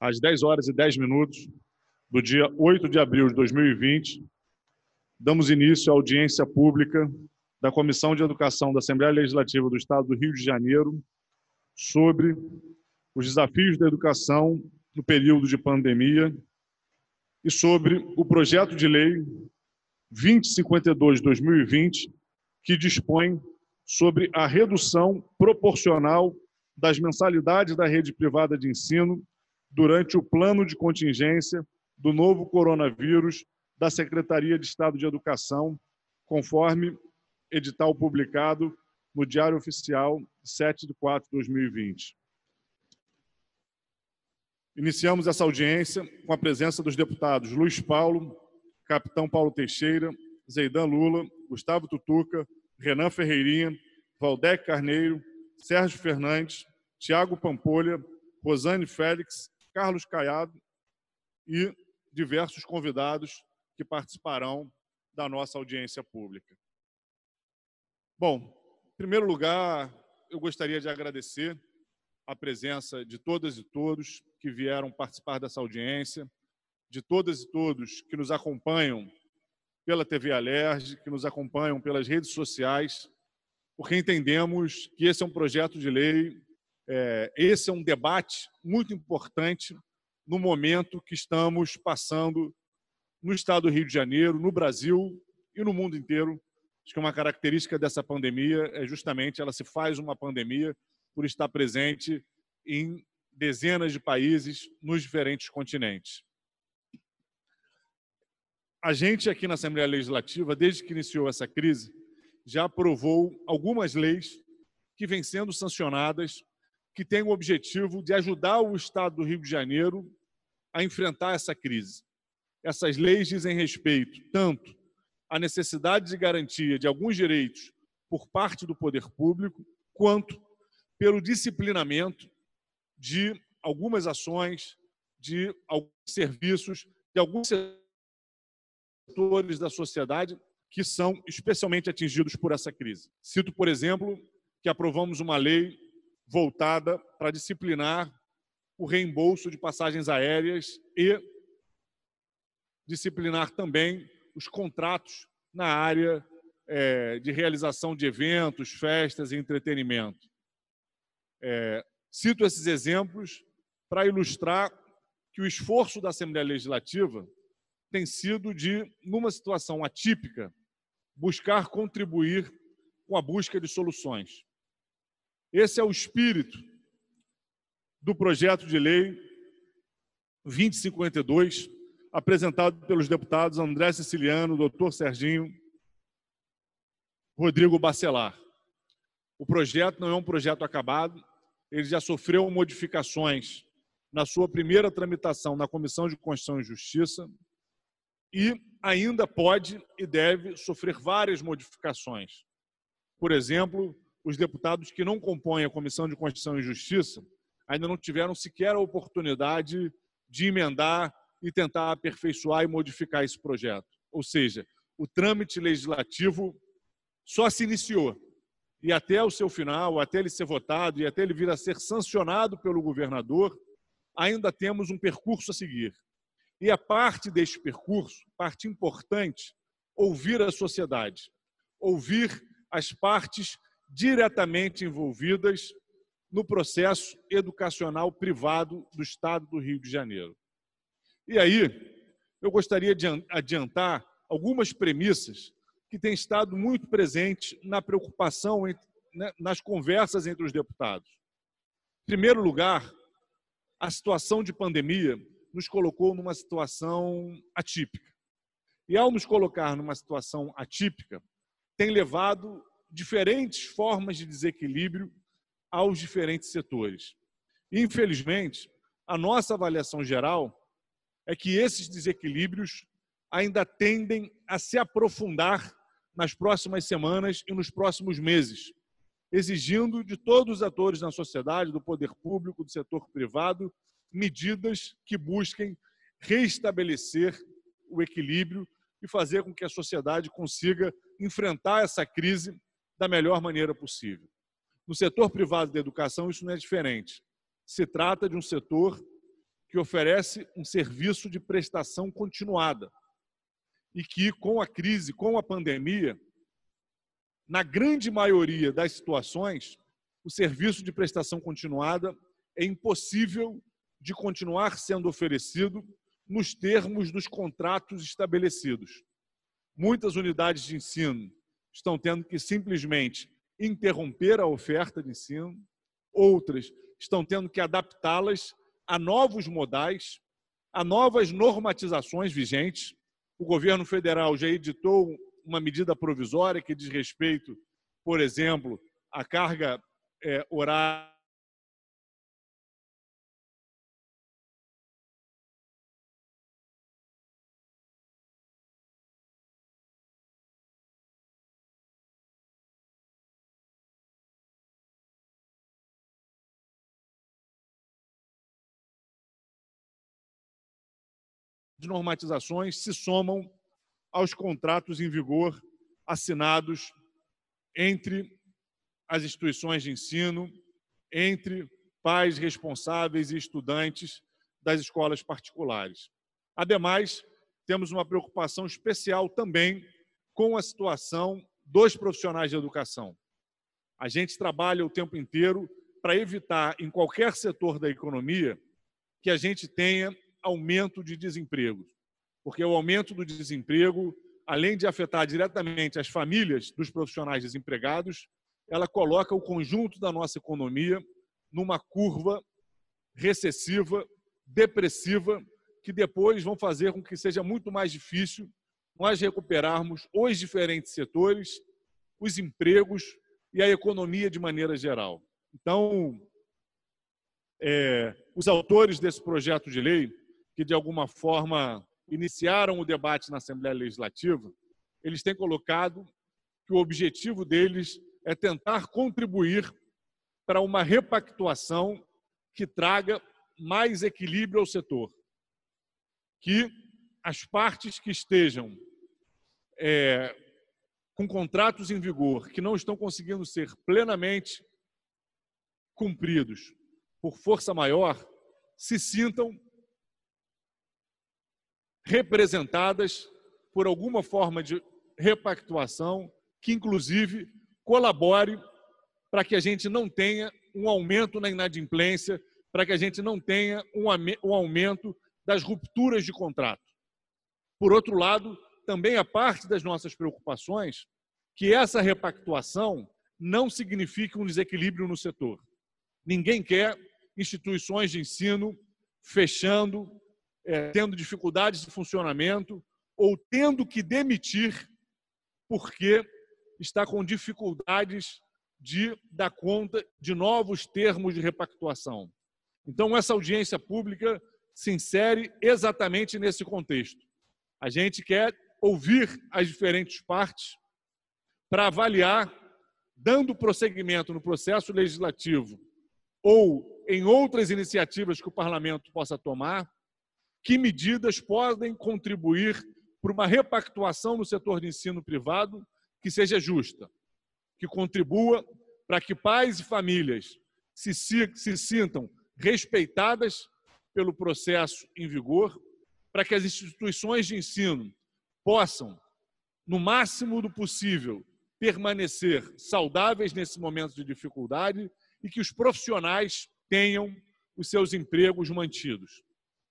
às 10 horas e 10 minutos do dia 8 de abril de 2020, damos início à audiência pública da Comissão de Educação da Assembleia Legislativa do Estado do Rio de Janeiro sobre os desafios da educação no período de pandemia e sobre o projeto de lei 2052-2020, que dispõe sobre a redução proporcional das mensalidades da rede privada de ensino durante o plano de contingência do novo coronavírus da Secretaria de Estado de Educação, conforme edital publicado no Diário Oficial 7 de 4 de 2020. Iniciamos essa audiência com a presença dos deputados Luiz Paulo, Capitão Paulo Teixeira, Zeidan Lula, Gustavo Tutuca, Renan Ferreirinha, Valdec Carneiro, Sérgio Fernandes, Tiago Pampolha, Rosane Félix, Carlos Caiado e diversos convidados que participarão da nossa audiência pública. Bom, em primeiro lugar, eu gostaria de agradecer a presença de todas e todos que vieram participar dessa audiência, de todas e todos que nos acompanham pela TV Alerj, que nos acompanham pelas redes sociais, porque entendemos que esse é um projeto de lei, é, esse é um debate muito importante no momento que estamos passando no estado do Rio de Janeiro, no Brasil e no mundo inteiro. Acho que uma característica dessa pandemia é justamente ela se faz uma pandemia por estar presente em dezenas de países nos diferentes continentes. A gente aqui na Assembleia Legislativa, desde que iniciou essa crise, já aprovou algumas leis que vêm sendo sancionadas, que têm o objetivo de ajudar o Estado do Rio de Janeiro a enfrentar essa crise. Essas leis dizem respeito tanto à necessidade de garantia de alguns direitos por parte do poder público, quanto pelo disciplinamento de algumas ações, de alguns serviços, de alguns setores da sociedade que são especialmente atingidos por essa crise. Cito, por exemplo, que aprovamos uma lei voltada para disciplinar o reembolso de passagens aéreas e disciplinar também os contratos na área é, de realização de eventos, festas e entretenimento. É, cito esses exemplos para ilustrar que o esforço da Assembleia Legislativa tem sido de, numa situação atípica, buscar contribuir com a busca de soluções. Esse é o espírito do projeto de lei 2052, apresentado pelos deputados André Siciliano, doutor Serginho, Rodrigo Bacelar. O projeto não é um projeto acabado, ele já sofreu modificações na sua primeira tramitação na Comissão de Constituição e Justiça, e ainda pode e deve sofrer várias modificações. Por exemplo, os deputados que não compõem a Comissão de Constituição e Justiça ainda não tiveram sequer a oportunidade de emendar e tentar aperfeiçoar e modificar esse projeto. Ou seja, o trâmite legislativo só se iniciou. E até o seu final, até ele ser votado e até ele vir a ser sancionado pelo governador, ainda temos um percurso a seguir. E a parte deste percurso, parte importante, ouvir a sociedade, ouvir as partes diretamente envolvidas no processo educacional privado do Estado do Rio de Janeiro. E aí, eu gostaria de adiantar algumas premissas que têm estado muito presentes na preocupação, né, nas conversas entre os deputados. Em primeiro lugar, a situação de pandemia nos colocou numa situação atípica. E ao nos colocar numa situação atípica, tem levado diferentes formas de desequilíbrio aos diferentes setores. Infelizmente, a nossa avaliação geral é que esses desequilíbrios ainda tendem a se aprofundar nas próximas semanas e nos próximos meses, exigindo de todos os atores na sociedade, do poder público, do setor privado, medidas que busquem reestabelecer o equilíbrio e fazer com que a sociedade consiga enfrentar essa crise da melhor maneira possível. No setor privado da educação, isso não é diferente. Se trata de um setor que oferece um serviço de prestação continuada e que, com a crise, com a pandemia, na grande maioria das situações, o serviço de prestação continuada é impossível de continuar sendo oferecido nos termos dos contratos estabelecidos. Muitas unidades de ensino estão tendo que simplesmente interromper a oferta de ensino, outras estão tendo que adaptá-las a novos modais, a novas normatizações vigentes. O governo federal já editou uma medida provisória que diz respeito, por exemplo, à carga é, horária de normatizações se somam aos contratos em vigor assinados entre as instituições de ensino, entre pais responsáveis e estudantes das escolas particulares. Ademais, temos uma preocupação especial também com a situação dos profissionais de educação. A gente trabalha o tempo inteiro para evitar, em qualquer setor da economia, que a gente tenha aumento de desemprego. Porque o aumento do desemprego, além de afetar diretamente as famílias dos profissionais desempregados, ela coloca o conjunto da nossa economia numa curva recessiva, depressiva, que depois vão fazer com que seja muito mais difícil nós recuperarmos os diferentes setores, os empregos e a economia de maneira geral. Então, é, os autores desse projeto de lei que de alguma forma iniciaram o debate na Assembleia Legislativa, eles têm colocado que o objetivo deles é tentar contribuir para uma repactuação que traga mais equilíbrio ao setor, que as partes que estejam é, com contratos em vigor que não estão conseguindo ser plenamente cumpridos por força maior se sintam representadas por alguma forma de repactuação que, inclusive, colabore para que a gente não tenha um aumento na inadimplência, para que a gente não tenha um aumento das rupturas de contrato. Por outro lado, também a parte das nossas preocupações que essa repactuação não signifique um desequilíbrio no setor. Ninguém quer instituições de ensino fechando, é, tendo dificuldades de funcionamento ou tendo que demitir porque está com dificuldades de dar conta de novos termos de repactuação. Então, essa audiência pública se insere exatamente nesse contexto. A gente quer ouvir as diferentes partes para avaliar, dando prosseguimento no processo legislativo ou em outras iniciativas que o parlamento possa tomar, que medidas podem contribuir para uma repactuação no setor de ensino privado que seja justa, que contribua para que pais e famílias se, se, sintam respeitadas pelo processo em vigor, para que as instituições de ensino possam, no máximo do possível, permanecer saudáveis nesse momento de dificuldade e que os profissionais tenham os seus empregos mantidos.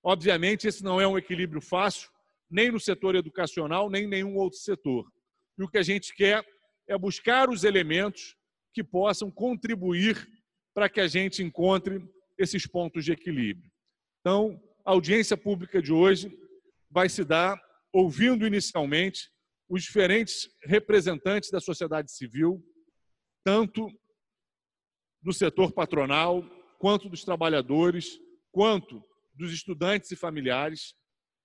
Obviamente, esse não é um equilíbrio fácil, nem no setor educacional, nem em nenhum outro setor. E o que a gente quer é buscar os elementos que possam contribuir para que a gente encontre esses pontos de equilíbrio. Então, a audiência pública de hoje vai se dar ouvindo inicialmente os diferentes representantes da sociedade civil, tanto do setor patronal, quanto dos trabalhadores, quanto dos estudantes e familiares,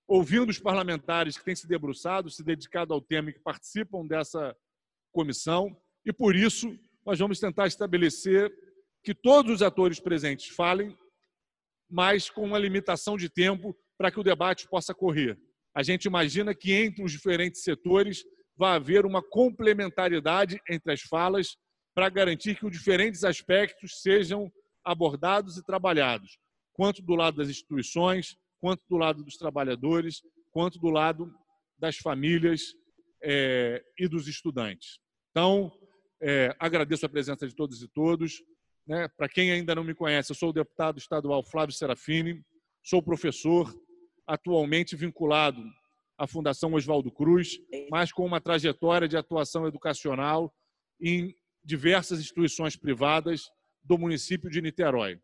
ouvindo os parlamentares que têm se debruçado, se dedicado ao tema e que participam dessa comissão, e por isso nós vamos tentar estabelecer que todos os atores presentes falem, mas com uma limitação de tempo para que o debate possa correr. A gente imagina que entre os diferentes setores vai haver uma complementaridade entre as falas para garantir que os diferentes aspectos sejam abordados e trabalhados quanto do lado das instituições, quanto do lado dos trabalhadores, quanto do lado das famílias é, e dos estudantes. Então, é, agradeço a presença de todos e todos. Né? Para quem ainda não me conhece, eu sou o deputado estadual Flávio Serafini, sou professor, atualmente vinculado à Fundação Oswaldo Cruz, mas com uma trajetória de atuação educacional em diversas instituições privadas do município de Niterói.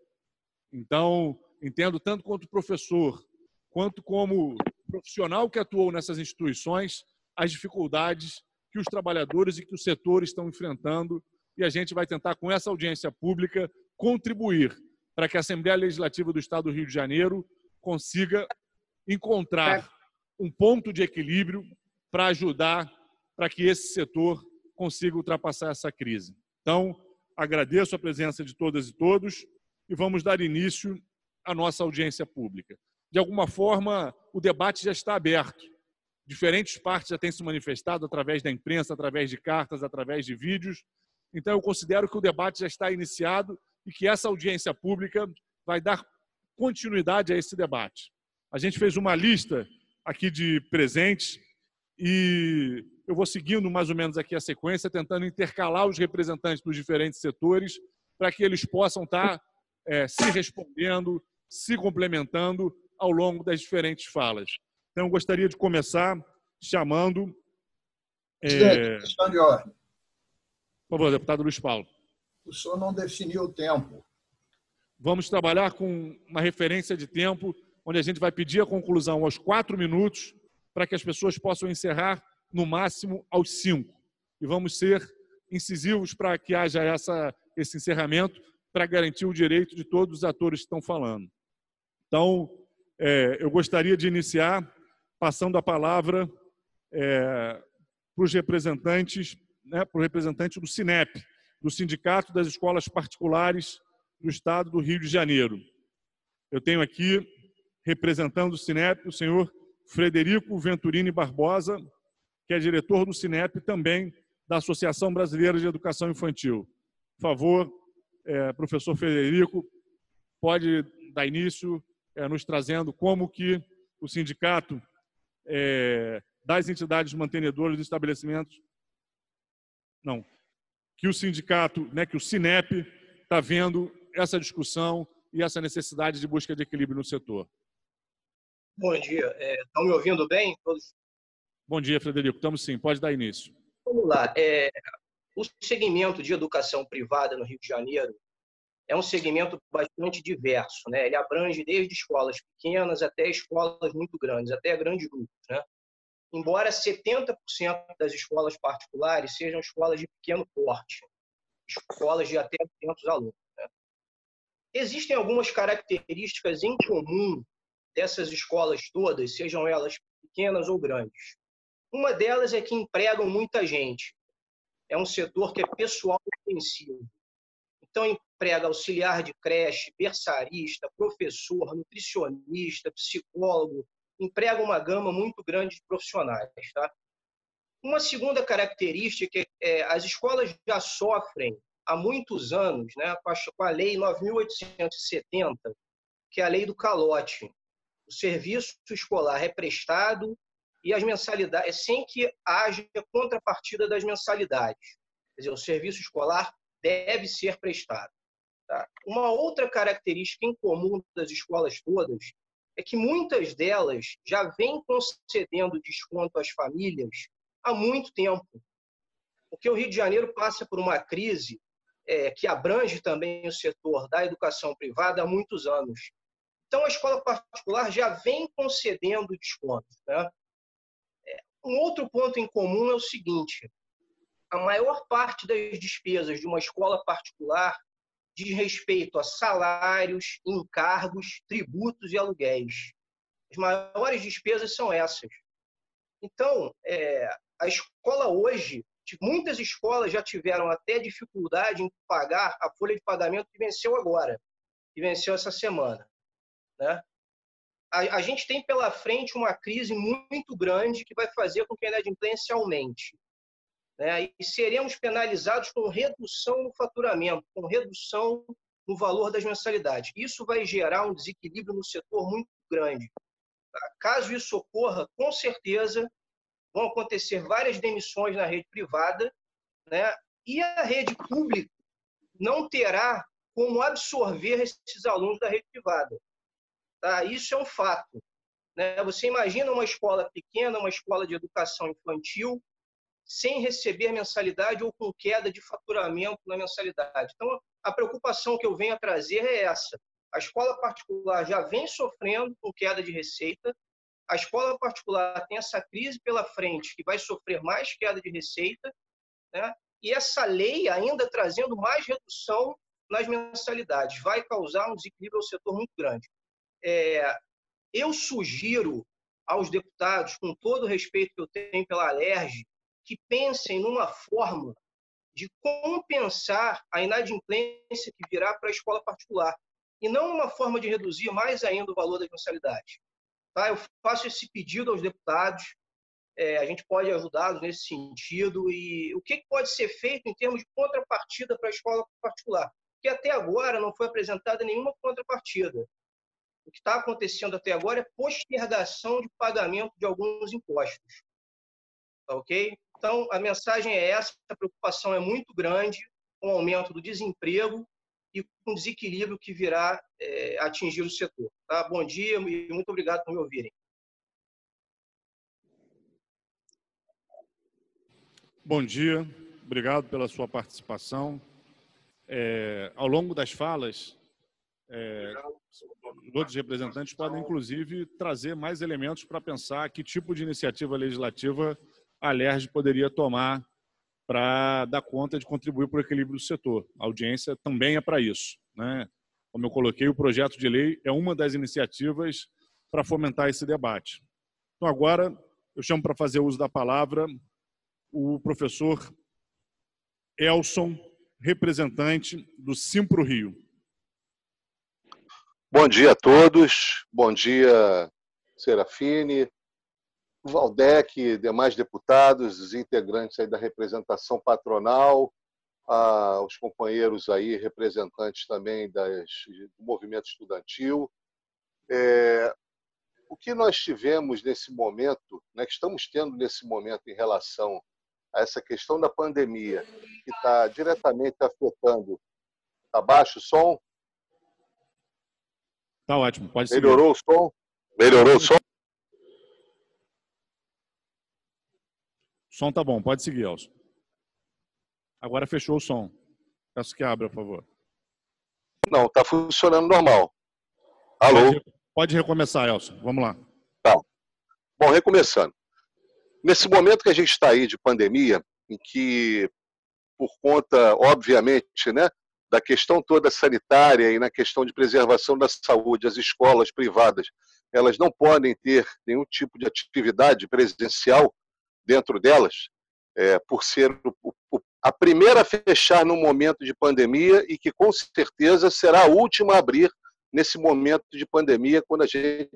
Então, entendo tanto quanto professor, quanto como profissional que atuou nessas instituições, as dificuldades que os trabalhadores e que o setor estão enfrentando e a gente vai tentar, com essa audiência pública, contribuir para que a Assembleia Legislativa do Estado do Rio de Janeiro consiga encontrar um ponto de equilíbrio para ajudar para que esse setor consiga ultrapassar essa crise. Então, agradeço a presença de todas e todos e vamos dar início à nossa audiência pública. De alguma forma, o debate já está aberto. Diferentes partes já têm se manifestado através da imprensa, através de cartas, através de vídeos. Então, eu considero que o debate já está iniciado e que essa audiência pública vai dar continuidade a esse debate. A gente fez uma lista aqui de presentes e eu vou seguindo mais ou menos aqui a sequência, tentando intercalar os representantes dos diferentes setores para que eles possam estar é, se respondendo, se complementando ao longo das diferentes falas. Então, eu gostaria de começar chamando. É... Questão de ordem. Por favor, deputado Luiz Paulo. O senhor não definiu o tempo. Vamos trabalhar com uma referência de tempo, onde a gente vai pedir a conclusão aos quatro minutos, para que as pessoas possam encerrar no máximo aos cinco. E vamos ser incisivos para que haja essa, esse encerramento, para garantir o direito de todos os atores que estão falando. Então, é, eu gostaria de iniciar passando a palavra é, para os representantes, né, para o representante do SINEP, do Sindicato das Escolas Particulares do Estado do Rio de Janeiro. Eu tenho aqui, representando o SINEP, o senhor Frederico Venturini Barbosa, que é diretor do SINEP também da Associação Brasileira de Educação Infantil. Por favor, é, professor Frederico, pode dar início é, nos trazendo como que o sindicato é, das entidades mantenedoras dos estabelecimentos, não, que o sindicato, né, que o Sinep está vendo essa discussão e essa necessidade de busca de equilíbrio no setor. Bom dia. Estão é, me ouvindo bem? Todos? Bom dia, Frederico. Estamos sim. Pode dar início. Vamos lá. É, o segmento de educação privada no Rio de Janeiro é um segmento bastante diverso, né? Ele abrange desde escolas pequenas até escolas muito grandes, até grandes grupos, né? Embora 70% das escolas particulares sejam escolas de pequeno porte, escolas de até 500 alunos. Né? Existem algumas características em comum dessas escolas todas, sejam elas pequenas ou grandes. Uma delas é que empregam muita gente. É um setor que é pessoal intensivo. Então, emprega auxiliar de creche, berçarista, professor, nutricionista, psicólogo, emprega uma gama muito grande de profissionais. Tá? Uma segunda característica é, é as escolas já sofrem há muitos anos né, com, a, com a Lei 9.870, que é a lei do calote. O serviço escolar é prestado e as mensalidades, é sem que haja contrapartida das mensalidades. Quer dizer, o serviço escolar deve ser prestado. Tá? Uma outra característica em comum das escolas todas é que muitas delas já vêm concedendo desconto às famílias há muito tempo. Porque o Rio de Janeiro passa por uma crise é, que abrange também o setor da educação privada há muitos anos. Então, a escola particular já vem concedendo descontos. Né? É, um outro ponto em comum é o seguinte: a maior parte das despesas de uma escola particular diz respeito a salários, encargos, tributos e aluguéis. As maiores despesas são essas. Então, é, a escola hoje, muitas escolas já tiveram até dificuldade em pagar a folha de pagamento que venceu agora, que venceu essa semana. Né? A, a gente tem pela frente uma crise muito grande que vai fazer com que a inadimplência aumente né? e seremos penalizados com redução no faturamento, com redução no valor das mensalidades. Isso vai gerar um desequilíbrio no setor muito grande. Tá? Caso isso ocorra, com certeza vão acontecer várias demissões na rede privada, né? e a rede pública não terá como absorver esses alunos da rede privada. Tá? Isso é um fato. Né? Você imagina uma escola pequena, uma escola de educação infantil, sem receber mensalidade ou com queda de faturamento na mensalidade. Então, a preocupação que eu venho a trazer é essa. A escola particular já vem sofrendo com queda de receita, a escola particular tem essa crise pela frente, que vai sofrer mais queda de receita, né? e essa lei ainda trazendo mais redução nas mensalidades, vai causar um desequilíbrio ao setor muito grande. É, eu sugiro aos deputados, com todo o respeito que eu tenho pela Alerj, que pensem numa forma de compensar a inadimplência que virá para a escola particular e não uma forma de reduzir mais ainda o valor das mensalidades. Tá? Eu faço esse pedido aos deputados, é, a gente pode ajudá-los nesse sentido e o que pode ser feito em termos de contrapartida para a escola particular, que até agora não foi apresentada nenhuma contrapartida. O que está acontecendo até agora é postergação de pagamento de alguns impostos. Tá ok? Então, a mensagem é essa: a preocupação é muito grande com o aumento do desemprego e com o desequilíbrio que virá é, atingir o setor. Tá? Bom dia e muito obrigado por me ouvirem. Bom dia, obrigado pela sua participação. É, ao longo das falas, é, outros representantes podem, inclusive, trazer mais elementos para pensar que tipo de iniciativa legislativa a LERJ poderia tomar para dar conta de contribuir para o equilíbrio do setor. A audiência também é para isso. Né? Como eu coloquei, o projeto de lei é uma das iniciativas para fomentar esse debate. Então, agora, eu chamo para fazer uso da palavra o professor Elson, representante do Simpro Rio. Bom dia a todos, bom dia Serafine, Valdec, demais deputados, os integrantes aí da representação patronal, ah, os companheiros aí, representantes também das, do movimento estudantil. É, o que nós tivemos nesse momento, né, que estamos tendo nesse momento em relação a essa questão da pandemia, que está diretamente afetando. Está baixo o som? Está ótimo, pode seguir. Melhorou o som? Melhorou o som? Som tá bom, pode seguir, Elson. Agora fechou o som. Peço que abra, por favor. Não, está funcionando normal. Alô? Pode, pode recomeçar, Elson. Vamos lá. Tá. Bom, recomeçando. Nesse momento que a gente está aí de pandemia, em que, por conta, obviamente, né, da questão toda sanitária e na questão de preservação da saúde, as escolas privadas, elas não podem ter nenhum tipo de atividade presencial dentro delas, é, por ser o, o, a primeira a fechar no momento de pandemia e que com certeza será a última a abrir nesse momento de pandemia, quando a gente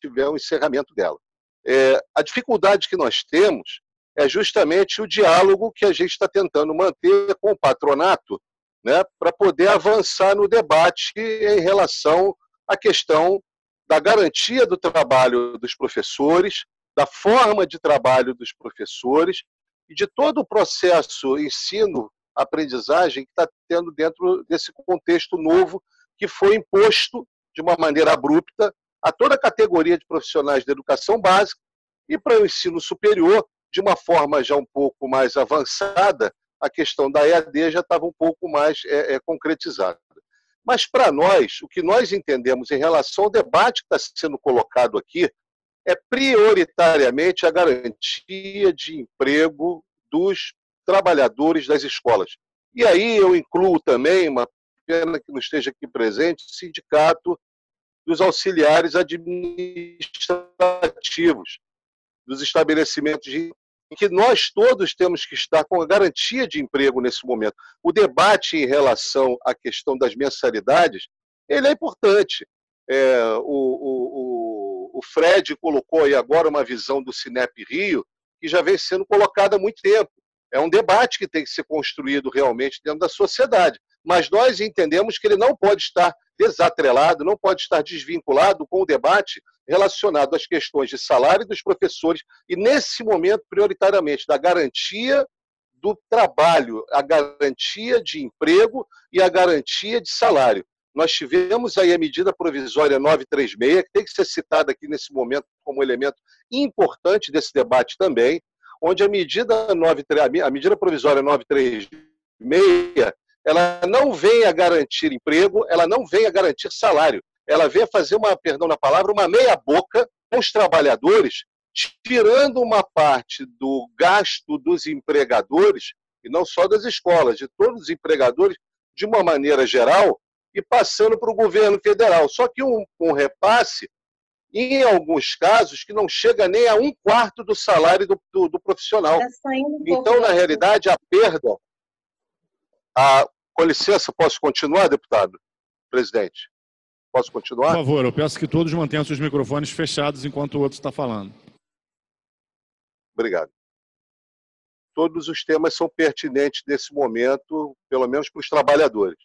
tiver o encerramento dela. É, a dificuldade que nós temos é justamente o diálogo que a gente está tentando manter com o patronato, né, para poder avançar no debate em relação à questão da garantia do trabalho dos professores, da forma de trabalho dos professores e de todo o processo ensino-aprendizagem que está tendo dentro desse contexto novo que foi imposto de uma maneira abrupta a toda a categoria de profissionais da educação básica e para o ensino superior, de uma forma já um pouco mais avançada, a questão da EAD já estava um pouco mais é, é, concretizada. Mas para nós, o que nós entendemos em relação ao debate que está sendo colocado aqui é prioritariamente a garantia de emprego dos trabalhadores das escolas. E aí eu incluo também, uma pena que não esteja aqui presente, o sindicato dos auxiliares administrativos, dos estabelecimentos de que nós todos temos que estar com a garantia de emprego nesse momento. O debate em relação à questão das mensalidades, ele é importante. É, o, o, o Fred colocou aí agora uma visão do Cinep Rio, que já vem sendo colocada há muito tempo. É um debate que tem que ser construído realmente dentro da sociedade. mas nós entendemos que ele não pode estar desatrelado, não pode estar desvinculado com o debate relacionado às questões de salário dos professores e, nesse momento, prioritariamente, da garantia do trabalho, a garantia de emprego e a garantia de salário. Nós tivemos aí a medida provisória 936, que tem que ser citada aqui nesse momento como elemento importante desse debate também, onde a medida, 9, a medida provisória 936 ela não vem a garantir emprego, ela não vem a garantir salário. Ela vem a fazer uma, perdão na palavra, uma meia boca com os trabalhadores, tirando uma parte do gasto dos empregadores, e não só das escolas, de todos os empregadores, de uma maneira geral, e passando para o governo federal. Só que um, um repasse, em alguns casos, que não chega nem a um quarto do salário do, do, do profissional. Tá então, na realidade, a perda ah, com licença, posso continuar, deputado? Presidente, posso continuar? Por favor, eu peço que todos mantenham seus microfones fechados enquanto o outro está falando. Obrigado. Todos os temas são pertinentes nesse momento, pelo menos para os trabalhadores.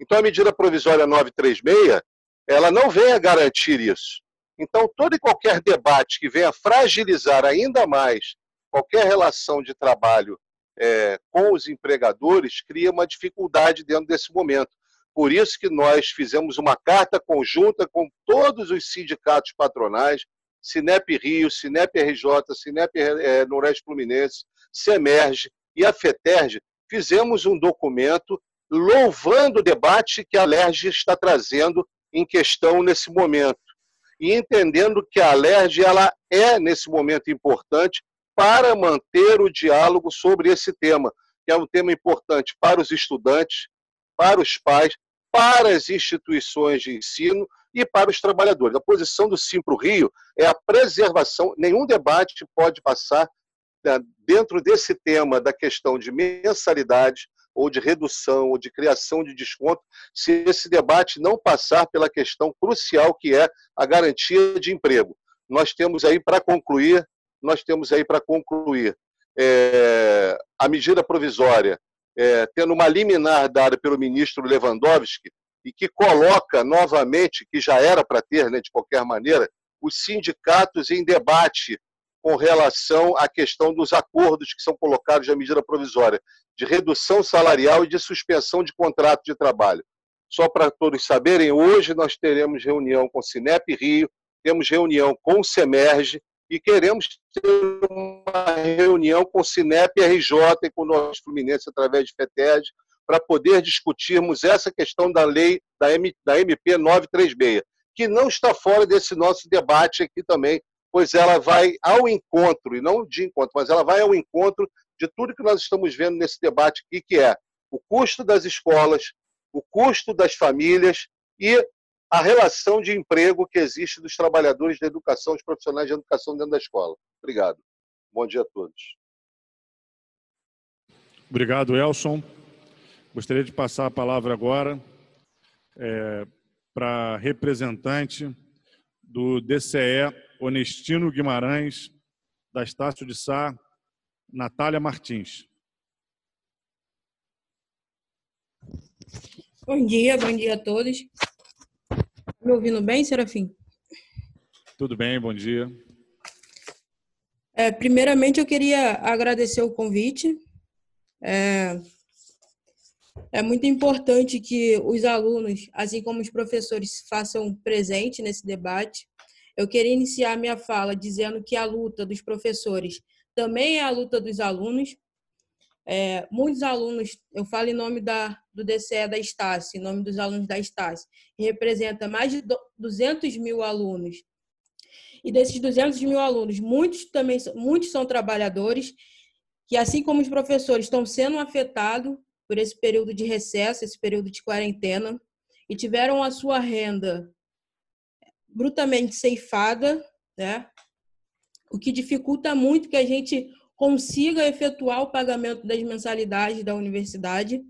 Então, a medida provisória 936, ela não vem a garantir isso. Então, todo e qualquer debate que venha fragilizar ainda mais qualquer relação de trabalho é, com os empregadores cria uma dificuldade dentro desse momento. Por isso que nós fizemos uma carta conjunta com todos os sindicatos patronais, Sinep Rio, Sinep RJ, Sinep é, Noroeste Fluminense, Semerge e a FETERG, fizemos um documento louvando o debate que a LERJ está trazendo em questão nesse momento. E entendendo que a LERJ ela é, nesse momento, importante para manter o diálogo sobre esse tema, que é um tema importante para os estudantes, para os pais, para as instituições de ensino e para os trabalhadores. A posição do Simpro Rio é a preservação, nenhum debate pode passar né, dentro desse tema da questão de mensalidade ou de redução ou de criação de desconto, se esse debate não passar pela questão crucial que é a garantia de emprego. Nós temos aí, para concluir, nós temos aí para concluir é, a medida provisória, é, tendo uma liminar dada pelo ministro Lewandowski, e que coloca novamente, que já era para ter, né, de qualquer maneira, os sindicatos em debate com relação à questão dos acordos que são colocados na medida provisória, de redução salarial e de suspensão de contrato de trabalho. Só para todos saberem, hoje nós teremos reunião com o Cinep Rio, temos reunião com o Semerge, e queremos ter uma reunião com o Cinep RJ e com o Norte Fluminense através de FETED para poder discutirmos essa questão da lei da MP 936, que não está fora desse nosso debate aqui também, pois ela vai ao encontro, e não de encontro, mas ela vai ao encontro de tudo que nós estamos vendo nesse debate aqui, que é o custo das escolas, o custo das famílias e a relação de emprego que existe dos trabalhadores da educação, dos profissionais de educação dentro da escola. Obrigado. Bom dia a todos. Obrigado, Elson. Gostaria de passar a palavra agora é, para representante do DCE Onestino Guimarães, da Estácio de Sá, Natália Martins. Bom dia, bom dia a todos. Me ouvindo bem, Serafim? Tudo bem, bom dia. É, primeiramente, eu queria agradecer o convite. É, é muito importante que os alunos, assim como os professores, façam presente nesse debate. Eu queria iniciar minha fala dizendo que a luta dos professores também é a luta dos alunos, é, muitos alunos, eu falo em nome da, do DCE da Estácio, em nome dos alunos da Estácio, representa mais de 200 mil alunos. E desses 200 mil alunos, muitos também muitos são trabalhadores que, assim como os professores, estão sendo afetados por esse período de recesso, esse período de quarentena, e tiveram a sua renda brutalmente ceifada, né? o que dificulta muito que a gente consiga efetuar o pagamento das mensalidades da universidade.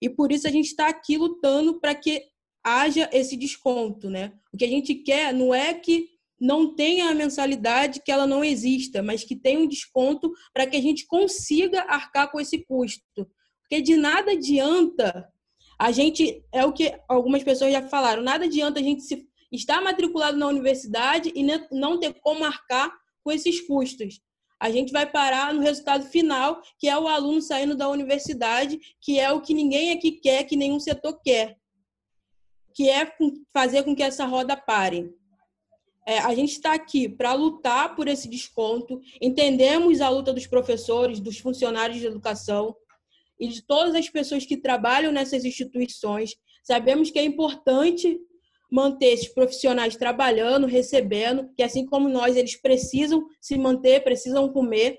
E por isso a gente está aqui lutando para que haja esse desconto, né? O que a gente quer não é que não tenha a mensalidade, que ela não exista, mas que tenha um desconto para que a gente consiga arcar com esse custo. Porque de nada adianta A gente, é o que algumas pessoas já falaram, nada adianta a gente se estar matriculado na universidade e não ter como marcar com esses custos. A gente vai parar no resultado final, que é o aluno saindo da universidade, que é o que ninguém aqui quer, que nenhum setor quer, que é fazer com que essa roda pare. É, a gente está aqui para lutar por esse desconto, entendemos a luta dos professores, dos funcionários de educação e de todas as pessoas que trabalham nessas instituições. Sabemos que é importante manter esses profissionais trabalhando, recebendo, que assim como nós, eles precisam se manter, precisam comer.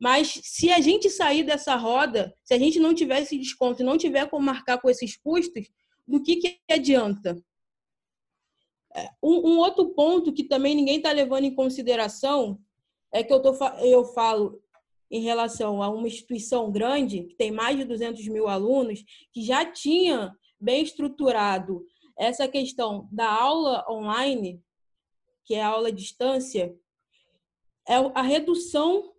Mas se a gente sair dessa roda, se a gente não tiver esse desconto e não tiver como marcar com esses custos, do que, que adianta? É, um, um outro ponto que também ninguém está levando em consideração é que eu, tô, eu falo em relação a uma instituição grande, que tem mais de 200 mil alunos, que já tinha bem estruturado essa questão da aula online, que é a aula à distância, é a redução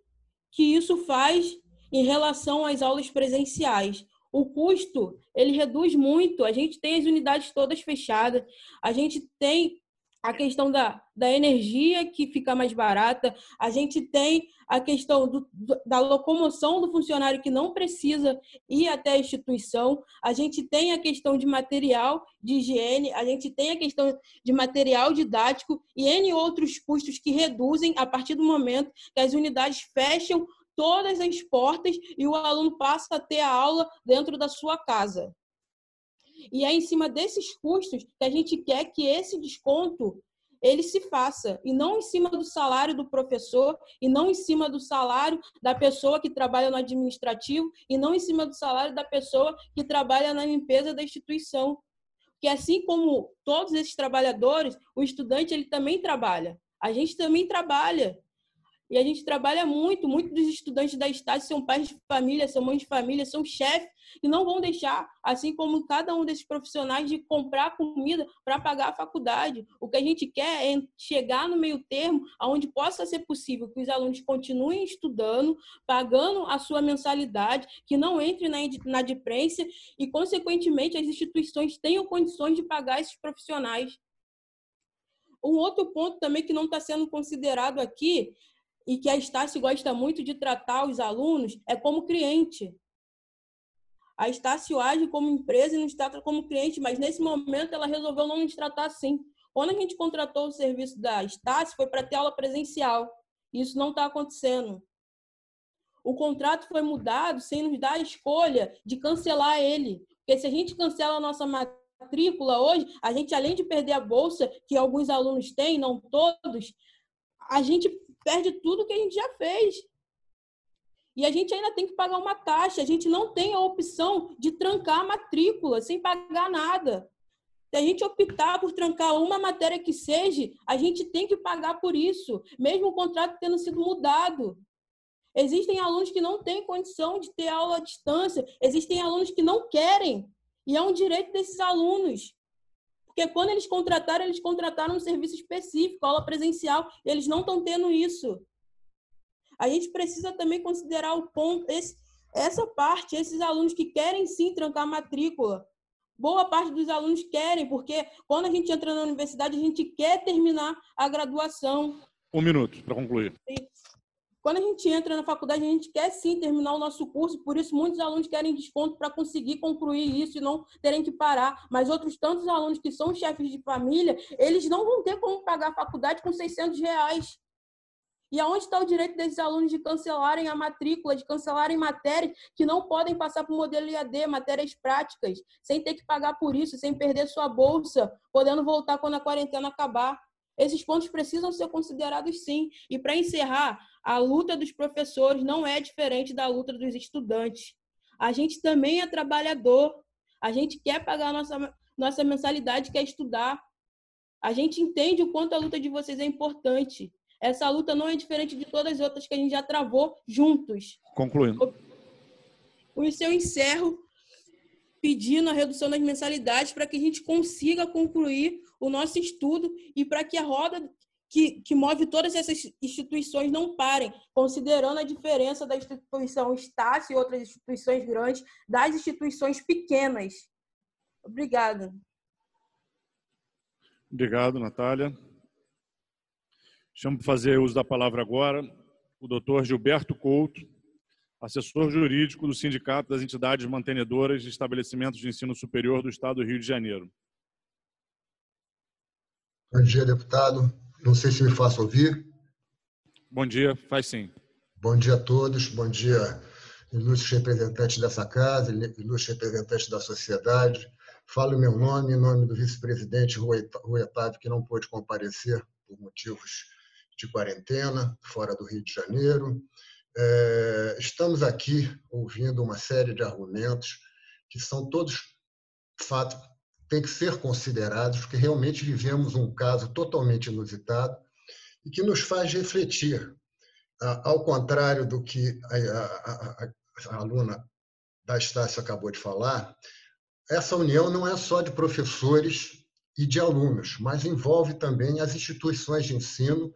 que isso faz em relação às aulas presenciais o custo ele reduz muito. A gente tem as unidades todas fechadas, a gente tem a questão da, da energia que fica mais barata, a gente tem a questão do, da locomoção do funcionário que não precisa ir até a instituição, a gente tem a questão de material de higiene, a gente tem a questão de material didático e N outros custos que reduzem a partir do momento que as unidades fecham todas as portas e o aluno passa a ter a aula dentro da sua casa. E é em cima desses custos que a gente quer que esse desconto ele se faça e não em cima do salário do professor e não em cima do salário da pessoa que trabalha no administrativo e não em cima do salário da pessoa que trabalha na limpeza da instituição. Que assim como todos esses trabalhadores, o estudante ele também trabalha. A gente também trabalha. E a gente trabalha muito, muitos dos estudantes da Estácio são pais de família, são mães de família, são chefes, e não vão deixar, assim como cada um desses profissionais, de comprar comida para pagar a faculdade. O que a gente quer é chegar no meio termo, onde possa ser possível que os alunos continuem estudando, pagando a sua mensalidade, que não entre na inadimplência e, consequentemente, as instituições tenham condições de pagar esses profissionais. Um outro ponto também que não está sendo considerado aqui e que a Estácio gosta muito de tratar os alunos é como cliente. A Estácio age como empresa e nos trata como cliente, mas nesse momento ela resolveu não nos tratar assim. Quando a gente contratou o serviço da Estácio, foi para ter aula presencial. Isso não está acontecendo. O contrato foi mudado sem nos dar a escolha de cancelar ele. Porque se a gente cancela a nossa matrícula hoje, a gente, além de perder a bolsa, que alguns alunos têm, não todos, a gente perde tudo que a gente já fez. E a gente ainda tem que pagar uma taxa. A gente não tem a opção de trancar a matrícula sem pagar nada. Se a gente optar por trancar uma matéria que seja, a gente tem que pagar por isso, mesmo o contrato tendo sido mudado. Existem alunos que não têm condição de ter aula à distância, existem alunos que não querem, e é um direito desses alunos. Porque quando eles contrataram, eles contrataram um serviço específico, aula presencial, e eles não estão tendo isso. A gente precisa também considerar o ponto, esse, essa parte, esses alunos que querem sim trancar a matrícula. Boa parte dos alunos querem, porque quando a gente entra na universidade, a gente quer terminar a graduação. Um minuto para concluir. Sim. Quando a gente entra na faculdade, a gente quer sim terminar o nosso curso, por isso muitos alunos querem desconto para conseguir concluir isso e não terem que parar. Mas outros tantos alunos que são chefes de família, eles não vão ter como pagar a faculdade com 600 reais. E aonde está o direito desses alunos de cancelarem a matrícula, de cancelarem matérias que não podem passar para o modelo IAD, matérias práticas, sem ter que pagar por isso, sem perder sua bolsa, podendo voltar quando a quarentena acabar? Esses pontos precisam ser considerados sim. E para encerrar, a luta dos professores não é diferente da luta dos estudantes. A gente também é trabalhador. A gente quer pagar a nossa, nossa mensalidade, quer estudar. A gente entende o quanto a luta de vocês é importante. Essa luta não é diferente de todas as outras que a gente já travou juntos. Concluindo. O seu encerro pedindo a redução das mensalidades para que a gente consiga concluir o nosso estudo e para que a roda que, que move todas essas instituições não parem, considerando a diferença da instituição Estácio e outras instituições grandes das instituições pequenas. Obrigada. Obrigado, Natália. Chamo para fazer uso da palavra agora o doutor Gilberto Couto, assessor jurídico do Sindicato das Entidades Mantenedoras de Estabelecimentos de Ensino Superior do Estado do Rio de Janeiro. Bom dia, deputado. Não sei se me faço ouvir. Bom dia, faz sim. Bom dia a todos. Bom dia, ilustres representantes dessa casa, ilustres representantes da sociedade. Falo meu nome, em nome do vice-presidente Rui Otávio, que não pôde comparecer por motivos de quarentena, fora do Rio de Janeiro. É, estamos aqui ouvindo uma série de argumentos que são todos fato têm que ser considerados, porque realmente vivemos um caso totalmente inusitado e que nos faz refletir, ao contrário do que a, a, a, a aluna da Estácio acabou de falar, essa união não é só de professores e de alunos, mas envolve também as instituições de ensino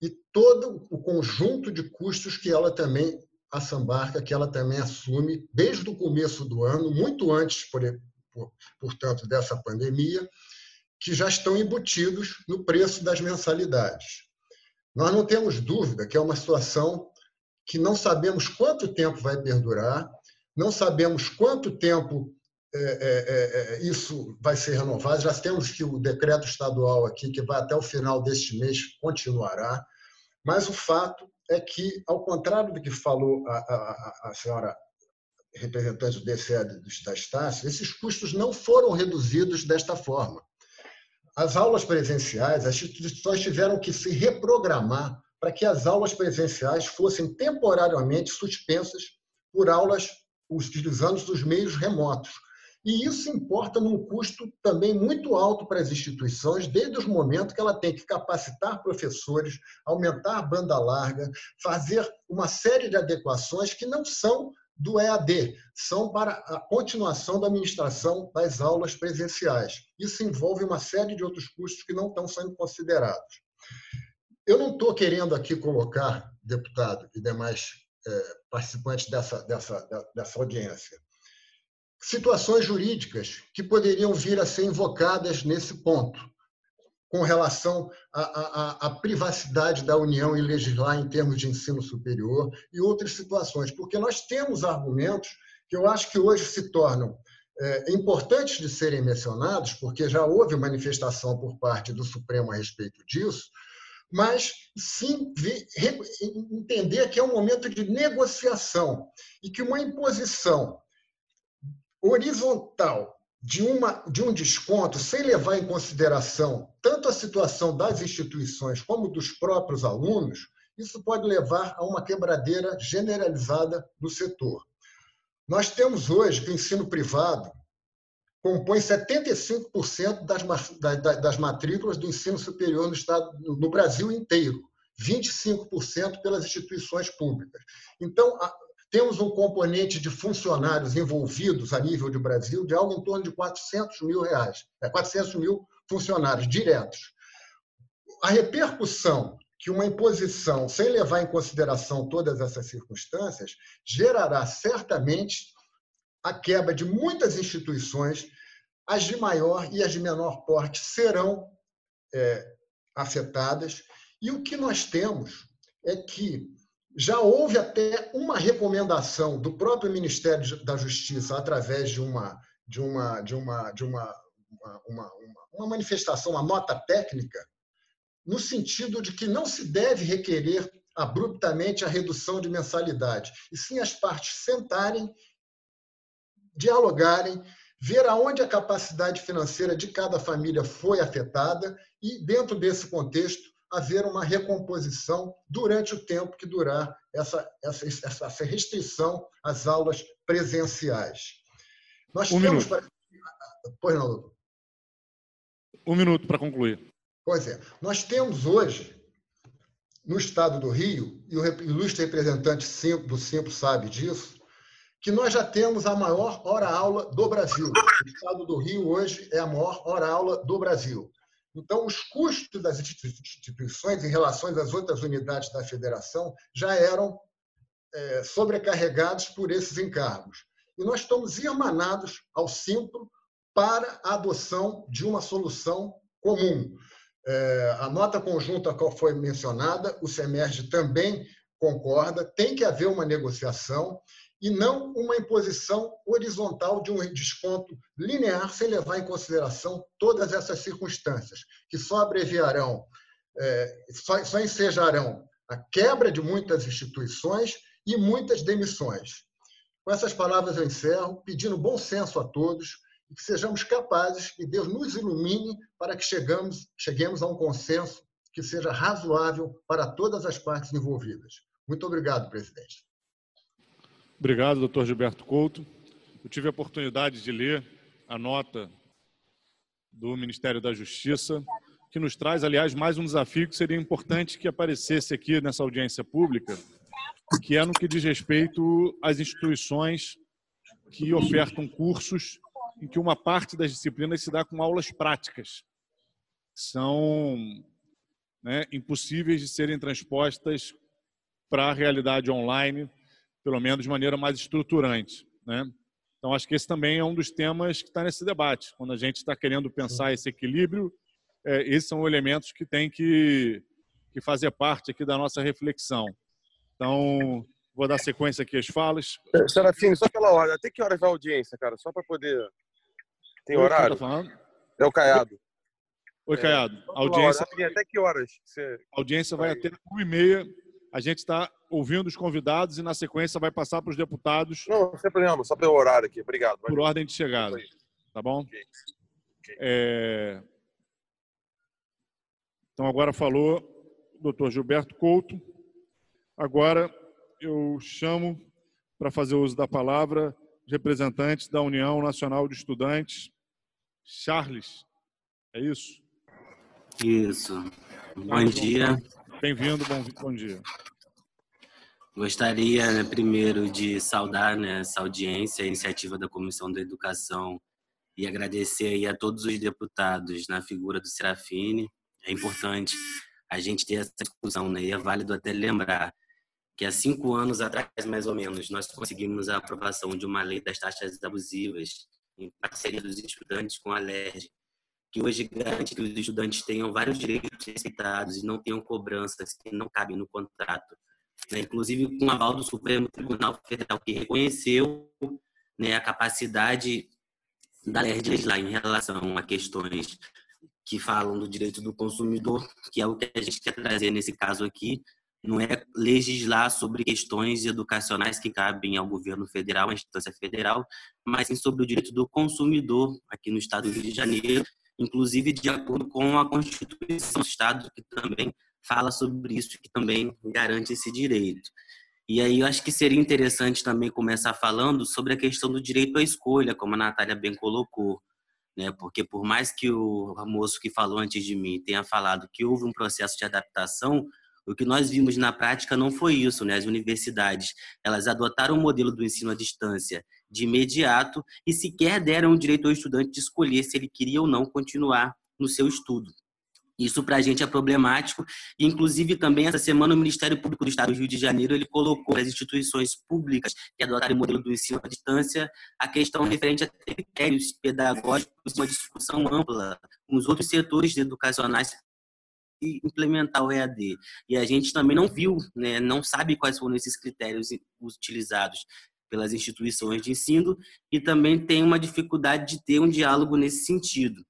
e todo o conjunto de custos que ela também assambarca, que ela também assume desde o começo do ano, muito antes, por, por, portanto, dessa pandemia, que já estão embutidos no preço das mensalidades. Nós não temos dúvida que é uma situação que não sabemos quanto tempo vai perdurar, não sabemos quanto tempo é, é, é, isso vai ser renovado. Já temos que o decreto estadual aqui, que vai até o final deste mês, continuará. Mas o fato é que, ao contrário do que falou a, a, a senhora representante do DCE da Estácio, esses custos não foram reduzidos desta forma. As aulas presenciais, as instituições tiveram que se reprogramar para que as aulas presenciais fossem temporariamente suspensas por aulas utilizando os meios remotos. E isso importa num custo também muito alto para as instituições, desde o momento que ela tem que capacitar professores, aumentar a banda larga, fazer uma série de adequações que não são do EAD, são para a continuação da administração das aulas presenciais. Isso envolve uma série de outros custos que não estão sendo considerados. Eu não estou querendo aqui colocar, deputado e demais é, participantes dessa, dessa, dessa audiência, situações jurídicas que poderiam vir a ser invocadas nesse ponto, com relação à, à, à, privacidade da União em legislar em termos de ensino superior e outras situações, porque nós temos argumentos que eu acho que hoje se tornam é, importantes de serem mencionados, porque já houve manifestação por parte do Supremo a respeito disso, mas sim entender que é um momento de negociação e que uma imposição horizontal de, uma, de um desconto, sem levar em consideração tanto a situação das instituições como dos próprios alunos, isso pode levar a uma quebradeira generalizada do setor. Nós temos hoje que o ensino privado compõe 75% das, das matrículas do ensino superior no, estado, no Brasil inteiro, 25% pelas instituições públicas. Então, temos um componente de funcionários envolvidos a nível de Brasil de algo em torno de 400 mil reais, é 400 mil funcionários diretos. A repercussão que uma imposição, sem levar em consideração todas essas circunstâncias, gerará certamente a quebra de muitas instituições, as de maior e as de menor porte serão é, afetadas. E o que nós temos é que já houve até uma recomendação do próprio Ministério da Justiça através de uma de uma de uma de uma uma, uma, uma manifestação, uma nota técnica, no sentido de que não se deve requerer abruptamente a redução de mensalidade, e sim as partes sentarem, dialogarem, ver aonde a capacidade financeira de cada família foi afetada e, dentro desse contexto, haver uma recomposição durante o tempo que durar essa, essa, essa restrição às aulas presenciais. Nós um temos. Minuto. Pois não, doutor. Um minuto para concluir. Pois é. Nós temos hoje, no estado do Rio, e o ilustre representante do Simples sabe disso, que nós já temos a maior hora-aula do Brasil. O estado do Rio hoje é a maior hora-aula do Brasil. Então, os custos das instituições em relação às outras unidades da federação já eram é, sobrecarregados por esses encargos. E nós estamos irmanados ao Simpro para a adoção de uma solução comum. É, a nota conjunta que foi mencionada, o SEMERGE também concorda, tem que haver uma negociação e não uma imposição horizontal de um desconto linear sem levar em consideração todas essas circunstâncias, que só abreviarão, é, só, só ensejarão a quebra de muitas instituições e muitas demissões. Com essas palavras eu encerro, pedindo bom senso a todos e que sejamos capazes, que Deus nos ilumine para que chegamos, cheguemos a um consenso que seja razoável para todas as partes envolvidas. Muito obrigado, presidente. Obrigado, doutor Gilberto Couto. Eu tive a oportunidade de ler a nota do Ministério da Justiça, que nos traz, aliás, mais um desafio que seria importante que aparecesse aqui nessa audiência pública, que é no que diz respeito às instituições que ofertam cursos em que uma parte das disciplinas se dá com aulas práticas, são né, impossíveis de serem transpostas para a realidade online, pelo menos de maneira mais estruturante. Né? Então, acho que esse também é um dos temas que está nesse debate. Quando a gente está querendo pensar esse equilíbrio, é, esses são elementos que têm que, que fazer parte aqui da nossa reflexão. Então, vou dar sequência aqui às falas. É, Serafine, só pela hora. Até que horas vai a audiência, cara? Só para poder. Tem Oi, horário? Tá? É o Caiado. Oi, é, Caiado. A audiência... Até que horas? Você... A audiência vai até 1h30. A gente está ouvindo os convidados e, na sequência, vai passar para os deputados. Não, sem problema. Só pelo horário aqui. Obrigado. Por ordem de chegada. Tá bom? Okay. Okay. É... Então, agora falou o doutor Gilberto Couto. Agora eu chamo para fazer uso da palavra representantes da União Nacional de Estudantes, Charles. É isso? Isso. Bom dia. Bem-vindo, bom, bom dia. Gostaria, né, primeiro, de saudar né, essa audiência, a iniciativa da Comissão da Educação e agradecer aí a todos os deputados na figura do Serafine. É importante a gente ter essa discussão, né? E é válido até lembrar que há cinco anos atrás, mais ou menos, nós conseguimos a aprovação de uma lei das taxas abusivas em parceria dos estudantes com a LERJ, que hoje garante que os estudantes tenham vários direitos respeitados e não tenham cobranças que não cabem no contrato. Né? Inclusive com o aval do Supremo Tribunal Federal, que reconheceu né, a capacidade da LERJ legislar em relação a questões que falam do direito do consumidor, que é o que a gente quer trazer nesse caso aqui, não é legislar sobre questões educacionais que cabem ao governo federal, à instância federal, mas sim sobre o direito do consumidor aqui no estado do Rio de Janeiro, inclusive de acordo com a Constituição do Estado, que também fala sobre isso, que também garante esse direito. E aí eu acho que seria interessante também começar falando sobre a questão do direito à escolha, como a Natália bem colocou. Né? Porque por mais que o moço que falou antes de mim tenha falado que houve um processo de adaptação, o que nós vimos na prática não foi isso, né? As universidades, elas adotaram o modelo do ensino à distância de imediato e sequer deram o direito ao estudante de escolher se ele queria ou não continuar no seu estudo. Isso para a gente é problemático. Inclusive, também essa semana, o Ministério Público do Estado do Rio de Janeiro ele colocou as instituições públicas que adotaram o modelo do ensino à distância a questão referente a critérios pedagógicos, uma discussão ampla com os outros setores educacionais implementar o EAD. E a gente também não viu, né, não sabe quais foram esses critérios utilizados pelas instituições de ensino e também tem uma dificuldade de ter um diálogo nesse sentido.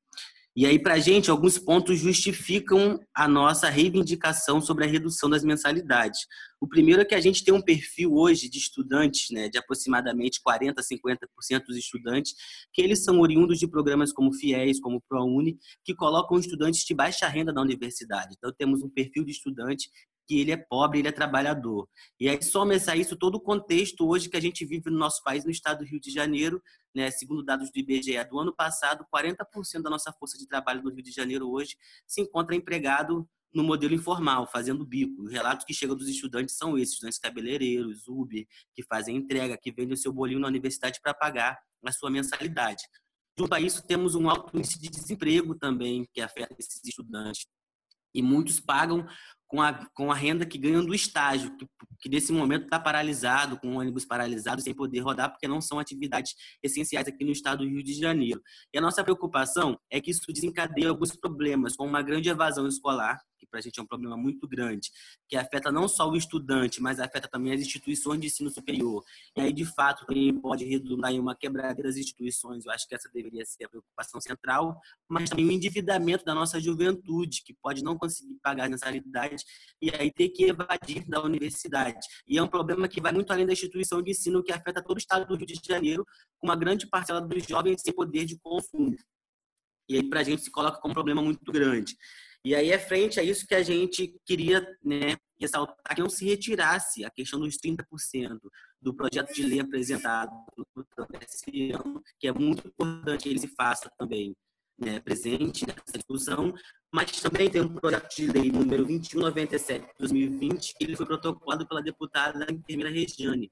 E aí, para a gente, alguns pontos justificam a nossa reivindicação sobre a redução das mensalidades. O primeiro é que a gente tem um perfil hoje de estudantes, né, de aproximadamente 40% a 50% dos estudantes, que eles são oriundos de programas como FIES, como ProUni, que colocam estudantes de baixa renda na universidade. Então, temos um perfil de estudante que ele é pobre, ele é trabalhador. E aí soma-se a isso todo o contexto hoje que a gente vive no nosso país, no estado do Rio de Janeiro, né, segundo dados do IBGE do ano passado, 40% da nossa força de trabalho no Rio de Janeiro hoje se encontra empregado no modelo informal, fazendo bico. Os relatos que chegam dos estudantes são esses, estudantes cabeleireiros, Uber, que fazem entrega, que vendem o seu bolinho na universidade para pagar a sua mensalidade. Junto a isso, temos um alto índice de desemprego também, que afeta esses estudantes. E muitos pagam com a, com a renda que ganham do estágio, que, que nesse momento está paralisado, com o ônibus paralisado, sem poder rodar, porque não são atividades essenciais aqui no estado do Rio de Janeiro. E a nossa preocupação é que isso desencadeia alguns problemas, como uma grande evasão escolar, para a gente é um problema muito grande, que afeta não só o estudante, mas afeta também as instituições de ensino superior. E aí, de fato, também pode redundar em uma quebradeira das instituições. Eu acho que essa deveria ser a preocupação central, mas também o endividamento da nossa juventude, que pode não conseguir pagar mensalidades e aí ter que evadir da universidade. E é um problema que vai muito além da instituição de ensino, que afeta todo o estado do Rio de Janeiro, com uma grande parcela dos jovens sem poder de consumo. E aí, para a gente, se coloca como um problema muito grande. E aí é frente a isso que a gente queria né, ressaltar que não se retirasse a questão dos 30% do projeto de lei apresentado esse ano, que é muito importante que ele se faça também né, presente nessa discussão, mas também tem um projeto de lei número 2197 de 2020, que ele foi protocolado pela deputada enfermeira Regiane,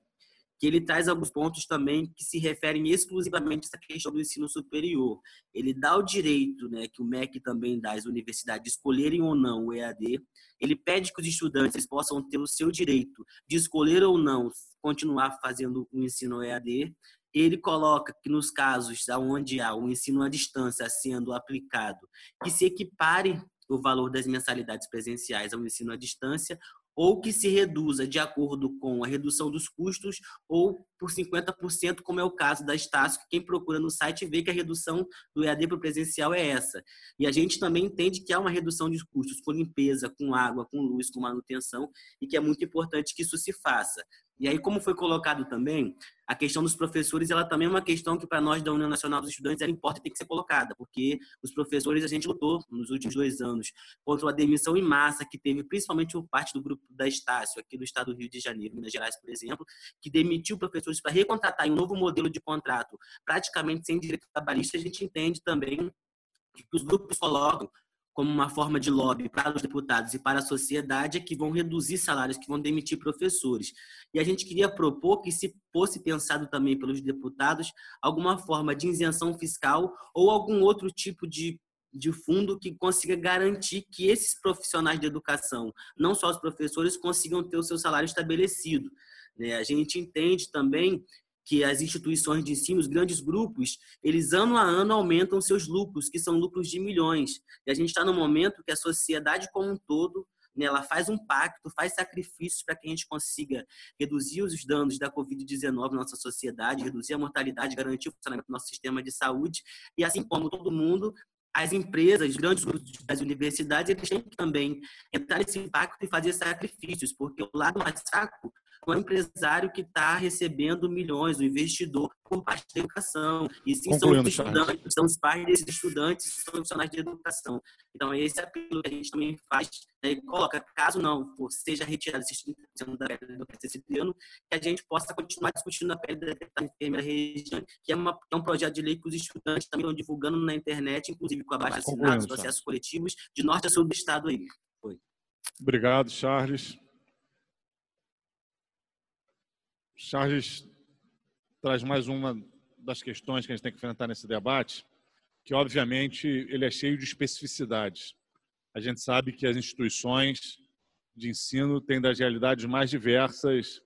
que ele traz alguns pontos também que se referem exclusivamente a essa questão do ensino superior. Ele dá o direito, né, que o MEC também dá às universidades escolherem ou não o EAD. Ele pede que os estudantes possam ter o seu direito de escolher ou não continuar fazendo o ensino EAD. Ele coloca que nos casos onde há o ensino à distância sendo aplicado, que se equipare o valor das mensalidades presenciais ao ensino à distância ou que se reduza de acordo com a redução dos custos ou por 50%, como é o caso da Estácio, que quem procura no site vê que a redução do EAD para o presencial é essa. E a gente também entende que há uma redução de custos com limpeza, com água, com luz, com manutenção, e que é muito importante que isso se faça. E aí, como foi colocado também, a questão dos professores, ela também é uma questão que para nós da União Nacional dos Estudantes ela importa e tem que ser colocada, porque os professores a gente lutou nos últimos dois anos contra a demissão em massa que teve principalmente por parte do grupo da Estácio, aqui do estado do Rio de Janeiro, Minas Gerais, por exemplo, que demitiu professores para recontratar em um novo modelo de contrato, praticamente sem direito trabalhista, a gente entende também que os grupos colocam como uma forma de lobby para os deputados e para a sociedade é que vão reduzir salários, que vão demitir professores. E a gente queria propor que se fosse pensado também pelos deputados alguma forma de isenção fiscal ou algum outro tipo de de fundo que consiga garantir que esses profissionais de educação, não só os professores, consigam ter o seu salário estabelecido. Né? A gente entende também que as instituições de ensino, os grandes grupos, eles ano a ano aumentam seus lucros, que são lucros de milhões. E a gente está no momento que a sociedade como um todo né, ela faz um pacto, faz sacrifícios para que a gente consiga reduzir os danos da Covid-19 na nossa sociedade, reduzir a mortalidade, garantir o funcionamento do nosso sistema de saúde. E assim como todo mundo, as empresas, os grandes grupos das universidades, eles têm que também entrar nesse pacto e fazer sacrifícios, porque o lado mais fraco o empresário que está recebendo milhões, o investidor, por parte da educação. E sim, são os estudantes, são os pais desses estudantes, são profissionais de educação. Então, esse é apelo que a gente também faz, né, e coloca, caso não for, seja retirado esses 30% da pele do ano, que a gente possa continuar discutindo a pele da enfermeira região, que é, uma, é um projeto de lei que os estudantes também estão divulgando na internet, inclusive com abaixo assinados, processos coletivos, de norte a sul do estado aí. Foi. Obrigado, Charles. Charles traz mais uma das questões que a gente tem que enfrentar nesse debate, que obviamente ele é cheio de especificidades. A gente sabe que as instituições de ensino têm das realidades mais diversas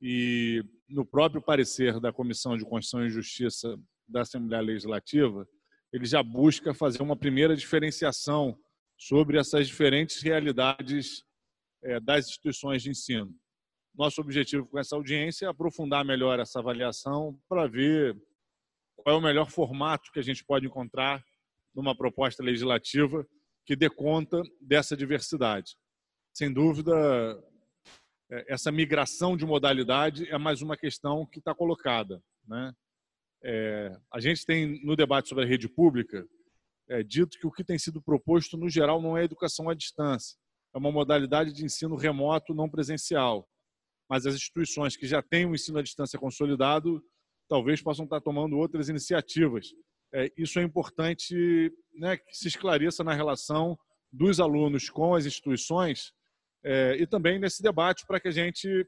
e no próprio parecer da Comissão de Constituição e Justiça da Assembleia Legislativa, ele já busca fazer uma primeira diferenciação sobre essas diferentes realidades eh, das instituições de ensino. Nosso objetivo com essa audiência é aprofundar melhor essa avaliação para ver qual é o melhor formato que a gente pode encontrar numa proposta legislativa que dê conta dessa diversidade. Sem dúvida, é, essa migração de modalidade é mais uma questão que está colocada. Né? É, a gente tem, no debate sobre a rede pública, é, dito que o que tem sido proposto, no geral, não é educação à distância, é uma modalidade de ensino remoto não presencial mas as instituições que já têm o ensino à distância consolidado talvez possam estar tomando outras iniciativas. É, isso é importante né, que se esclareça na relação dos alunos com as instituições é, e também nesse debate para que a gente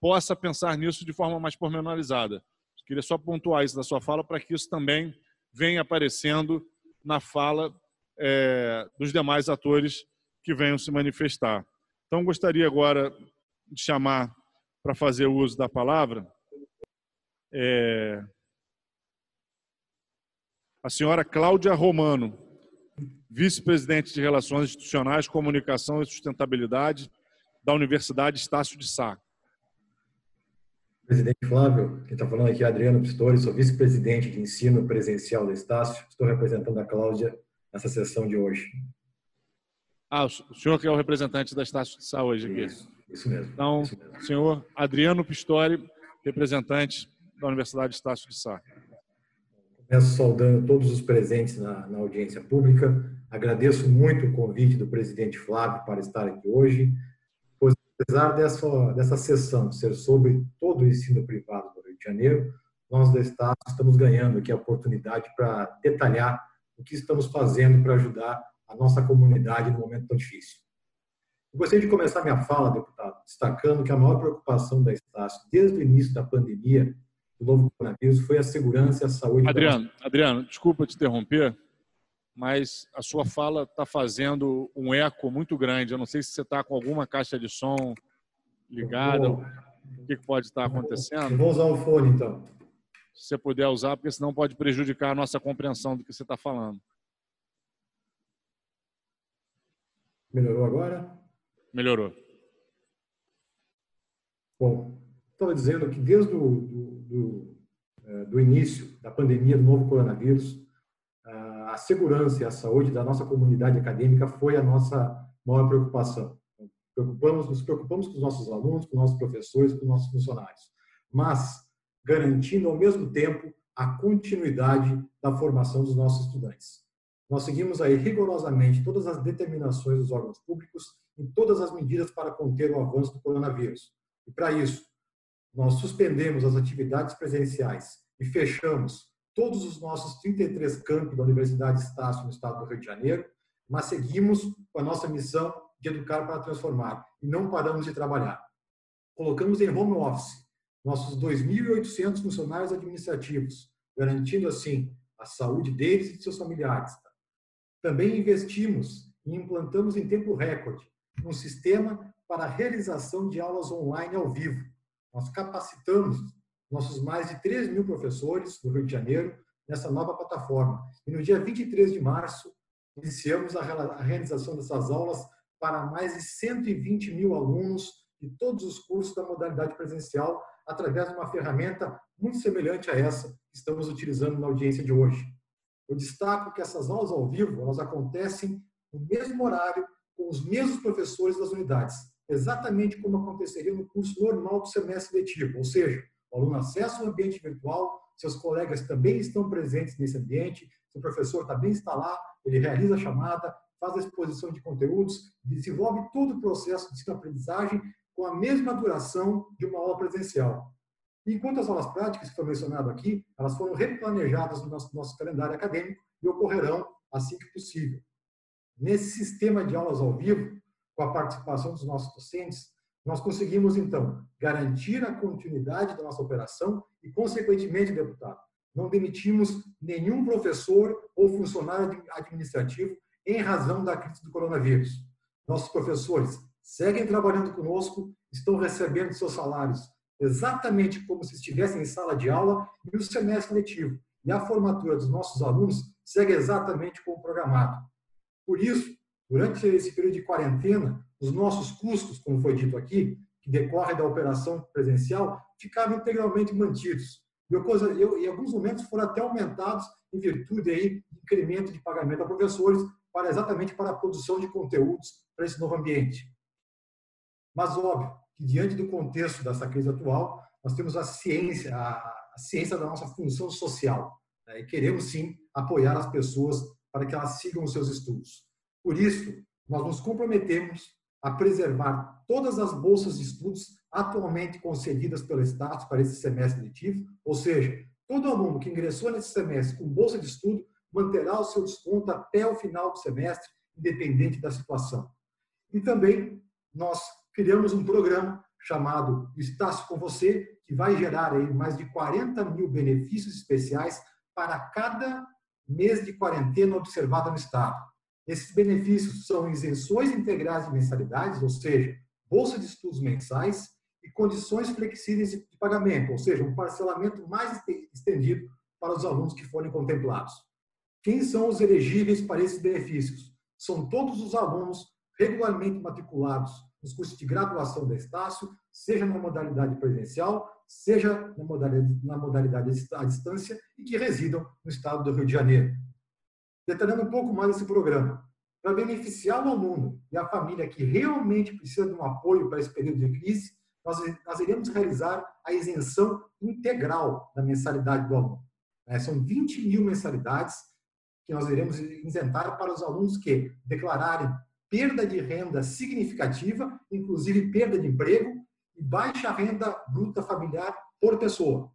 possa pensar nisso de forma mais pormenorizada. Queria só pontuar isso da sua fala para que isso também venha aparecendo na fala é, dos demais atores que venham se manifestar. Então, gostaria agora de chamar para fazer uso da palavra é, a senhora Cláudia Romano, vice-presidente de Relações Institucionais, Comunicação e Sustentabilidade da Universidade Estácio de Sá. Presidente Flávio, quem está falando aqui é Adriano Pistori, sou vice-presidente de ensino presencial da Estácio, estou representando a Cláudia nessa sessão de hoje. Ah, o senhor que é o representante da Estácio de Sá hoje aqui. Isso, isso mesmo. Então, isso mesmo. senhor Adriano Pistori, representante da Universidade Estácio de Sá. Começo saudando todos os presentes na, na audiência pública. Agradeço muito o convite do presidente Flávio para estar aqui hoje apesar dessa, dessa sessão ser sobre todo o ensino privado no Rio de Janeiro, nós da Estado estamos ganhando aqui a oportunidade para detalhar o que estamos fazendo para ajudar a nossa comunidade no momento tão difícil. Eu gostaria de começar minha fala, deputado, destacando que a maior preocupação da Estácio desde o início da pandemia do novo coronavírus foi a segurança e a saúde. Adriano, nossa... Adriano, desculpa te interromper, mas a sua fala está fazendo um eco muito grande. Eu não sei se você está com alguma caixa de som ligada. Vou... O que pode estar acontecendo? Eu vou usar o fone, então. Se você puder usar, porque senão pode prejudicar a nossa compreensão do que você está falando. Melhorou agora? Melhorou. Bom, estava dizendo que desde o do, do, é, do início da pandemia do novo coronavírus, a segurança e a saúde da nossa comunidade acadêmica foi a nossa maior preocupação. Preocupamos, nos preocupamos com os nossos alunos, com os nossos professores, com os nossos funcionários, mas garantindo ao mesmo tempo a continuidade da formação dos nossos estudantes. Nós seguimos aí rigorosamente todas as determinações dos órgãos públicos em todas as medidas para conter o avanço do coronavírus. E para isso, nós suspendemos as atividades presenciais e fechamos todos os nossos 33 campos da Universidade Estácio no estado do Rio de Janeiro, mas seguimos com a nossa missão de educar para transformar e não paramos de trabalhar. Colocamos em home office nossos 2.800 funcionários administrativos, garantindo assim a saúde deles e de seus familiares. Também investimos e implantamos em tempo recorde um sistema para a realização de aulas online ao vivo. Nós capacitamos nossos mais de 3 mil professores do Rio de Janeiro nessa nova plataforma. E no dia 23 de março, iniciamos a realização dessas aulas para mais de 120 mil alunos de todos os cursos da modalidade presencial, através de uma ferramenta muito semelhante a essa que estamos utilizando na audiência de hoje. Eu destaco que essas aulas ao vivo elas acontecem no mesmo horário, com os mesmos professores das unidades, exatamente como aconteceria no curso normal do semestre letivo, ou seja, o aluno acessa o ambiente virtual, seus colegas também estão presentes nesse ambiente, seu professor também está lá, ele realiza a chamada, faz a exposição de conteúdos, desenvolve todo o processo de ensino-aprendizagem com a mesma duração de uma aula presencial. Enquanto as aulas práticas que foi mencionado aqui, elas foram replanejadas no nosso, nosso calendário acadêmico e ocorrerão assim que possível. Nesse sistema de aulas ao vivo, com a participação dos nossos docentes, nós conseguimos, então, garantir a continuidade da nossa operação e, consequentemente, deputado, não demitimos nenhum professor ou funcionário administrativo em razão da crise do coronavírus. Nossos professores seguem trabalhando conosco, estão recebendo seus salários exatamente como se estivessem em sala de aula e o semestre letivo. E a formatura dos nossos alunos segue exatamente como programado. Por isso, durante esse período de quarentena, os nossos custos, como foi dito aqui, que decorrem da operação presencial, ficavam integralmente mantidos. E, eu, em alguns momentos foram até aumentados em virtude aí de incremento de pagamento a professores, para exatamente para a produção de conteúdos para esse novo ambiente. Mas, óbvio, que diante do contexto dessa crise atual, nós temos a ciência, a, a ciência da nossa função social. Né? E queremos, sim, apoiar as pessoas para que elas sigam os seus estudos. Por isso, nós nos comprometemos a preservar todas as bolsas de estudos atualmente concedidas pelo Estado para esse semestre letivo, ou seja, todo aluno que ingressou nesse semestre com bolsa de estudo manterá o seu desconto até o final do semestre, independente da situação. E também nós criamos um programa chamado Estácio com Você, que vai gerar aí mais de 40 mil benefícios especiais para cada mês de quarentena observada no Estado. Esses benefícios são isenções integrais de mensalidades, ou seja, bolsa de estudos mensais e condições flexíveis de pagamento, ou seja, um parcelamento mais estendido para os alunos que forem contemplados. Quem são os elegíveis para esses benefícios? São todos os alunos regularmente matriculados nos cursos de graduação da Estácio, seja na modalidade presencial, seja na modalidade, na modalidade à distância e que residam no estado do Rio de Janeiro. Detalhando um pouco mais esse programa, para beneficiar o aluno e a família que realmente precisa de um apoio para esse período de crise, nós, nós iremos realizar a isenção integral da mensalidade do aluno. É, são 20 mil mensalidades que nós iremos isentar para os alunos que declararem perda de renda significativa, inclusive perda de emprego e baixa renda bruta familiar por pessoa.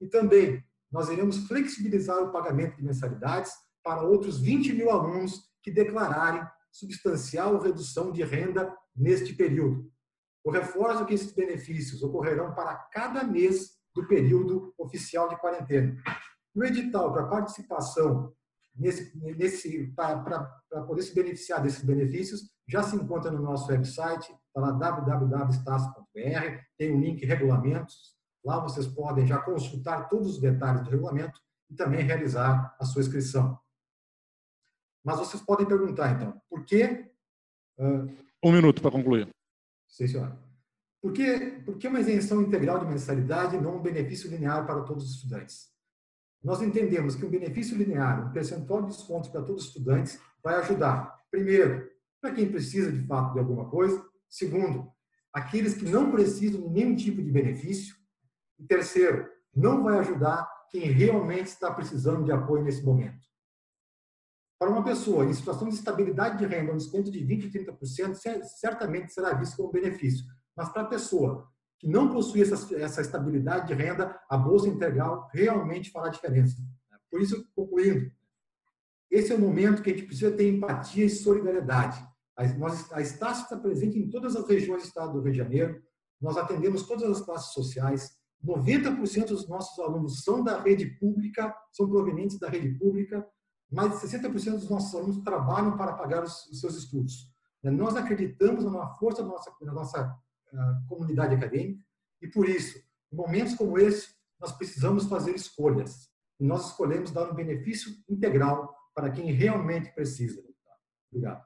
E também nós iremos flexibilizar o pagamento de mensalidades para outros 20 mil alunos que declararem substancial redução de renda neste período. Eu reforço que esses benefícios ocorrerão para cada mês do período oficial de quarentena. O edital para participação nesse, nesse para poder se beneficiar desses benefícios já se encontra no nosso website, está lá tem um link regulamentos, lá vocês podem já consultar todos os detalhes do regulamento e também realizar a sua inscrição. Mas vocês podem perguntar, então, por que... Uh, um minuto para concluir. Sim, senhora. Por que, por que uma isenção integral de mensalidade e não um benefício linear para todos os estudantes? Nós entendemos que um benefício linear, um percentual de descontos para todos os estudantes, vai ajudar, primeiro, para quem precisa de fato de alguma coisa, segundo, aqueles que não precisam de nenhum tipo de benefício, e terceiro, não vai ajudar quem realmente está precisando de apoio nesse momento. Para uma pessoa em situação de estabilidade de renda, um desconto de 20% e 30% certamente será visto como benefício. Mas para a pessoa que não possui essa, essa estabilidade de renda, a bolsa integral realmente fará diferença. Por isso, concluindo, esse é o momento que a gente precisa ter empatia e solidariedade. A, nós, a Estácio está presente em todas as regiões do estado do Rio de Janeiro, nós atendemos todas as classes sociais, 90% dos nossos alunos são da rede pública, são provenientes da rede pública, mais de 60% dos nossos alunos trabalham para pagar os, os seus estudos. Nós acreditamos na força da nossa, nossa comunidade acadêmica, e por isso, em momentos como esse, nós precisamos fazer escolhas. E nós escolhemos dar um benefício integral para quem realmente precisa. Obrigado.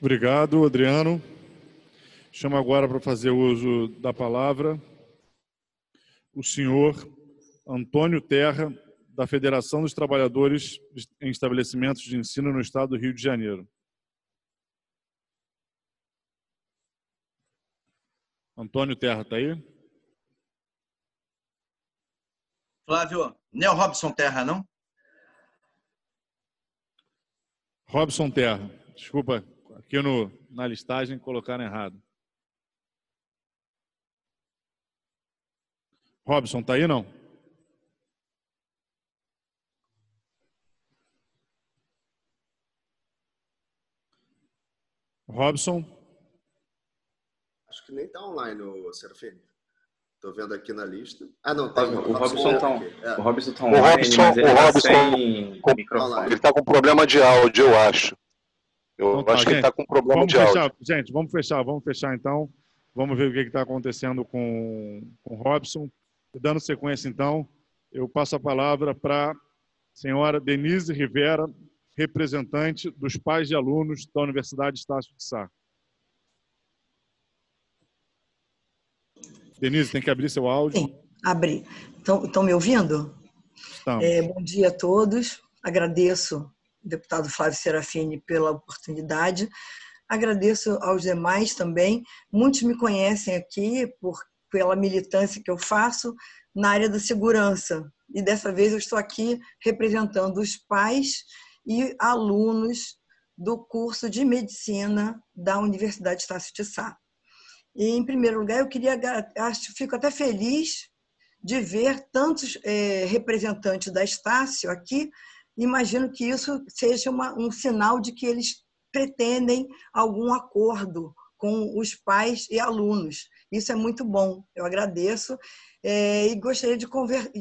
Obrigado, Adriano. Chamo agora para fazer uso da palavra o senhor Antônio Terra, da Federação dos Trabalhadores em Estabelecimentos de Ensino no Estado do Rio de Janeiro. Antônio Terra, está aí? Flávio, não é o Robson Terra, não? Robson Terra. Desculpa, aqui no, na listagem colocaram errado. Robson, está aí não? Robson? que nem está online, o Serafim. Estou vendo aqui na lista. Ah, não, tem. O, o Robson está é. o Robson tá online, o Robson, mas ele o tá sem com, microfone. Ele está com problema de áudio, eu acho. Eu então, tá, acho gente, que ele está com problema vamos de fechar, áudio. Gente, vamos fechar, vamos fechar então. Vamos ver o que está acontecendo com, com o Robson. Dando sequência, então, eu passo a palavra para a senhora Denise Rivera, representante dos pais de alunos da Universidade Estácio de Sá. Denise, tem que abrir seu áudio. Sim, abri. Estão me ouvindo? É, bom dia a todos. Agradeço deputado Flávio Serafini pela oportunidade. Agradeço aos demais também. Muitos me conhecem aqui por, pela militância que eu faço na área da segurança. E dessa vez eu estou aqui representando os pais e alunos do curso de medicina da Universidade Estácio de Sá. E, em primeiro lugar, eu queria, acho, fico até feliz de ver tantos é, representantes da Estácio aqui. Imagino que isso seja uma, um sinal de que eles pretendem algum acordo com os pais e alunos. Isso é muito bom, eu agradeço. É, e gostaria de,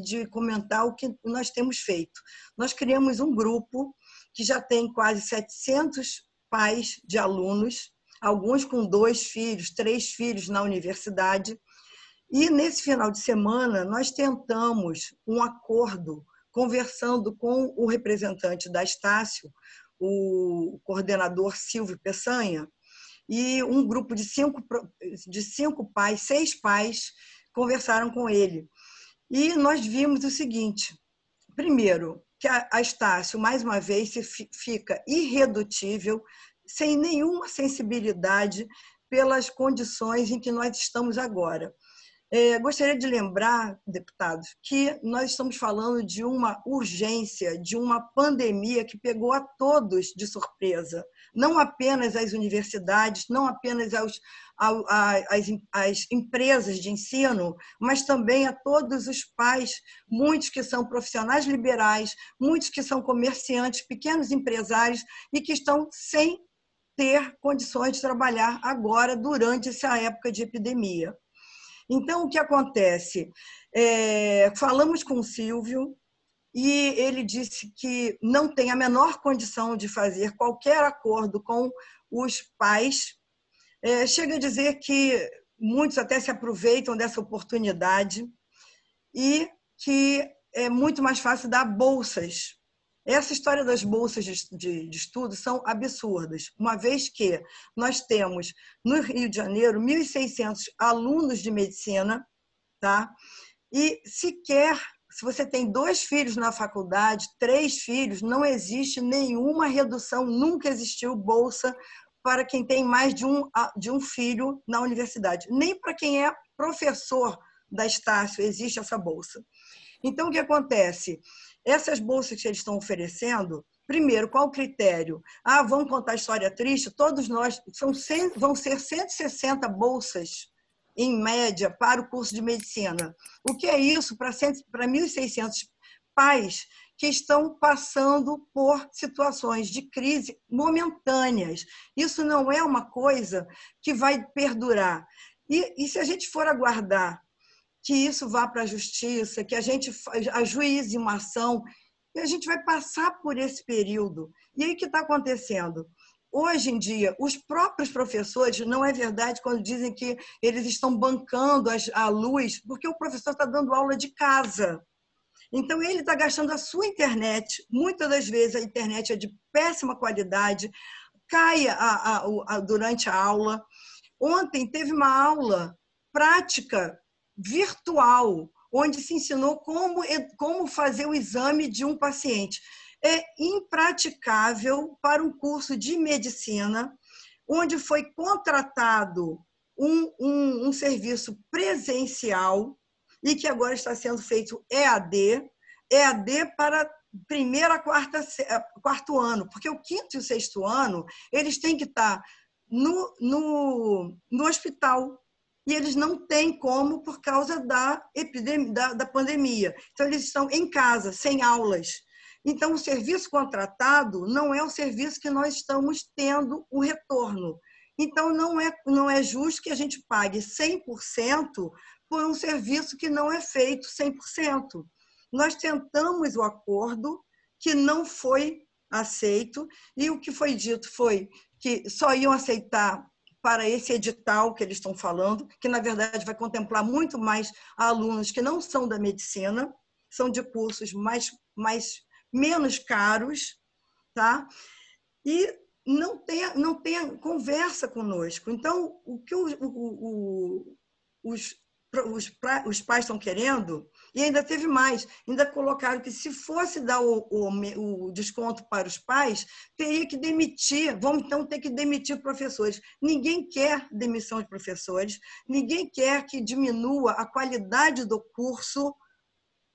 de comentar o que nós temos feito. Nós criamos um grupo que já tem quase 700 pais de alunos, alguns com dois filhos, três filhos na universidade. E nesse final de semana, nós tentamos um acordo, conversando com o representante da Estácio, o coordenador Silvio Peçanha, e um grupo de cinco, de cinco pais, seis pais, conversaram com ele. E nós vimos o seguinte: primeiro, que a Estácio, mais uma vez, fica irredutível, sem nenhuma sensibilidade pelas condições em que nós estamos agora. É, gostaria de lembrar, deputados, que nós estamos falando de uma urgência, de uma pandemia que pegou a todos de surpresa, não apenas as universidades, não apenas aos, as empresas de ensino, mas também a todos os pais, muitos que são profissionais liberais, muitos que são comerciantes, pequenos empresários e que estão sem ter condições de trabalhar agora, durante essa época de epidemia. Então, o que acontece? É, falamos com o Silvio e ele disse que não tem a menor condição de fazer qualquer acordo com os pais. É, chega a dizer que muitos até se aproveitam dessa oportunidade e que é muito mais fácil dar bolsas essa história das bolsas de, de, de, estudo são absurdas, uma vez que nós temos no Rio de Janeiro 1.600 alunos de medicina, tá? E sequer, se você tem dois filhos na faculdade, três filhos, não existe nenhuma redução, nunca existiu bolsa para quem tem mais de um, de um filho na universidade. Nem para quem é professor da Estácio existe essa bolsa. Então, o que acontece? Essas bolsas que eles estão oferecendo, primeiro, qual o critério? Ah, vamos contar história triste? Todos nós, são 100, vão ser 160 bolsas, em média, para o curso de medicina. O que é isso para 1.600 pais que estão passando por situações de crise momentâneas. Isso não é uma coisa que vai perdurar. E, e se a gente for aguardar que isso vá para a justiça, que a gente ajuize uma ação, e a gente vai passar por esse período. E aí o que está acontecendo? Hoje em dia, os próprios professores, não é verdade quando dizem que eles estão bancando a luz, porque o professor está dando aula de casa. Então, ele está gastando a sua internet. Muitas das vezes a internet é de péssima qualidade, cai a, a, a, durante a aula. Ontem teve uma aula prática virtual, onde se ensinou como, como fazer o exame de um paciente. É impraticável para um curso de medicina, onde foi contratado um, um, um serviço presencial e que agora está sendo feito EAD, EAD para primeiro a quarta, quarto ano, porque o quinto e o sexto ano, eles têm que estar no, no, no hospital, e eles não têm como por causa da epidemia, da, da pandemia. Então, eles estão em casa, sem aulas. Então, o serviço contratado não é o serviço que nós estamos tendo o retorno. Então, não é, não é justo que a gente pague 100% por um serviço que não é feito 100%. Nós tentamos o acordo, que não foi aceito, e o que foi dito foi que só iam aceitar para esse edital que eles estão falando, que na verdade vai contemplar muito mais alunos que não são da medicina, são de cursos mais, mais menos caros, tá? E não tem, não tem conversa conosco. Então, o que o, o, o, os os, os pais estão querendo, e ainda teve mais, ainda colocaram que se fosse dar o, o, o, desconto para os pais, teria que demitir, vamos então ter que demitir professores. Ninguém quer demissão de professores, ninguém quer que diminua a qualidade do curso,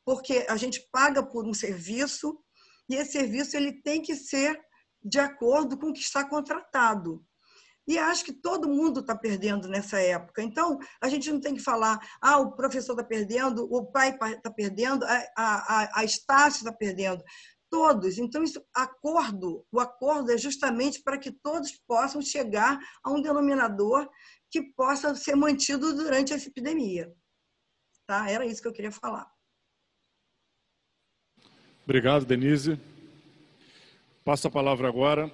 porque a gente paga por um serviço, e esse serviço ele tem que ser de acordo com o que está contratado. E acho que todo mundo está perdendo nessa época. Então, a gente não tem que falar, ah, o professor está perdendo, o pai está perdendo, a, a, a Estácio está perdendo. Todos. Então, isso, acordo, o acordo é justamente para que todos possam chegar a um denominador que possa ser mantido durante essa epidemia. Tá? Era isso que eu queria falar. Obrigado, Denise. Passo a palavra agora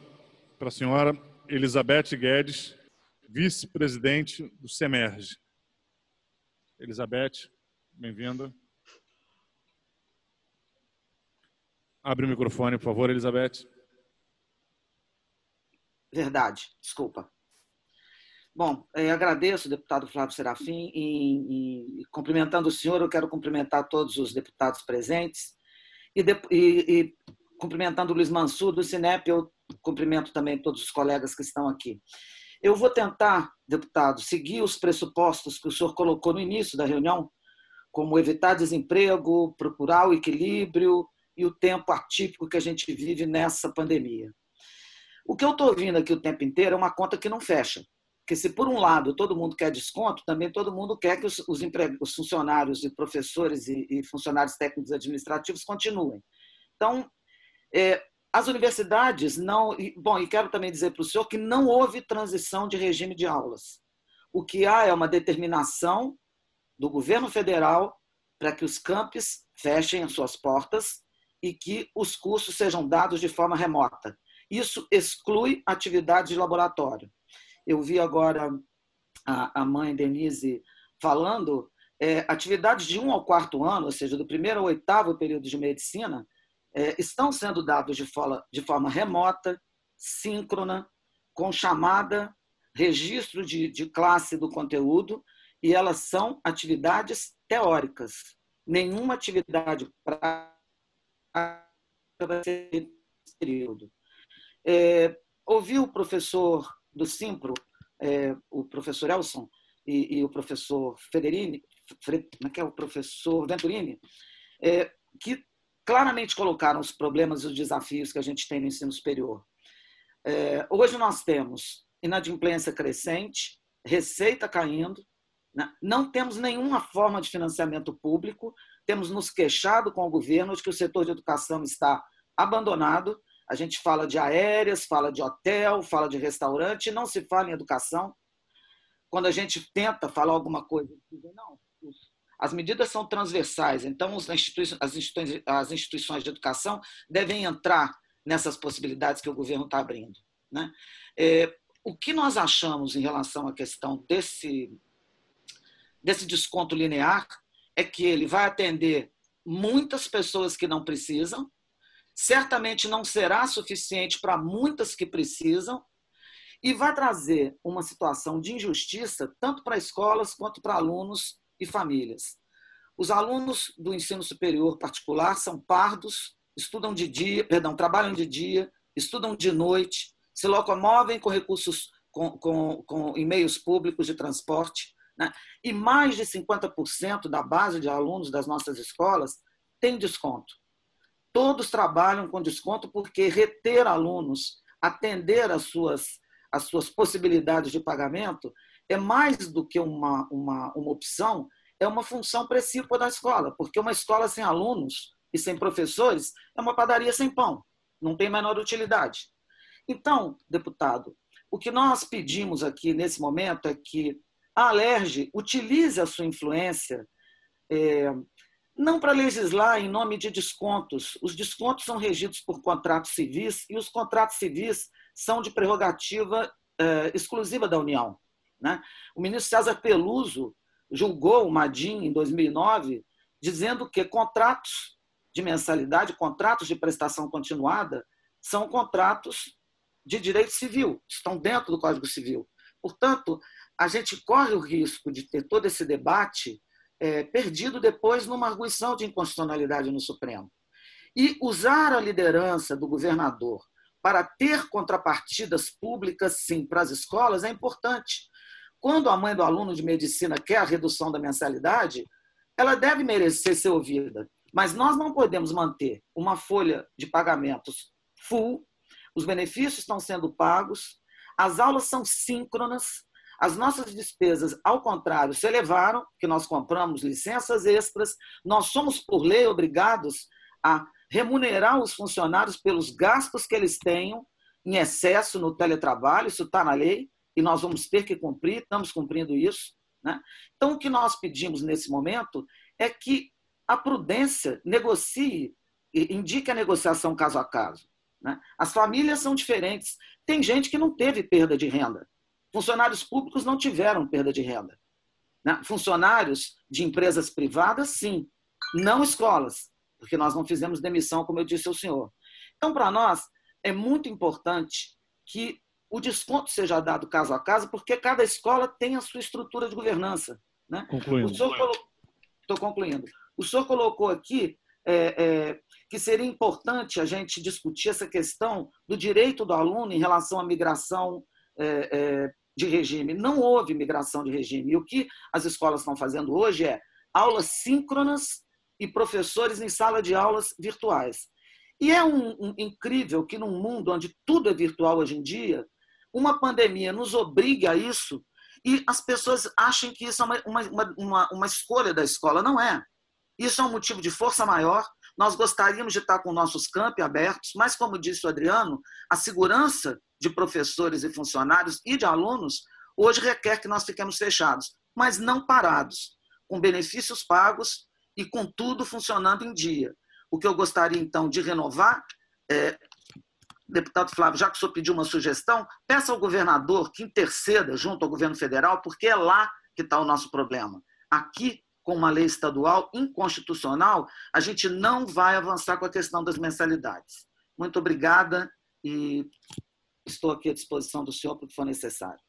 para a senhora Elizabeth Guedes, vice-presidente do SEMERGE. Elizabeth, bem-vinda. Abre o microfone, por favor, Elizabeth. Verdade, desculpa. Bom, agradeço, deputado Flávio Serafim, e, e, cumprimentando o senhor, eu quero cumprimentar todos os deputados presentes e, de, e, e cumprimentando o Luiz Mansur do Cinep, eu cumprimento também todos os colegas que estão aqui. Eu vou tentar, deputado, seguir os pressupostos que o senhor colocou no início da reunião, como evitar desemprego, procurar o equilíbrio e o tempo atípico que a gente vive nessa pandemia. O que eu estou ouvindo aqui o tempo inteiro é uma conta que não fecha. Porque se por um lado todo mundo quer desconto, também todo mundo quer que os, os, os funcionários e professores e, e, funcionários técnicos administrativos continuem. Então, é, as universidades não. Bom, e quero também dizer para o senhor que não houve transição de regime de aulas. O que há é uma determinação do governo federal para que os campos fechem as suas portas e que os cursos sejam dados de forma remota. Isso exclui atividade de laboratório eu vi agora a, a mãe Denise falando, é, atividades de um ao quarto ano, ou seja, do primeiro ao oitavo período de medicina, é, estão sendo dados de forma, de forma remota, síncrona, com chamada, registro de, de classe do conteúdo, e elas são atividades teóricas. Nenhuma atividade prática vai ser nesse período. É, ouvi o professor do Simpro, é, o professor Elson e, e, o professor Federini, como é que é o professor Venturini, é, que claramente colocaram os problemas e os desafios que a gente tem no ensino superior. É, hoje nós temos inadimplência crescente, receita caindo, né? não temos nenhuma forma de financiamento público, temos nos queixado com o governo de que o setor de educação está abandonado a gente fala de aéreas, fala de hotel, fala de restaurante, não se fala em educação. Quando a gente tenta falar alguma coisa, não, as medidas são transversais, então as instituições, as instituições, as instituições de educação devem entrar nessas possibilidades que o governo está abrindo. Né? É, o que nós achamos em relação à questão desse, desse desconto linear é que ele vai atender muitas pessoas que não precisam, certamente não será suficiente para muitas que precisam e vai trazer uma situação de injustiça tanto para escolas quanto para alunos e famílias. Os alunos do ensino superior particular são pardos, estudam de dia, perdão, trabalham de dia, estudam de noite, se locomovem com recursos com, com, com em meios públicos de transporte, né? e mais de 50% da base de alunos das nossas escolas tem desconto. Todos trabalham com desconto porque reter alunos, atender às suas, às suas possibilidades de pagamento, é mais do que uma, uma, uma opção, é uma função precípua da escola, porque uma escola sem alunos e sem professores é uma padaria sem pão, não tem menor utilidade. Então, deputado, o que nós pedimos aqui nesse momento é que a Alerj utilize a sua influência é, não para legislar em nome de descontos. Os descontos são regidos por contratos civis e os contratos civis são de prerrogativa eh, exclusiva da União. Né? O ministro César Peluso julgou o Madim em 2009, dizendo que contratos de mensalidade, contratos de prestação continuada, são contratos de direito civil, estão dentro do Código Civil. Portanto, a gente corre o risco de ter todo esse debate é, perdido depois numa arguição de inconstitucionalidade no Supremo. E usar a liderança do governador para ter contrapartidas públicas, sim, para as escolas é importante. Quando a mãe do aluno de medicina quer a redução da mensalidade, ela deve merecer ser ouvida. Mas nós não podemos manter uma folha de pagamentos full, os benefícios estão sendo pagos, as aulas são síncronas, as nossas despesas, ao contrário, se elevaram, que nós compramos licenças extras, nós somos, por lei, obrigados a remunerar os funcionários pelos gastos que eles tenham em excesso no teletrabalho, isso está na lei, e nós vamos ter que cumprir, estamos cumprindo isso. Né? Então, o que nós pedimos nesse momento é que a prudência negocie, indique a negociação caso a caso. Né? As famílias são diferentes. Tem gente que não teve perda de renda. Funcionários públicos não tiveram perda de renda. Né? Funcionários de empresas privadas, sim. Não escolas, porque nós não fizemos demissão, como eu disse ao senhor. Então, para nós, é muito importante que o desconto seja dado caso a caso, porque cada escola tem a sua estrutura de governança. Né? Concluindo. Estou concluindo. O senhor colocou aqui é, é, que seria importante a gente discutir essa questão do direito do aluno em relação à migração é, é de regime. Não houve migração de regime. E o que as escolas estão fazendo hoje é aulas síncronas e professores em sala de aulas virtuais. E é um, um, incrível que num mundo onde tudo é virtual hoje em dia, uma pandemia nos obrigue a isso e as pessoas achem que isso é uma, uma, uma, uma escolha da escola. Não é. Isso é um motivo de força maior. Nós gostaríamos de estar com nossos campi abertos, mas, como disse o Adriano, a segurança de professores e funcionários e de alunos hoje requer que nós fiquemos fechados, mas não parados, com benefícios pagos e com tudo funcionando em dia. O que eu gostaria, então, de renovar é, deputado Flávio, já que o senhor pediu uma sugestão, peça ao governador que interceda junto ao governo federal, porque é lá que está o nosso problema. Aqui com uma lei estadual inconstitucional, a gente não vai avançar com a questão das mensalidades. Muito obrigada e estou aqui à disposição do senhor para o que for necessário.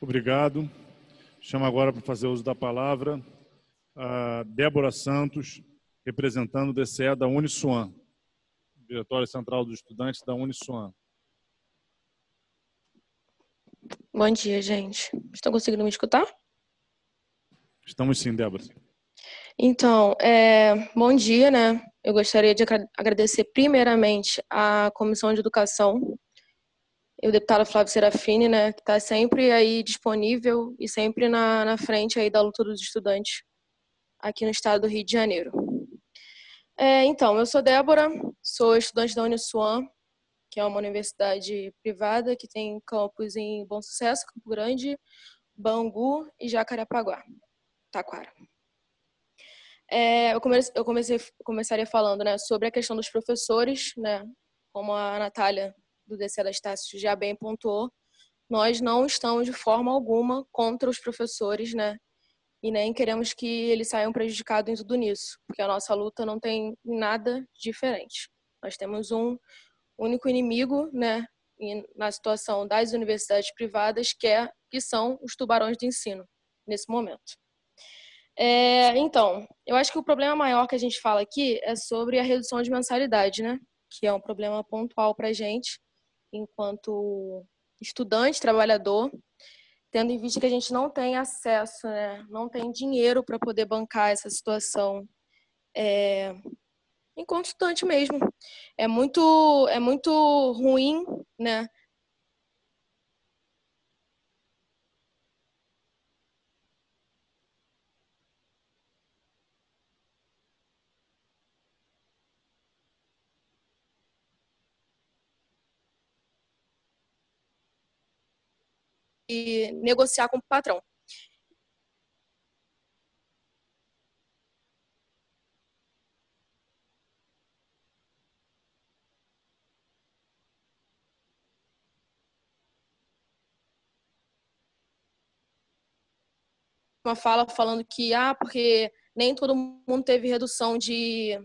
Obrigado. Chamo agora para fazer uso da palavra a Débora Santos, representando o DCE da Uniswan, Diretório Central dos Estudantes da Uniswan. Bom dia, gente. Estão conseguindo me escutar? Estamos sim, Débora. Então, é, bom dia, né? Eu gostaria de agradecer primeiramente à Comissão de Educação e o deputado Flávio Serafini, né, que está sempre aí disponível e sempre na, na frente aí da luta dos estudantes aqui no estado do Rio de Janeiro. É, então, eu sou Débora, sou estudante da Uniswan, que é uma universidade privada que tem campus em Bom Sucesso, Campo Grande, Bangu e Jacarepaguá, Taquara. É, eu, comecei, eu comecei, começaria falando né, sobre a questão dos professores, né, como a Natália do DC das Taças já bem pontuou, nós não estamos de forma alguma contra os professores, né, e nem queremos que eles saiam prejudicados em tudo nisso, porque a nossa luta não tem nada diferente. Nós temos um único inimigo, né, na situação das universidades privadas, que, é, que são os tubarões de ensino, nesse momento. É, então, eu acho que o problema maior que a gente fala aqui é sobre a redução de mensalidade, né? Que é um problema pontual para a gente, enquanto estudante, trabalhador, tendo em vista que a gente não tem acesso, né? Não tem dinheiro para poder bancar essa situação é, inconstante mesmo. É muito, é muito ruim, né? E negociar com o patrão. uma fala falando que, ah, porque nem todo mundo teve redução de,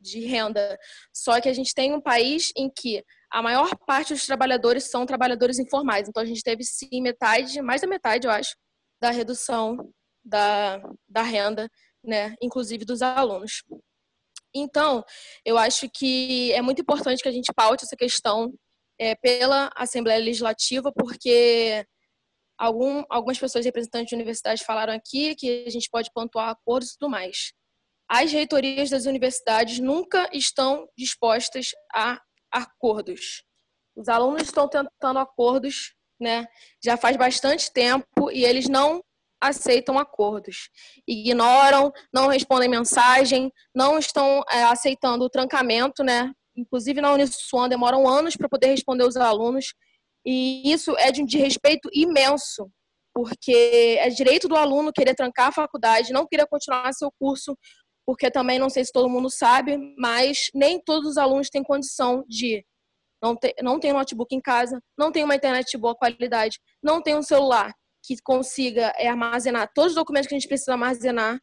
de renda. Só que a gente tem um país em que a maior parte dos trabalhadores são trabalhadores informais. Então a gente teve sim metade, mais da metade, eu acho, da redução da, da renda, né, inclusive dos alunos. Então, eu acho que é muito importante que a gente paute essa questão é, pela Assembleia Legislativa, porque Algum, algumas pessoas representantes de universidades falaram aqui que a gente pode pontuar acordos e tudo mais. As reitorias das universidades nunca estão dispostas a acordos. Os alunos estão tentando acordos, né? Já faz bastante tempo e eles não aceitam acordos. Ignoram, não respondem mensagem, não estão é, aceitando o trancamento, né? inclusive na Uniswan, demoram anos para poder responder os alunos. E isso é de um desrespeito imenso, porque é direito do aluno querer trancar a faculdade, não querer continuar seu curso, porque também não sei se todo mundo sabe, mas nem todos os alunos têm condição de não ter, não tem notebook em casa, não tem uma internet de boa qualidade, não tem um celular que consiga é, armazenar todos os documentos que a gente precisa armazenar.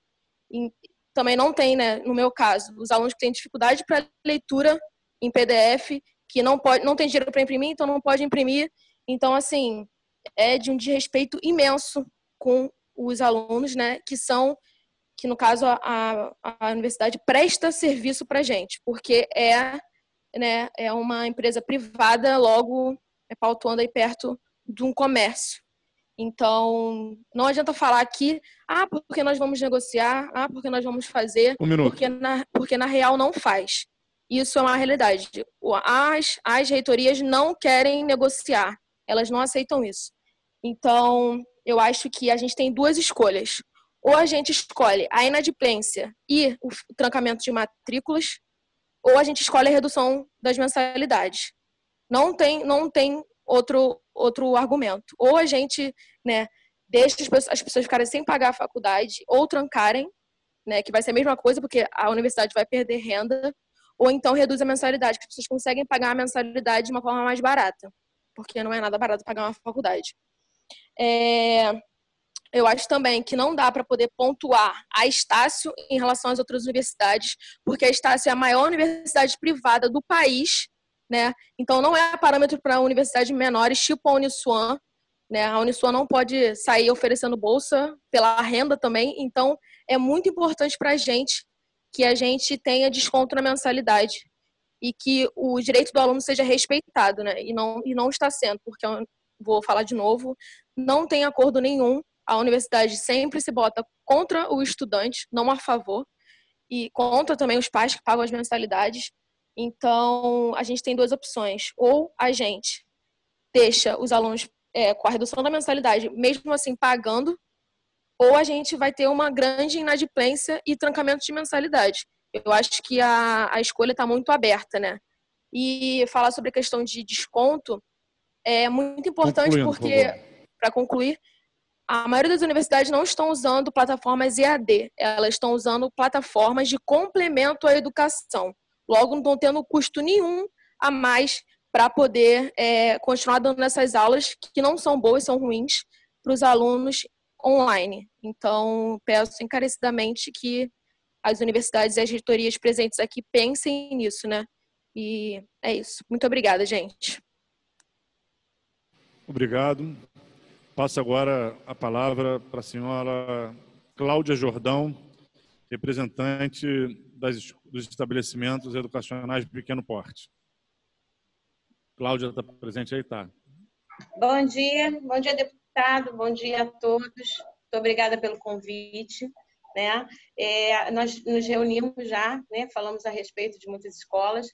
E também não tem, né, no meu caso, os alunos que têm dificuldade para leitura em PDF, que não pode, não tem dinheiro para imprimir, então não pode imprimir. Então, assim, é de um desrespeito imenso com os alunos, né, que são que no caso a, a universidade presta serviço para gente, porque é né, é uma empresa privada, logo é pautuando aí perto de um comércio. Então, não adianta falar aqui, ah, porque nós vamos negociar, ah, porque nós vamos fazer, um minuto. porque na, porque na real não faz. Isso é uma realidade. As, as reitorias não querem negociar, elas não aceitam isso. Então, eu acho que a gente tem duas escolhas. Ou a gente escolhe a inadimplência e o trancamento de matrículas, ou a gente escolhe a redução das mensalidades. Não tem, não tem outro, outro argumento. Ou a gente né, deixa as pessoas, as pessoas ficarem sem pagar a faculdade, ou trancarem, né, que vai ser a mesma coisa, porque a universidade vai perder renda, ou então reduz a mensalidade, que as pessoas conseguem pagar a mensalidade de uma forma mais barata, porque não é nada barato pagar uma faculdade. É, eu acho também que não dá para poder pontuar a Estácio em relação às outras universidades, porque a Estácio é a maior universidade privada do país né? Então não é parâmetro para universidades menores, tipo a Uniswan, né? A Uniswan não pode sair oferecendo bolsa pela renda também, então é muito importante para a gente que a gente tenha desconto na mensalidade e que o direito do aluno seja respeitado, né? E não e não está sendo, porque vou falar de novo, não tem acordo nenhum. A universidade sempre se bota contra o estudante, não a favor, e contra também os pais que pagam as mensalidades. Então, a gente tem duas opções. Ou a gente deixa os alunos é, com a redução da mensalidade, mesmo assim pagando, ou a gente vai ter uma grande inadimplência e trancamento de mensalidade. Eu acho que a, a escolha está muito aberta, né? E falar sobre a questão de desconto é muito importante porque, para concluir, a maioria das universidades não estão usando plataformas EAD, elas estão usando plataformas de complemento à educação. Logo, não estão tendo custo nenhum a mais para poder é, continuar dando essas aulas que não são boas, são ruins para os alunos online. Então, peço encarecidamente que as universidades e as reitorias presentes aqui pensem nisso, né? E é isso. Muito obrigada, gente. Obrigado. Passo agora a palavra para a senhora Cláudia Jordão, representante das, dos estabelecimentos educacionais de pequeno porte. Cláudia está presente aí, tá? Bom dia, bom dia, deputado, bom dia a todos. Muito obrigada pelo convite. Né? É, nós nos reunimos já, né? falamos a respeito de muitas escolas.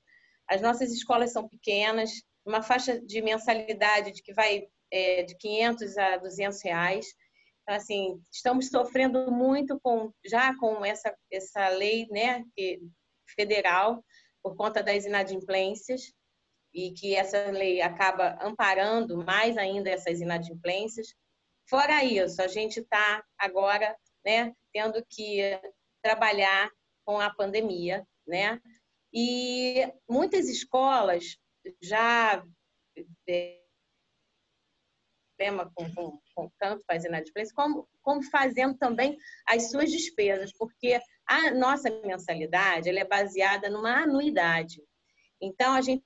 As nossas escolas são pequenas, uma faixa de mensalidade de que vai é, de 500 a 200 reais. Então, assim, estamos sofrendo muito com já com essa essa lei, né, federal por conta das inadimplências e que essa lei acaba amparando mais ainda essas inadimplências. Fora isso, a gente está agora, né, tendo que trabalhar com a pandemia, né? E muitas escolas já problema com, com, com tanto com as inadimplências, como, como fazendo também as suas despesas, porque a nossa mensalidade ela é baseada numa anuidade. Então, a gente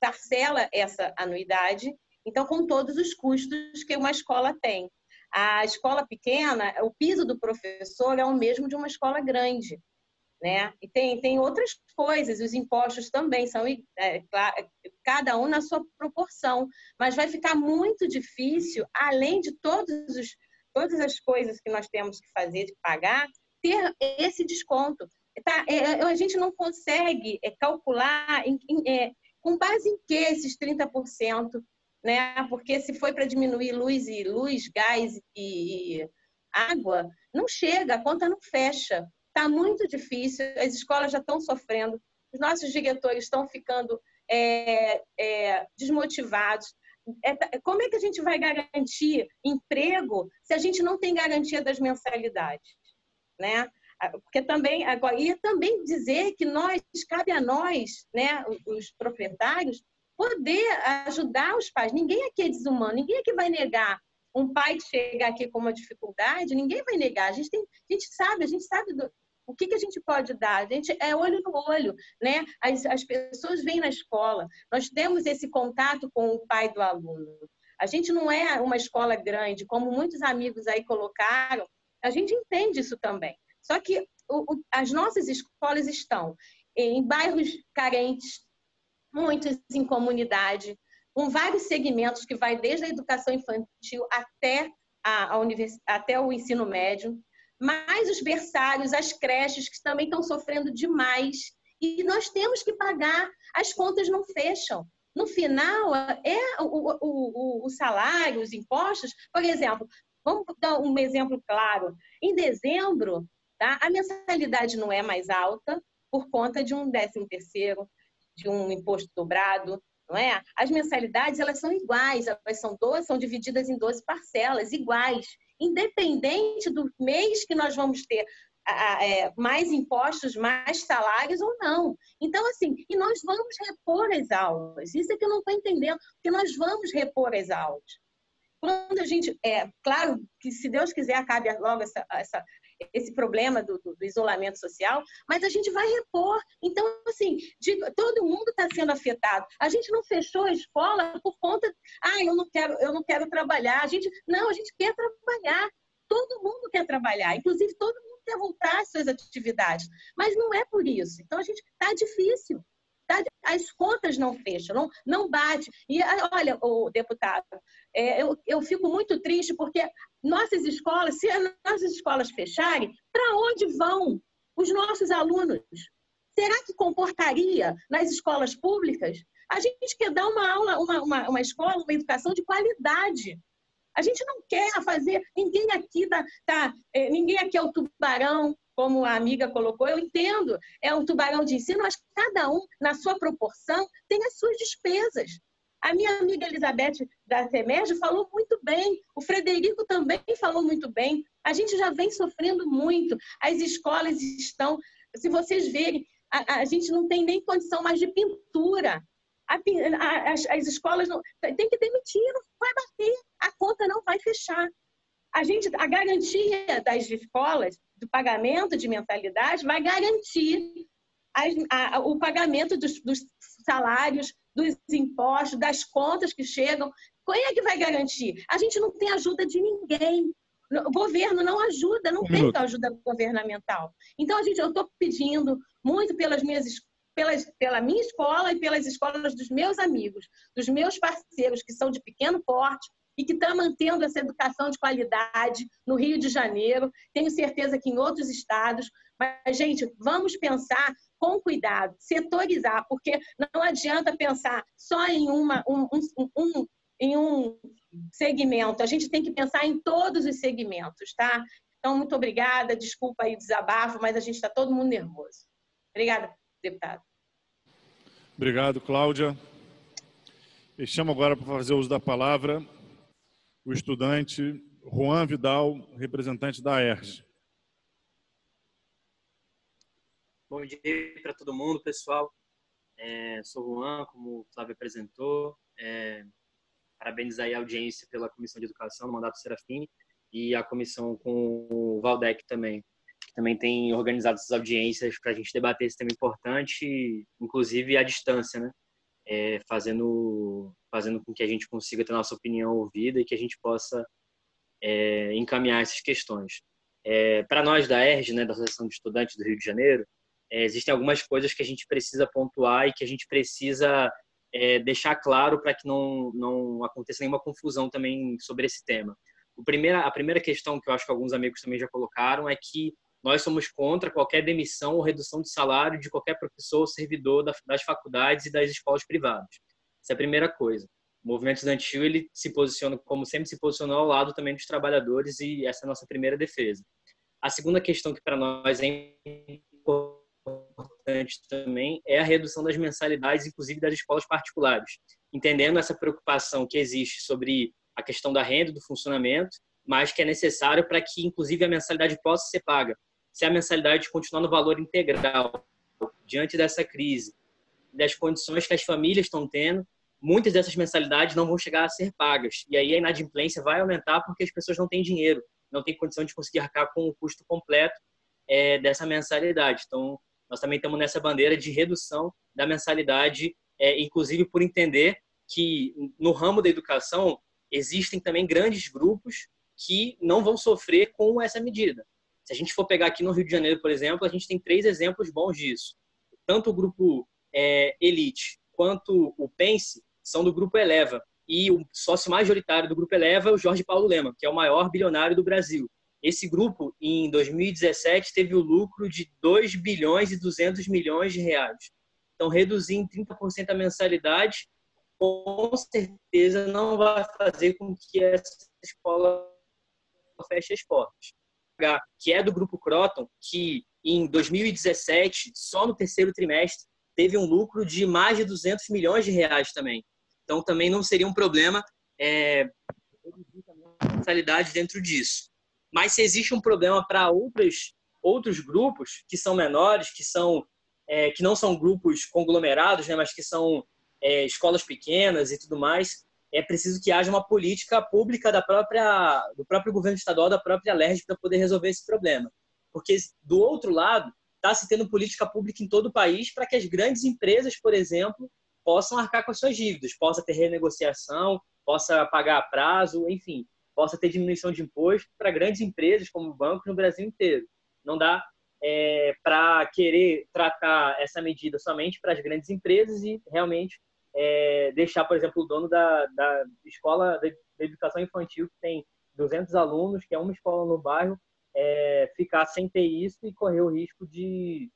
parcela essa anuidade, então, com todos os custos que uma escola tem. A escola pequena, o piso do professor é o mesmo de uma escola grande né? E tem, tem outras coisas, os impostos também são é, cada um na sua proporção, mas vai ficar muito difícil, além de todos os, todas as coisas que nós temos que fazer, de pagar, ter esse desconto. Tá, é, é a gente não consegue é, calcular em, em, é, com base em que esses 30%, né? Porque se foi para diminuir luz e luz, gás e, e água, não chega, a conta não fecha. Está muito difícil, as escolas já estão sofrendo. os nossos diretores estão ficando é, é, desmotivados. É, como é que a gente vai garantir emprego se a gente não tem garantia das mensalidades? Né? Porque também, agora, e também dizer que nós, cabe a nós, né, os proprietários, poder ajudar os pais. Ninguém aqui é desumano, ninguém aqui vai negar um pai que chega aqui com uma dificuldade, ninguém vai negar. A gente, tem, a gente sabe, a gente sabe do, o que, que a gente pode dar? A gente é olho no olho, né? As, as pessoas vêm na escola, nós temos esse contato com o pai do aluno. A gente não é uma escola grande, como muitos amigos aí colocaram, a gente entende isso também. Só que o, o, as nossas escolas estão em bairros carentes, muitos em comunidade, com vários segmentos que vai desde a educação infantil até a, a até o ensino médio mais os berçários, as creches, que também estão sofrendo demais. E nós temos que pagar, as contas não fecham. No final, é o, o, o, o salário, os impostos. Por exemplo, vamos dar um exemplo claro. Em dezembro, tá, a mensalidade não é mais alta por conta de um décimo terceiro, de um imposto dobrado, não é? As mensalidades elas são iguais, elas são 12, são divididas em 12 parcelas iguais independente do mês que nós vamos ter é, mais impostos, mais salários ou não. Então, assim, e nós vamos repor as aulas. Isso é que eu não estou entendendo, porque nós vamos repor as aulas. Quando a gente, é claro que se Deus quiser acabe logo essa, essa esse problema do, do, do, isolamento social, mas a gente vai repor. Então, assim, de, todo mundo está sendo afetado. A gente não fechou a escola por conta, ah, eu não quero, eu não quero trabalhar. A gente, não, a gente quer trabalhar. Todo mundo quer trabalhar, inclusive todo mundo quer voltar às suas atividades, mas não é por isso. Então, a gente está difícil. As contas não fecham, não, não bate. E olha, o deputado, é, eu, eu fico muito triste porque nossas escolas, se as nossas escolas fecharem, para onde vão os nossos alunos? Será que comportaria nas escolas públicas? A gente quer dar uma aula, uma, uma, uma escola, uma educação de qualidade. A gente não quer fazer, ninguém aqui tá, tá é, ninguém aqui é o tubarão, como a amiga colocou, eu entendo, é um tubarão de ensino, mas cada um, na sua proporção, tem as suas despesas. A minha amiga Elizabeth da Temerge falou muito bem, o Frederico também falou muito bem. A gente já vem sofrendo muito, as escolas estão. Se vocês verem, a, a gente não tem nem condição mais de pintura. A, a, as, as, escolas não. Tem que demitir, não vai bater, a conta não vai fechar. A, gente, a garantia das escolas do pagamento de mensalidade vai garantir as, a, o pagamento dos, dos, salários, dos impostos, das contas que chegam. Quem é que vai garantir? A gente não tem ajuda de ninguém. O governo não ajuda, não um tem ajuda governamental. Então, a gente, eu estou pedindo muito pelas minhas pelas, pela minha escola e pelas escolas dos meus amigos, dos meus parceiros que são de pequeno porte, e que está mantendo essa educação de qualidade no Rio de Janeiro. Tenho certeza que em outros estados. Mas, gente, vamos pensar com cuidado, setorizar, porque não adianta pensar só em, uma, um, um, um, em um segmento. A gente tem que pensar em todos os segmentos, tá? Então, muito obrigada. Desculpa aí o desabafo, mas a gente está todo mundo nervoso. Obrigada, deputado. Obrigado, Cláudia. Eu chamo agora para fazer uso da palavra o estudante Juan Vidal, representante da ERJ. Bom dia para todo mundo, pessoal. É, sou Juan, como o Flávio apresentou. É, parabéns aí à audiência pela Comissão de Educação no mandato Serafim e a comissão com o Valdec também, que também tem organizado essas audiências para a gente debater esse tema importante, inclusive à distância, né? É, fazendo, fazendo com que a gente consiga ter nossa opinião ouvida e que a gente possa é, encaminhar essas questões. É, Para nós da ERG, né, da Associação de Estudantes do Rio de Janeiro, é, existem algumas coisas que a gente precisa pontuar e que a gente precisa é, deixar claro para que não, não aconteça nenhuma confusão também sobre esse tema. O primeira, a primeira questão que eu acho que alguns amigos também já colocaram é que nós somos contra qualquer demissão ou redução de salário de qualquer professor ou servidor das faculdades e das escolas privadas. Essa é a primeira coisa. O movimento estudantil ele se posiciona, como sempre se posicionou, ao lado também dos trabalhadores e essa é a nossa primeira defesa. A segunda questão que para nós é importante também é a redução das mensalidades, inclusive das escolas particulares, entendendo essa preocupação que existe sobre a questão da renda, do funcionamento, mas que é necessário para que, inclusive, a mensalidade possa ser paga. Se a mensalidade continuar no valor integral diante dessa crise, das condições que as famílias estão tendo, muitas dessas mensalidades não vão chegar a ser pagas. E aí a inadimplência vai aumentar porque as pessoas não têm dinheiro, não têm condição de conseguir arcar com o custo completo é, dessa mensalidade. Então, nós também estamos nessa bandeira de redução da mensalidade, é, inclusive por entender que no ramo da educação existem também grandes grupos que não vão sofrer com essa medida. Se a gente for pegar aqui no Rio de Janeiro, por exemplo, a gente tem três exemplos bons disso. Tanto o grupo é, Elite quanto o Pense são do grupo Eleva. E o sócio majoritário do grupo Eleva é o Jorge Paulo Lema, que é o maior bilionário do Brasil. Esse grupo, em 2017, teve o lucro de 2 bilhões e 200 milhões de reais. Então, reduzir em 30% a mensalidade, com certeza não vai fazer com que essa escola feche as portas. Que é do grupo Croton, que em 2017, só no terceiro trimestre, teve um lucro de mais de 200 milhões de reais também. Então, também não seria um problema é, mensalidade dentro disso. Mas se existe um problema para outros outros grupos que são menores, que são é, que não são grupos conglomerados, né, mas que são é, escolas pequenas e tudo mais, é preciso que haja uma política pública da própria do próprio governo estadual, da própria LERJ para poder resolver esse problema. Porque do outro lado está se tendo política pública em todo o país para que as grandes empresas, por exemplo, possam arcar com as suas dívidas, possa ter renegociação, possa pagar a prazo, enfim, possa ter diminuição de imposto para grandes empresas como bancos no Brasil inteiro. Não dá é, para querer tratar essa medida somente para as grandes empresas e realmente é, deixar, por exemplo, o dono da, da escola de educação infantil, que tem 200 alunos, que é uma escola no bairro, é, ficar sem ter isso e correr o risco de,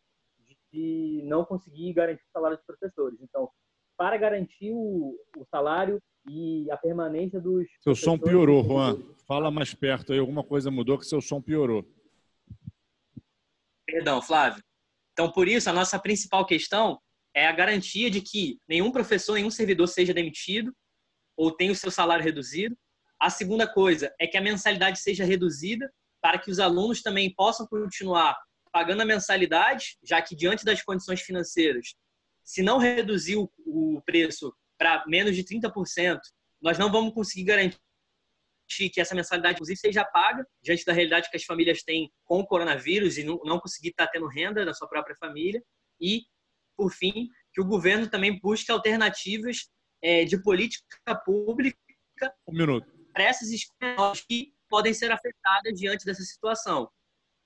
de não conseguir garantir o salário dos professores. Então, para garantir o, o salário e a permanência dos. Seu som piorou, Juan. Fala mais perto aí, alguma coisa mudou que seu som piorou. Perdão, Flávio. Então, por isso, a nossa principal questão é a garantia de que nenhum professor, nenhum servidor seja demitido ou tenha o seu salário reduzido. A segunda coisa é que a mensalidade seja reduzida para que os alunos também possam continuar pagando a mensalidade, já que diante das condições financeiras, se não reduzir o preço para menos de 30%, nós não vamos conseguir garantir que essa mensalidade, inclusive, seja paga diante da realidade que as famílias têm com o coronavírus e não, conseguir estar tendo renda da sua própria família. E, por fim, que o governo também busque alternativas é, de política pública um minuto. para essas escolas que podem ser afetadas diante dessa situação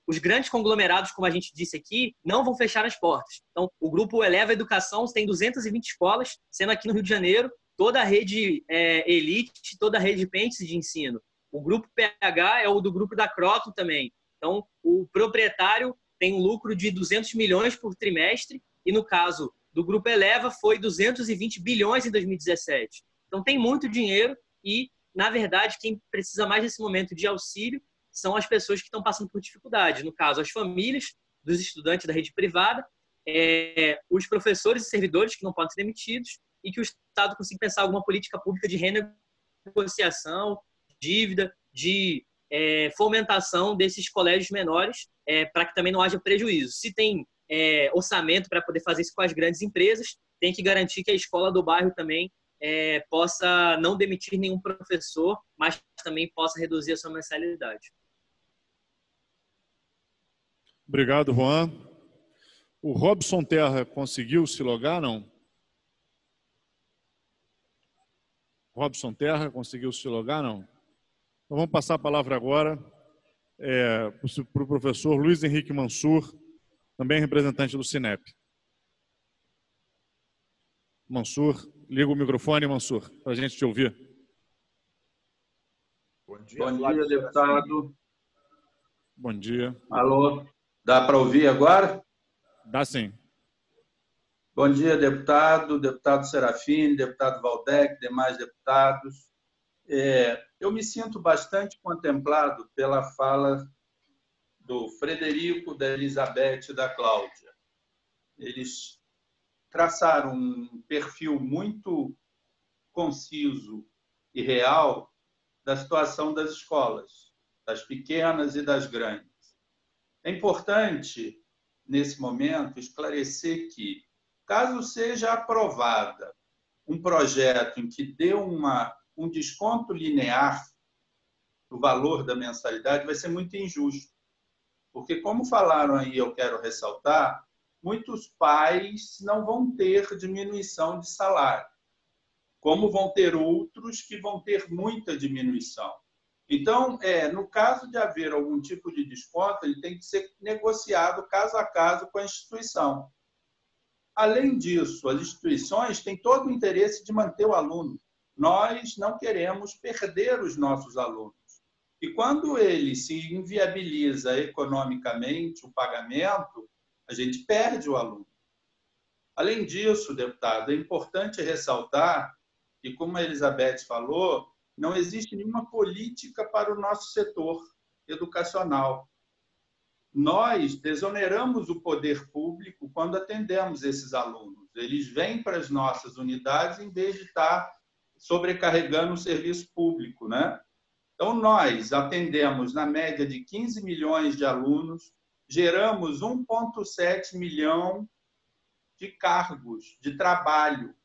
os grandes conglomerados, como a gente disse aqui, não vão fechar as portas. Então, o grupo Eleva Educação tem 220 escolas, sendo aqui no Rio de Janeiro toda a rede é, Elite, toda a rede Pentes de ensino. O grupo PH é o do grupo da Croton também. Então, o proprietário tem um lucro de 200 milhões por trimestre e, no caso do grupo Eleva, foi 220 bilhões em 2017. Então, tem muito dinheiro e, na verdade, quem precisa mais nesse momento de auxílio são as pessoas que estão passando por dificuldade. No caso, as famílias dos estudantes da rede privada, é, os professores e servidores que não podem ser demitidos e que o Estado consiga pensar alguma política pública de renegociação, dívida, de é, fomentação desses colégios menores é, para que também não haja prejuízo. Se tem é, orçamento para poder fazer isso com as grandes empresas, tem que garantir que a escola do bairro também é, possa não demitir nenhum professor, mas também possa reduzir a sua mensalidade. Obrigado, Juan. O Robson Terra conseguiu se logar, não? Robson Terra conseguiu se logar, não? Então vamos passar a palavra agora é, para o professor Luiz Henrique Mansur, também representante do Cinep. Mansur, liga o microfone, Mansur, para a gente te ouvir. Bom dia, Bom dia deputado. Bom dia. Alô. Dá para ouvir agora? Dá sim. Bom dia, deputado, deputado Serafim, deputado Valdec, demais deputados. É, eu me sinto bastante contemplado pela fala do Frederico, da Elizabeth e da Cláudia. eles traçaram um perfil muito conciso e real da situação das escolas, das pequenas e das grandes. É importante, nesse momento, esclarecer que, caso seja aprovada um projeto em que dê uma, um desconto linear do valor da mensalidade, vai ser muito injusto. Porque, como falaram aí, eu quero ressaltar, muitos pais não vão ter diminuição de salário, como vão ter outros que vão ter muita diminuição. Então, é, no caso de haver algum tipo de desconto, ele tem que ser negociado caso a caso com a instituição. Além disso, as instituições têm todo o interesse de manter o aluno. Nós não queremos perder os nossos alunos. E quando ele se inviabiliza economicamente o pagamento, a gente perde o aluno. Além disso, deputado, é importante ressaltar que, como a Elizabeth falou, não existe nenhuma política para o nosso setor educacional nós desoneramos o poder público quando atendemos esses alunos. Eles vêm para as nossas unidades em vez de estar sobrecarregando o serviço público, né? Então, nós atendemos, na média, de 15 milhões de alunos, geramos 1,7 milhão de cargos de trabalho.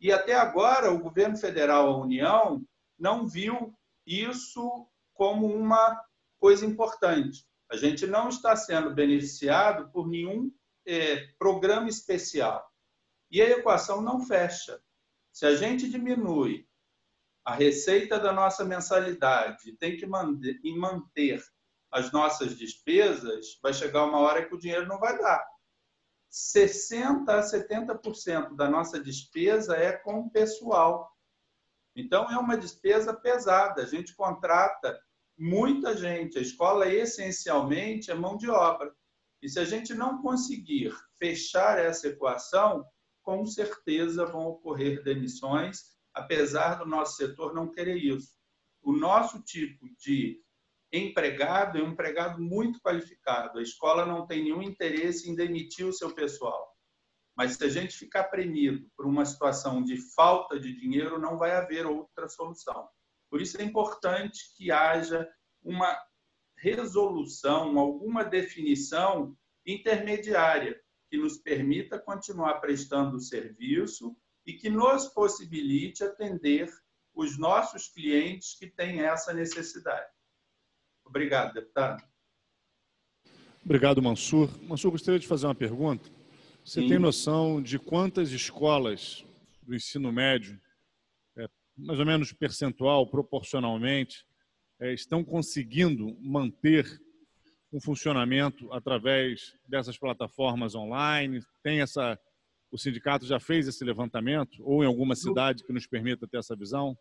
E até agora, o governo federal, a União, não viu isso como uma coisa importante. A gente não está sendo beneficiado por nenhum é, programa especial. E a equação não fecha. Se a gente diminui a receita da nossa mensalidade tem que manter, as nossas despesas, vai chegar uma hora que o dinheiro não vai dar. 60% a 70% da nossa despesa é com o pessoal. Então, é uma despesa pesada. A gente contrata muita gente. A escola, essencialmente, é mão de obra. E se a gente não conseguir fechar essa equação, com certeza vão ocorrer demissões, apesar do nosso setor não querer isso. O nosso tipo de empregado é um empregado muito qualificado. A escola não tem nenhum interesse em demitir o seu pessoal. Mas se a gente ficar premido por uma situação de falta de dinheiro, não vai haver outra solução. Por isso é importante que haja uma resolução, alguma definição intermediária que nos permita continuar prestando o serviço e que nos possibilite atender os nossos clientes que têm essa necessidade. Obrigado, deputado. Obrigado, Mansur. Mansur, gostaria de fazer uma pergunta. Você Sim. tem noção de quantas escolas do ensino médio mais ou menos percentual, proporcionalmente, é, estão conseguindo manter um funcionamento através dessas plataformas online? Tem essa, o sindicato já fez esse levantamento ou em alguma cidade que nos permita ter essa visão?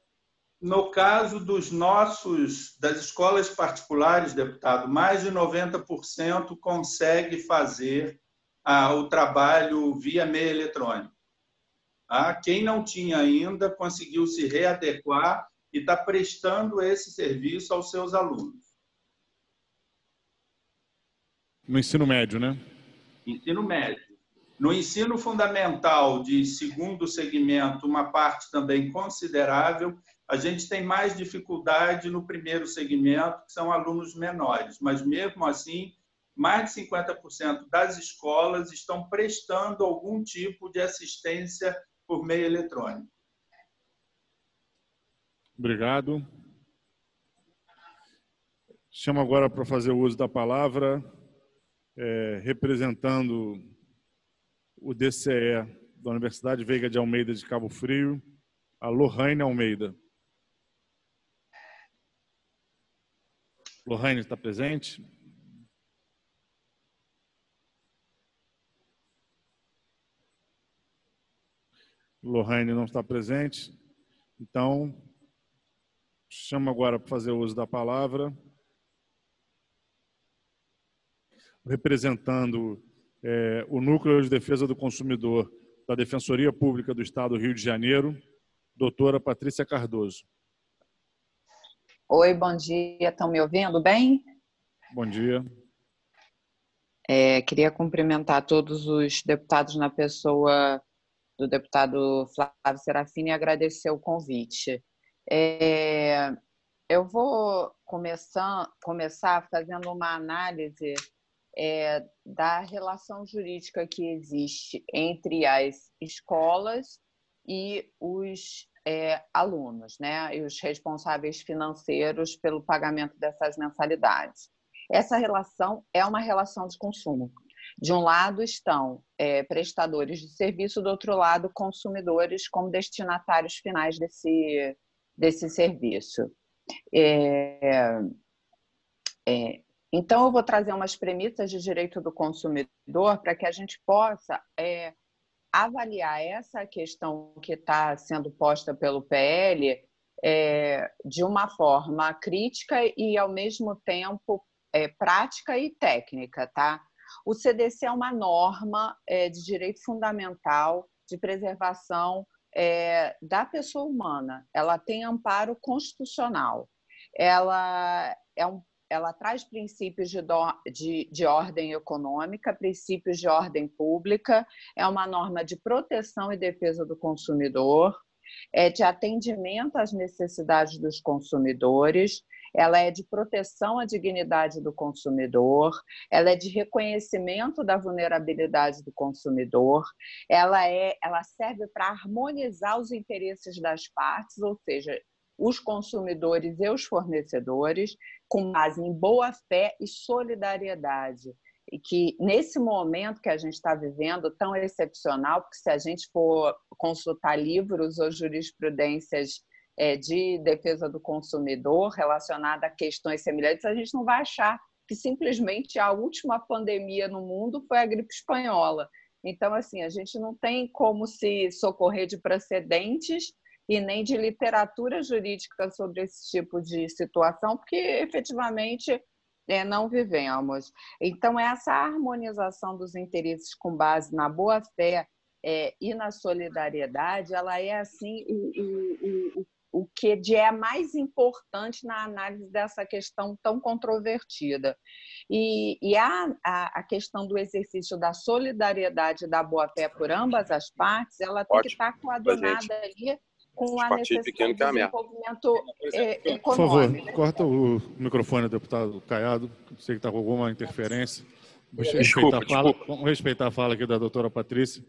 No caso dos nossos das escolas particulares, deputado, mais de 90% consegue fazer ah, o trabalho via meio eletrônico. Ah, quem não tinha ainda conseguiu se readequar e está prestando esse serviço aos seus alunos. No ensino médio, né? Ensino médio. No ensino fundamental de segundo segmento, uma parte também considerável, a gente tem mais dificuldade no primeiro segmento, que são alunos menores, mas mesmo assim, mais de 50% das escolas estão prestando algum tipo de assistência por meio eletrônico. Obrigado. Chamo agora para fazer o uso da palavra, é, representando o DCE da Universidade Veiga de Almeida de Cabo Frio, a Lohane Almeida. Lohane está presente? Lohane não está presente. Então, chamo agora para fazer uso da palavra. Representando é, o Núcleo de Defesa do Consumidor da Defensoria Pública do Estado do Rio de Janeiro, doutora Patrícia Cardoso. Oi, bom dia. Estão me ouvindo bem? Bom dia. É, queria cumprimentar todos os deputados na pessoa do deputado Flávio Serafini e agradecer o convite. É, eu vou começar, começar fazendo uma análise é, da relação jurídica que existe entre as escolas e os é, alunos, né, e os responsáveis financeiros pelo pagamento dessas mensalidades. Essa relação é uma relação de consumo. De um lado estão é, prestadores de serviço, do outro lado, consumidores como destinatários finais desse, desse serviço. É, é, então, eu vou trazer umas premissas de direito do consumidor para que a gente possa é, avaliar essa questão que está sendo posta pelo PL é, de uma forma crítica e, ao mesmo tempo, é, prática e técnica, tá? O CDC é uma norma é, de direito fundamental de preservação é, da pessoa humana. Ela tem amparo constitucional. Ela é um ela traz princípios de, do, de, de, ordem econômica, princípios de ordem pública, é uma norma de proteção e defesa do consumidor, é de atendimento às necessidades dos consumidores, ela é de proteção à dignidade do consumidor, ela é de reconhecimento da vulnerabilidade do consumidor, ela é, ela serve para harmonizar os interesses das partes, ou seja, os consumidores e os fornecedores, com base em boa fé e solidariedade. E que nesse momento que a gente está vivendo, tão excepcional, porque se a gente for consultar livros ou jurisprudências é, de defesa do consumidor relacionada a questões semelhantes, a gente não vai achar que simplesmente a última pandemia no mundo foi a gripe espanhola. Então, assim, a gente não tem como se socorrer de precedentes e nem de literatura jurídica sobre esse tipo de situação, porque efetivamente é, não vivemos. Então, essa harmonização dos interesses com base na boa-fé é, e na solidariedade, ela é, assim, o, o, o, o que é mais importante na análise dessa questão tão controvertida. E, e a, a, a, questão do exercício da solidariedade e da boa-fé por ambas as partes, ela tem Ótimo. que estar coadunada ali com a necessidade de desenvolvimento é, econômico. Por favor, corta o microfone, deputado Caiado. Sei que está com alguma interferência. Vamos respeitar, a fala, vamos respeitar a fala aqui da doutora Patrícia.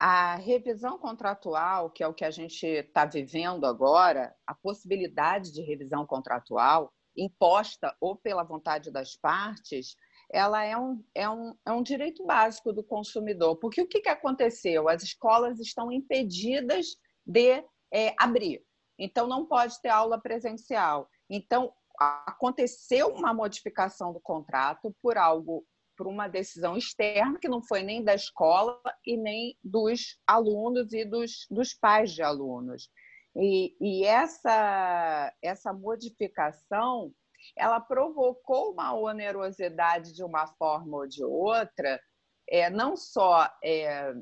A revisão contratual, que é o que a gente está vivendo agora, a possibilidade de revisão contratual imposta ou pela vontade das partes, ela é um, é um, é um direito básico do consumidor. Porque o que, que aconteceu? As escolas estão impedidas de é, abrir. Então, não pode ter aula presencial. Então, aconteceu uma modificação do contrato por algo, por uma decisão externa, que não foi nem da escola e nem dos alunos e dos, dos pais de alunos. E, e essa, essa modificação ela provocou uma onerosidade de uma forma ou de outra, é, não só, é,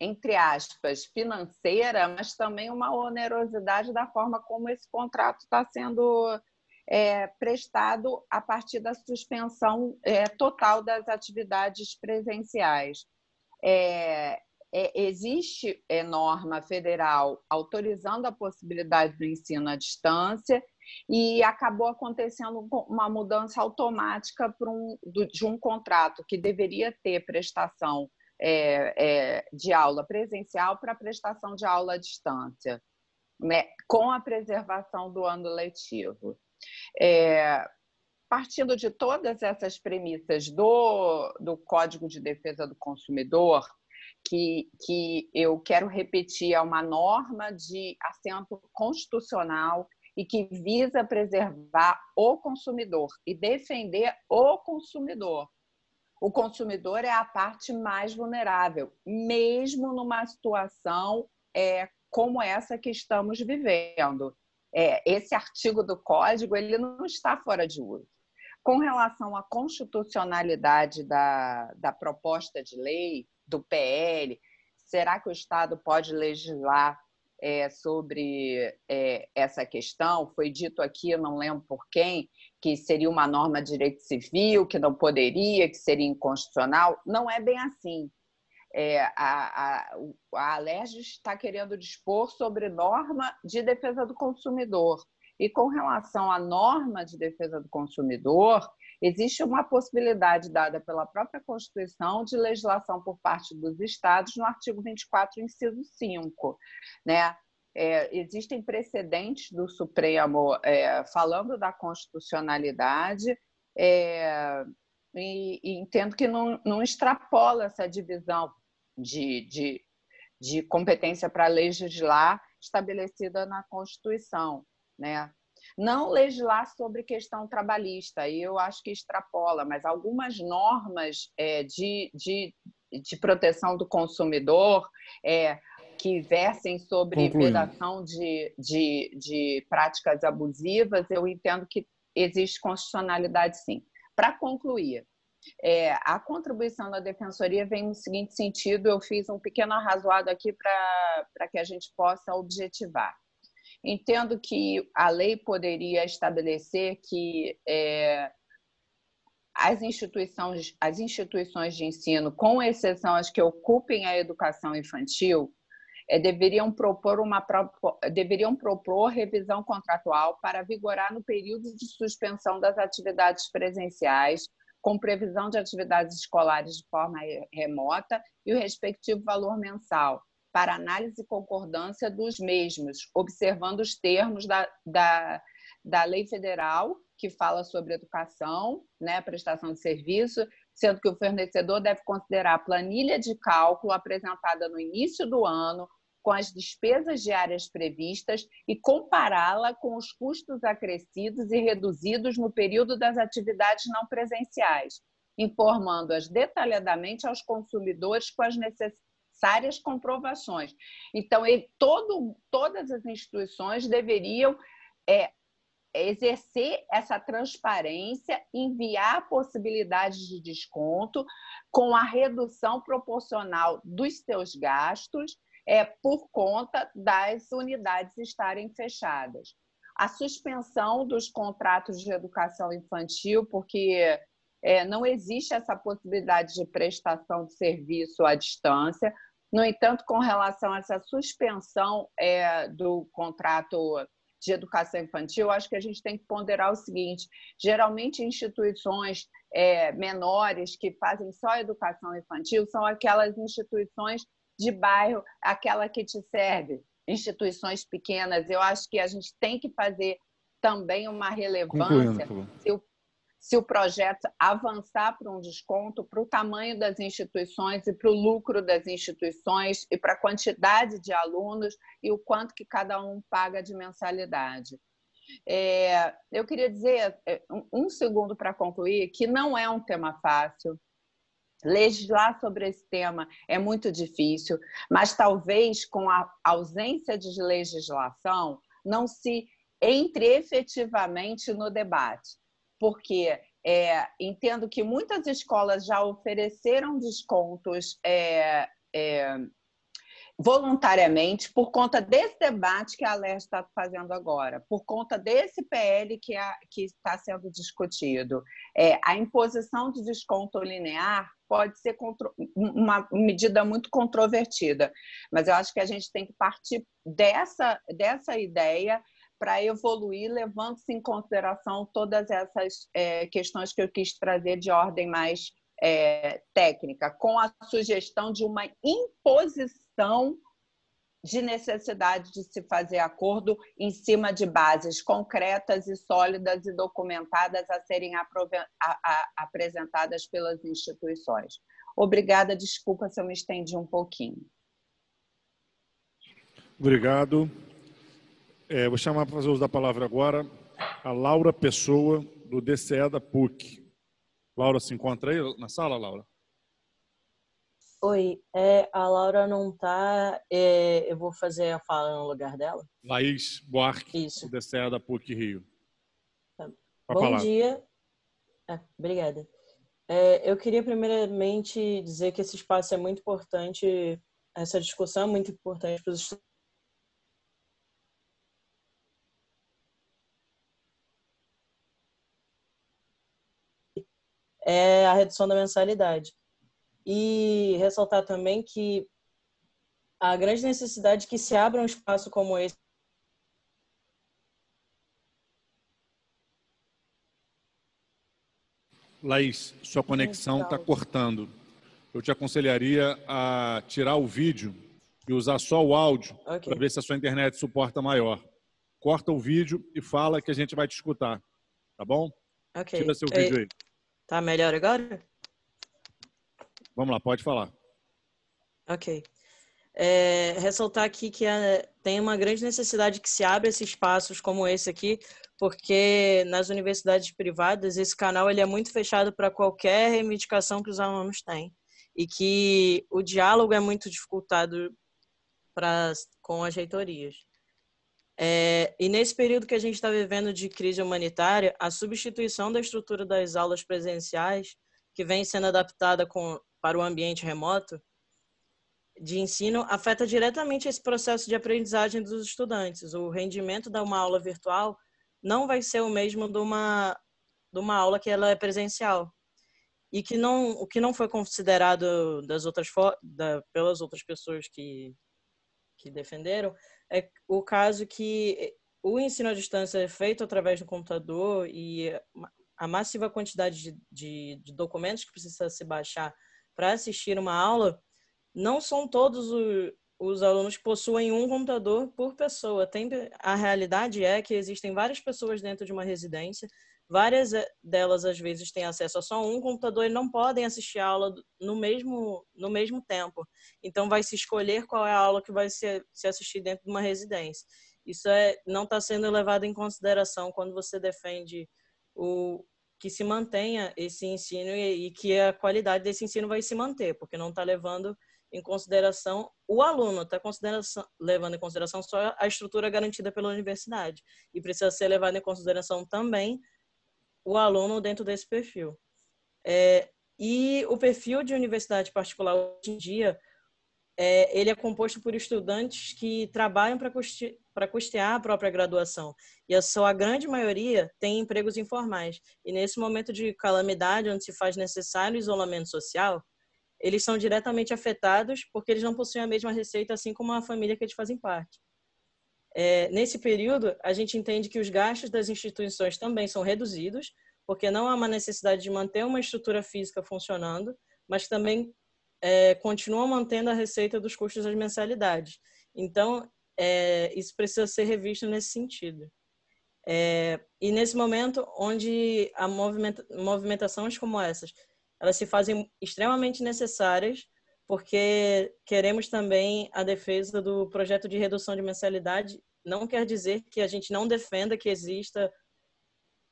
entre aspas, financeira, mas também uma onerosidade da forma como esse contrato está sendo é, prestado a partir da suspensão é, total das atividades presenciais. É, é, existe é, norma federal autorizando a possibilidade do ensino à distância e acabou acontecendo uma mudança automática um, de um contrato que deveria ter prestação é, é, de aula presencial para prestação de aula à distância, né, com a preservação do ano letivo. É, partindo de todas essas premissas do, do Código de Defesa do Consumidor, que, que eu quero repetir, é uma norma de assento constitucional e que visa preservar o consumidor e defender o consumidor. O consumidor é a parte mais vulnerável, mesmo numa situação é, como essa que estamos vivendo. É, esse artigo do Código ele não está fora de uso. Com relação à constitucionalidade da, da proposta de lei, do PL, será que o Estado pode legislar é, sobre é, essa questão. Foi dito aqui, não lembro por quem, que seria uma norma de direito civil, que não poderia, que seria inconstitucional. Não é bem assim. É, a, a, a Alerj está querendo dispor sobre norma de defesa do consumidor. E com relação à norma de defesa do consumidor, existe uma possibilidade dada pela própria Constituição de legislação por parte dos estados no artigo 24, inciso 5. Né? É, existem precedentes do Supremo é, falando da constitucionalidade é, e, e, entendo que não, não extrapola essa divisão de, de, de competência para legislar estabelecida na Constituição né? Não legislar sobre questão trabalhista, e eu acho que extrapola, mas algumas normas é, de, de, de proteção do consumidor é, que versem sobre vedação de, de, de práticas abusivas, eu entendo que existe constitucionalidade sim. Para concluir, é, a contribuição da defensoria vem no seguinte sentido: eu fiz um pequeno arrazoado aqui para que a gente possa objetivar. Entendo que a lei poderia estabelecer que é, as instituições, as instituições de ensino, com exceção as que ocupem a educação infantil, é, deveriam propor uma deveriam propor revisão contratual para vigorar no período de suspensão das atividades presenciais, com previsão de atividades escolares de forma remota e o respectivo valor mensal, para análise e concordância dos mesmos, observando os termos da, da, da lei federal que fala sobre educação, né, prestação de serviço, sendo que o fornecedor deve considerar a planilha de cálculo apresentada no início do ano com as despesas diárias previstas e compará-la com os custos acrescidos e reduzidos no período das atividades não presenciais, informando-as detalhadamente aos consumidores com as necessidades necessárias comprovações. Então, ele, todo, todas as instituições deveriam é, exercer essa transparência, enviar possibilidades de desconto com a redução proporcional dos seus gastos é, por conta das unidades estarem fechadas. A suspensão dos contratos de educação infantil, porque é, não existe essa possibilidade de prestação de serviço à distância. No entanto, com relação a essa suspensão é, do contrato de educação infantil, acho que a gente tem que ponderar o seguinte: geralmente, instituições é, menores que fazem só educação infantil são aquelas instituições de bairro, aquela que te serve, instituições pequenas. Eu acho que a gente tem que fazer também uma relevância se o se o projeto avançar para um desconto, para o tamanho das instituições e para o lucro das instituições e para a quantidade de alunos e o quanto que cada um paga de mensalidade. É, eu queria dizer, é, um segundo para concluir, que não é um tema fácil. Legislar sobre esse tema é muito difícil, mas talvez com a ausência de legislação não se entre efetivamente no debate porque é, entendo que muitas escolas já ofereceram descontos é, é, voluntariamente por conta desse debate que a LER está fazendo agora, por conta desse PL que, a, que está sendo discutido. É, a imposição de desconto linear pode ser uma medida muito controvertida, mas eu acho que a gente tem que partir dessa, dessa ideia para evoluir, levando-se em consideração todas essas é, questões que eu quis trazer de ordem mais é, técnica, com a sugestão de uma imposição de necessidade de se fazer acordo em cima de bases concretas e sólidas e documentadas a serem a, a, apresentadas pelas instituições. Obrigada, desculpa se eu me estendi um pouquinho. Obrigado. É, vou chamar para fazer uso da palavra agora a Laura Pessoa, do DCE da PUC. Laura se encontra aí na sala, Laura? Oi, é, a Laura não está. É, eu vou fazer a fala no lugar dela. Laís Buarque, Isso. do DCE da PUC Rio. Tá. Bom palavra. dia. Ah, obrigada. É, eu queria primeiramente dizer que esse espaço é muito importante, essa discussão é muito importante para os é a redução da mensalidade. E ressaltar também que a grande necessidade que se abra um espaço como esse Laís, sua conexão está cortando. Eu te aconselharia a tirar o vídeo e usar só o áudio okay. para ver se a sua internet suporta maior. Corta o vídeo e fala que a gente vai te escutar. Tá bom? Ok. Tira seu vídeo aí. Tá melhor agora? Vamos lá, pode falar. Ok. É, ressaltar aqui que a, tem uma grande necessidade que se abra esses espaços como esse aqui porque nas universidades privadas esse canal ele é muito fechado para qualquer reivindicação que os alunos têm e que o diálogo é muito dificultado pra, com as reitorias. É, e nesse período que a gente está vivendo de crise humanitária, a substituição da estrutura das aulas presenciais, que vem sendo adaptada com, para o ambiente remoto de ensino, afeta diretamente esse processo de aprendizagem dos estudantes. O rendimento de uma aula virtual não vai ser o mesmo de uma, de uma aula que ela é presencial. E que não, o que não foi considerado das outras, da, pelas outras pessoas que, que defenderam é o caso que o ensino à distância é feito através do computador e a massiva quantidade de, de, de documentos que precisa se baixar para assistir uma aula, não são todos os, os alunos possuem um computador por pessoa. Tem, a realidade é que existem várias pessoas dentro de uma residência, várias eh, delas às vezes têm acesso a só um computador e não podem assistir a aula no mesmo, no mesmo tempo. Então vai se escolher qual é a aula que vai se, se assistir dentro de uma residência. Isso é, não está sendo levado em consideração quando você defende o, que se mantenha esse ensino e, e que a qualidade desse ensino vai se manter, porque não está levando em consideração o aluno, está levando em consideração só a estrutura garantida pela universidade. E precisa ser levado em consideração também o aluno dentro desse perfil. É, e o perfil de universidade particular hoje em dia, é, ele é composto por estudantes que trabalham para custe, custear a própria graduação. E a sua grande maioria tem empregos informais. E nesse momento de calamidade, onde se faz necessário isolamento social, eles são diretamente afetados porque eles não possuem a mesma receita, assim como a família que eles fazem parte. É, nesse período, a gente entende que os gastos das instituições também são reduzidos, porque não há uma necessidade de manter uma estrutura física funcionando, mas também é, continuam mantendo a receita dos custos das mensalidades. Então, é, isso precisa ser revisto nesse sentido. É, e nesse momento, onde a movimenta movimentações como essas elas se fazem extremamente necessárias porque queremos também a defesa do projeto de redução de mensalidade. Não quer dizer que a gente não defenda que exista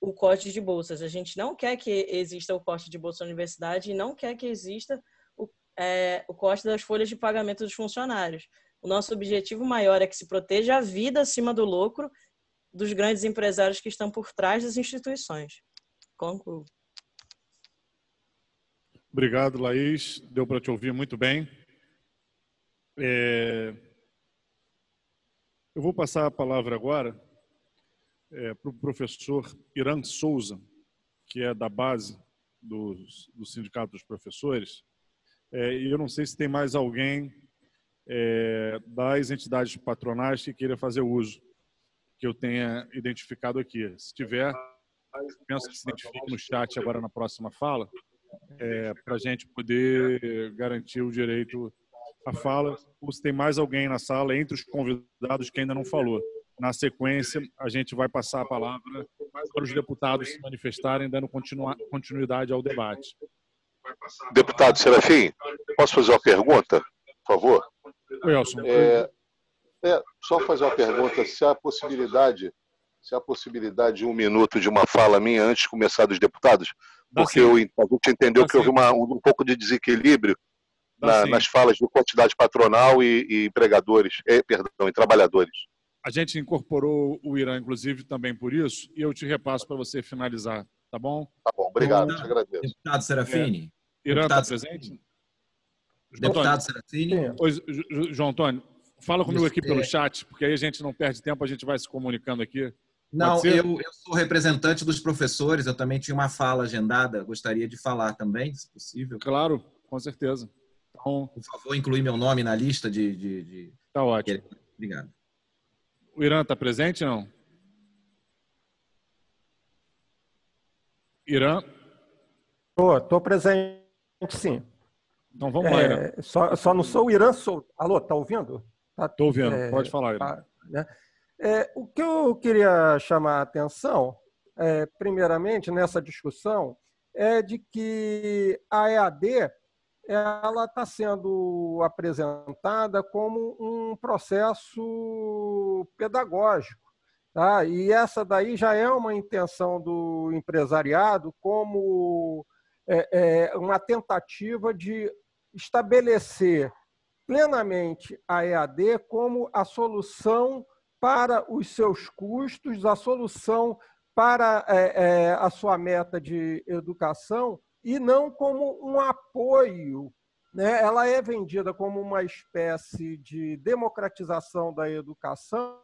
o corte de bolsas. A gente não quer que exista o corte de bolsa na universidade e não quer que exista o, é, o corte das folhas de pagamento dos funcionários. O nosso objetivo maior é que se proteja a vida acima do lucro dos grandes empresários que estão por trás das instituições. Concluo. Obrigado, Laís. Deu para te ouvir muito bem. É... Eu vou passar a palavra agora é, para o professor Irã Souza, que é da base do, do Sindicato dos Professores. É, e eu não sei se tem mais alguém é, das entidades patronais que queira fazer uso, que eu tenha identificado aqui. Se tiver, penso que se identifique no chat agora na próxima fala é, para a gente poder garantir o direito à fala. Ou se tem mais alguém na sala entre os convidados que ainda não falou. Na sequência, a gente vai passar a palavra para os deputados se manifestarem, dando continuidade ao debate. Deputado Serafim, posso fazer uma pergunta, por favor? Wilson. É, é, só fazer uma pergunta, se há possibilidade, se há possibilidade de um minuto de uma fala minha antes de começar dos deputados, porque eu, a gente entendeu que houve uma, um pouco de desequilíbrio na, nas falas de quantidade patronal e, e empregadores, eh, perdão, e trabalhadores. A gente incorporou o Irã, inclusive, também por isso, e eu te repasso para você finalizar, tá bom? Tá bom, obrigado, te agradeço. Deputado Serafini. É. Irã está presente? Deputado Serafini. Oi, João Antônio, fala comigo aqui pelo é... chat, porque aí a gente não perde tempo, a gente vai se comunicando aqui. Não, eu, eu sou representante dos professores, eu também tinha uma fala agendada, gostaria de falar também, se possível. Claro, com certeza. Então, Por favor, incluir meu nome na lista de. de, de... Tá ótimo. Obrigado. O Irã está presente, não? Irã? Estou presente, sim. Então vamos é, lá, Irã. Só, só não sou o Irã, sou. Alô, tá ouvindo? Tá, Tô ouvindo, é, pode falar, Irã. Tá, né? É, o que eu queria chamar a atenção, é, primeiramente, nessa discussão, é de que a EAD ela está sendo apresentada como um processo pedagógico. Tá? E essa daí já é uma intenção do empresariado como é, é, uma tentativa de estabelecer plenamente a EAD como a solução para os seus custos, a solução para é, é, a sua meta de educação e não como um apoio. Né? Ela é vendida como uma espécie de democratização da educação,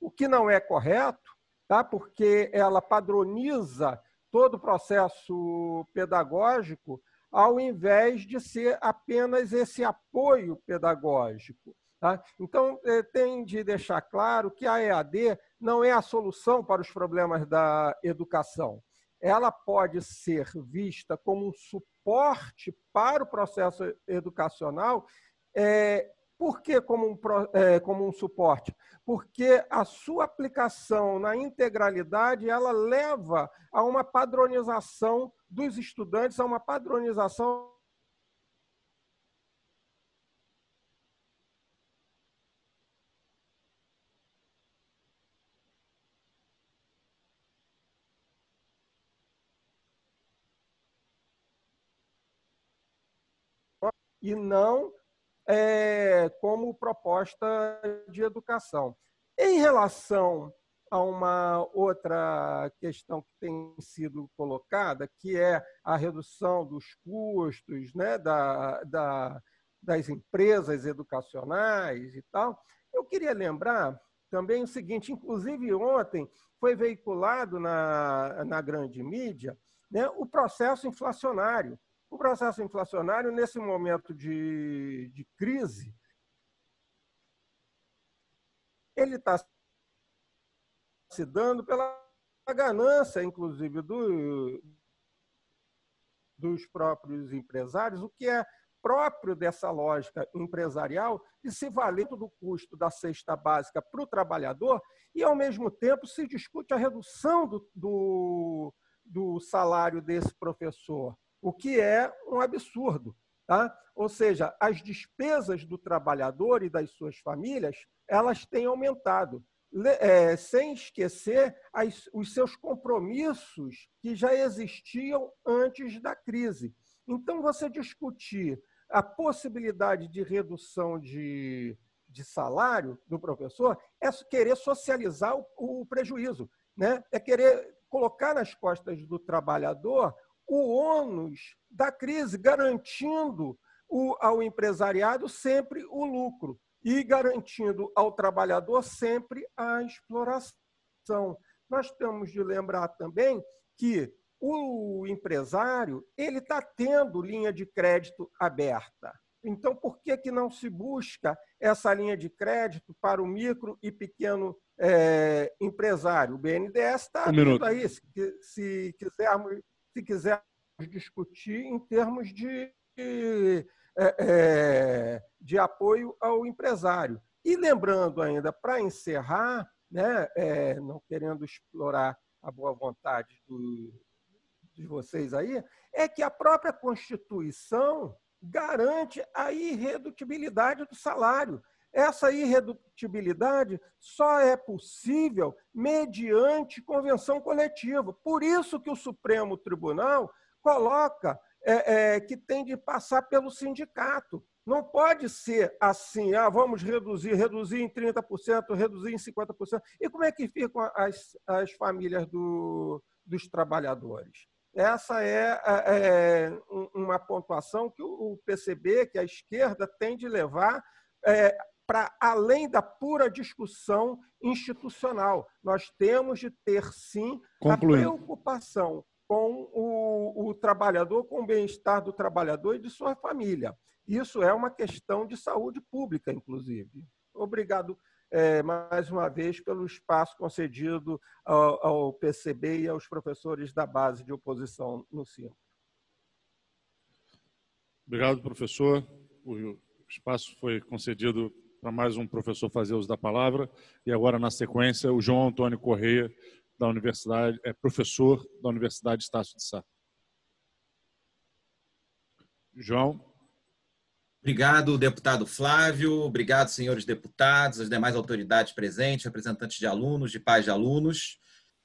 o que não é correto, tá? porque ela padroniza todo o processo pedagógico ao invés de ser apenas esse apoio pedagógico. Tá? Então, eh, tem de deixar claro que a EAD não é a solução para os problemas da educação. Ela pode ser vista como um suporte para o processo educacional. É, por que como um, é, como um suporte? Porque a sua aplicação na integralidade ela leva a uma padronização dos estudantes, a uma padronização e não é, como proposta de educação. Em relação a uma outra questão que tem sido colocada, que é a redução dos custos né, da, da, das empresas educacionais e tal, eu queria lembrar também o seguinte: inclusive ontem foi veiculado na, na grande mídia né, o processo inflacionário. O processo inflacionário, nesse momento de, de crise, ele está se dando pela ganância, inclusive, do, dos próprios empresários, o que é próprio dessa lógica empresarial de se valer do custo da cesta básica para o trabalhador e, ao mesmo tempo, se discute a redução do, do, do salário desse professor o que é um absurdo. Tá? Ou seja, as despesas do trabalhador e das suas famílias elas têm aumentado, é, sem esquecer as, os seus compromissos que já existiam antes da crise. Então, você discutir a possibilidade de redução de, de salário do professor é querer socializar o, o prejuízo, né? é querer colocar nas costas do trabalhador o ônus da crise, garantindo o, ao empresariado sempre o lucro e garantindo ao trabalhador sempre a exploração. Nós temos de lembrar também que o empresário ele está tendo linha de crédito aberta. Então, por que, que não se busca essa linha de crédito para o micro e pequeno é, empresário? O BNDES está um aí, se, se quisermos se quiser discutir em termos de, é, é, de apoio ao empresário. E lembrando ainda, para encerrar, né, é, não querendo explorar a boa vontade do, de vocês aí, é que a própria Constituição garante a irredutibilidade do salário. Essa irredutibilidade só é possível mediante convenção coletiva. Por isso que o Supremo Tribunal coloca é, é, que tem de passar pelo sindicato. Não pode ser assim, ah, vamos reduzir, reduzir em 30%, reduzir em 50%. E como é que ficam as, as famílias do, dos trabalhadores? Essa é, é, é uma pontuação que o PCB, que a esquerda, tem de levar é, para além da pura discussão institucional. Nós temos de ter, sim, a preocupação com o, o trabalhador, com o bem-estar do trabalhador e de sua família. Isso é uma questão de saúde pública, inclusive. Obrigado é, mais uma vez pelo espaço concedido ao, ao, PCB e aos professores da base de oposição no CIMP. Obrigado, professor. O espaço foi concedido para mais um professor fazer uso da palavra. E agora, na sequência, o João Antônio Correia, da Universidade, é professor da Universidade Estácio de Sá. João. Obrigado, deputado Flávio. Obrigado, senhores deputados, as demais autoridades presentes, representantes de alunos, de pais de alunos.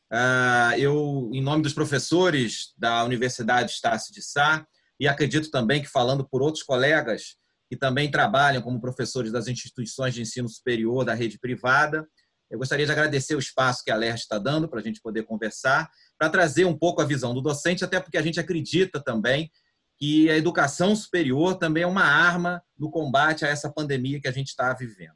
Ah, eu, em nome dos professores da Universidade Estácio de Sá, e acredito também que, falando por outros colegas que também trabalham como professores das instituições de ensino superior da rede privada, eu gostaria de agradecer o espaço que a LERJ está dando para a gente poder conversar, para trazer um pouco a visão do docente, até porque a gente acredita também que a educação superior também é uma arma no combate a essa pandemia que a gente está vivendo.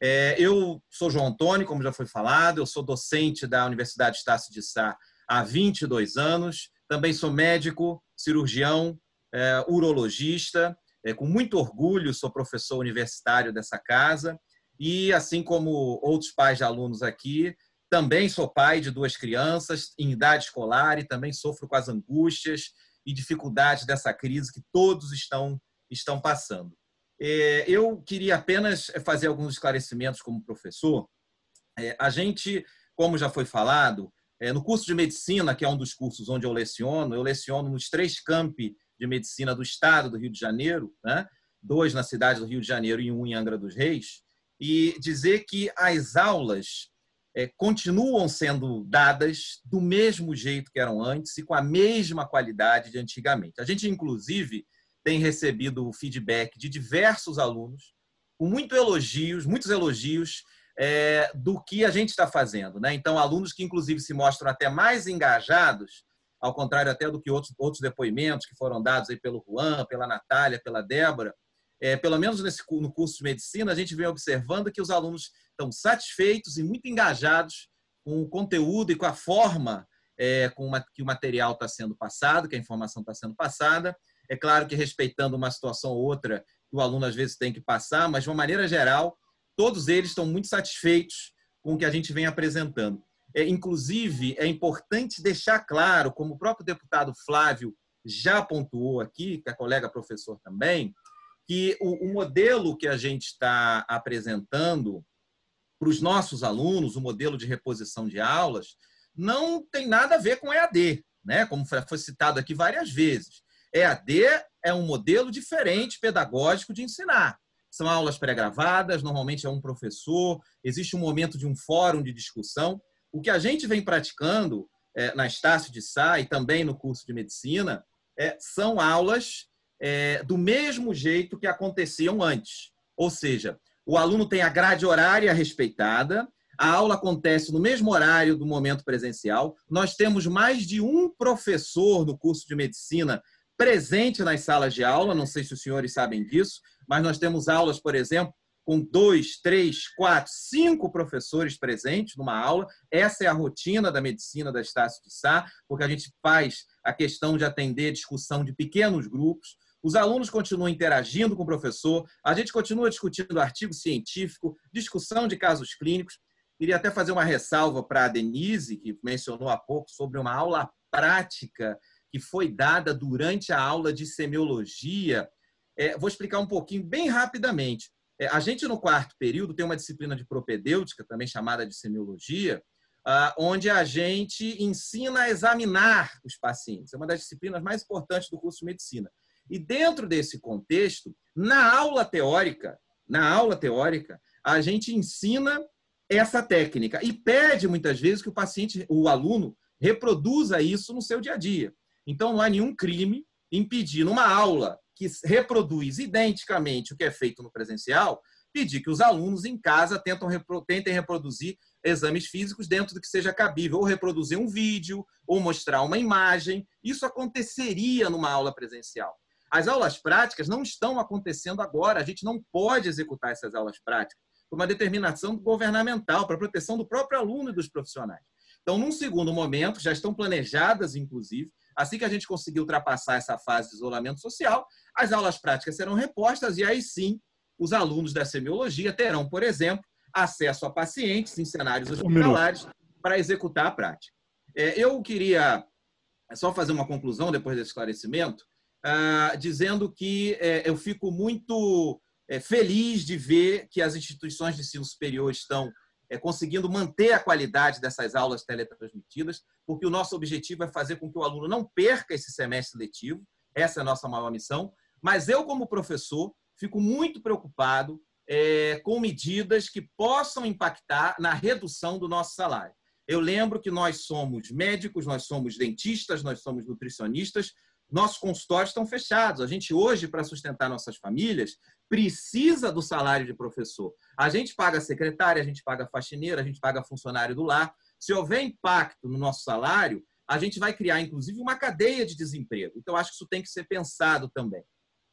É, eu sou João Antônio, como já foi falado, eu sou docente da Universidade Estácio de Sá há 22 anos, também sou médico, cirurgião, é, urologista, é, com muito orgulho sou professor universitário dessa casa e, assim como outros pais de alunos aqui, também sou pai de duas crianças em idade escolar e também sofro com as angústias e dificuldades dessa crise que todos estão, estão passando. É, eu queria apenas fazer alguns esclarecimentos como professor. É, a gente, como já foi falado, é, no curso de medicina, que é um dos cursos onde eu leciono, eu leciono nos três campi de medicina do estado do Rio de Janeiro, né? dois na cidade do Rio de Janeiro e um em Angra dos Reis, e dizer que as aulas é, continuam sendo dadas do mesmo jeito que eram antes e com a mesma qualidade de antigamente. A gente, inclusive, tem recebido feedback de diversos alunos, com muito elogios, muitos elogios é, do que a gente está fazendo. Né? Então, alunos que, inclusive, se mostram até mais engajados, ao contrário até do que outros, outros depoimentos que foram dados aí pelo Juan, pela Natália, pela Débora, é, pelo menos nesse, no curso de medicina, a gente vem observando que os alunos estão satisfeitos e muito engajados com o conteúdo e com a forma é, com uma, que o material está sendo passado, que a informação está sendo passada. É claro que respeitando uma situação ou outra que o aluno às vezes tem que passar, mas de uma maneira geral, todos eles estão muito satisfeitos com o que a gente vem apresentando. É, inclusive, é importante deixar claro, como o próprio deputado Flávio já pontuou aqui, que a colega professor também, que o, o modelo que a gente está apresentando para os nossos alunos, o modelo de reposição de aulas, não tem nada a ver com EAD, né? como foi citado aqui várias vezes. EAD é um modelo diferente pedagógico de ensinar. São aulas pré-gravadas, normalmente é um professor, existe um momento de um fórum de discussão. O que a gente vem praticando é, na Estácio de Sá e também no curso de medicina é, são aulas é, do mesmo jeito que aconteciam antes. Ou seja, o aluno tem a grade horária respeitada, a aula acontece no mesmo horário do momento presencial. Nós temos mais de um professor no curso de medicina presente nas salas de aula, não sei se os senhores sabem disso, mas nós temos aulas, por exemplo, com dois, três, quatro, cinco professores presentes numa aula. Essa é a rotina da medicina da Estácio de Sá, porque a gente faz a questão de atender discussão de pequenos grupos. Os alunos continuam interagindo com o professor, a gente continua discutindo artigo científico, discussão de casos clínicos. Queria até fazer uma ressalva para a Denise, que mencionou há pouco, sobre uma aula prática que foi dada durante a aula de semiologia. É, vou explicar um pouquinho, bem rapidamente. É, a gente, no quarto período, tem uma disciplina de propedêutica, também chamada de semiologia, ah, onde a gente ensina a examinar os pacientes. É uma das disciplinas mais importantes do curso de medicina. E dentro desse contexto, na aula teórica, na aula teórica, a gente ensina essa técnica e pede muitas vezes que o paciente, o aluno, reproduza isso no seu dia a dia. Então não há nenhum crime impedir numa aula que reproduz identicamente o que é feito no presencial, pedir que os alunos em casa tentam, tentem reproduzir exames físicos dentro do que seja cabível, ou reproduzir um vídeo, ou mostrar uma imagem. Isso aconteceria numa aula presencial. As aulas práticas não estão acontecendo agora, a gente não pode executar essas aulas práticas por uma determinação governamental, para proteção do próprio aluno e dos profissionais. Então, num segundo momento, já estão planejadas, inclusive, assim que a gente conseguir ultrapassar essa fase de isolamento social, as aulas práticas serão repostas e aí sim os alunos da semiologia terão, por exemplo, acesso a pacientes em cenários hospitalares um para executar a prática. É, eu queria só fazer uma conclusão depois desse esclarecimento, ah, dizendo que é, eu fico muito é, feliz de ver que as instituições de ensino superior estão é, conseguindo manter a qualidade dessas aulas teletransmitidas, porque o nosso objetivo é fazer com que o aluno não perca esse semestre letivo, essa é a nossa maior missão. Mas eu, como professor, fico muito preocupado é, com medidas que possam impactar na redução do nosso salário. Eu lembro que nós somos médicos, nós somos dentistas, nós somos nutricionistas, nossos consultórios estão fechados. A gente hoje, para sustentar nossas famílias, precisa do salário de professor. A gente paga secretária, a gente paga faxineira, a gente paga funcionário do lar. Se houver impacto no nosso salário, a gente vai criar, inclusive, uma cadeia de desemprego. Então, acho que isso tem que ser pensado também.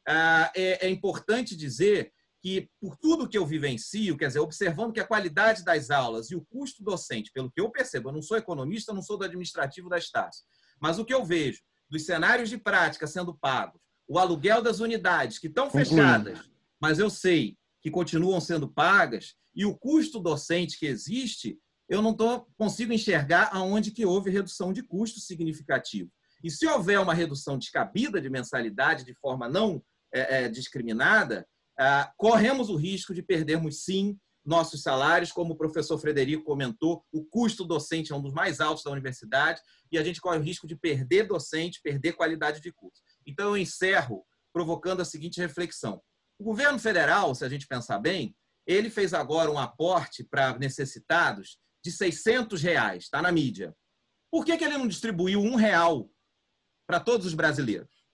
Ah, é, é importante dizer que, por tudo que eu vivencio, quer dizer, observando que a qualidade das aulas e o custo docente, pelo que eu percebo, eu não sou economista, não sou do administrativo da Estácio, mas o que eu vejo dos cenários de prática sendo pagos, o aluguel das unidades que estão fechadas, mas eu sei que continuam sendo pagas, e o custo docente que existe, eu não tô, consigo enxergar aonde que houve redução de custo significativo. E se houver uma redução descabida de mensalidade de forma não é, é, discriminada, ah, corremos o risco de perdermos, sim, nossos salários. Como o professor Frederico comentou, o custo docente é um dos mais altos da universidade e a gente corre o risco de perder docente, perder qualidade de curso. Então, eu encerro provocando a seguinte reflexão. O governo federal, se a gente pensar bem, ele fez agora um aporte para necessitados de 600 reais, está na mídia. Por que, que ele não distribuiu um real para todos os brasileiros?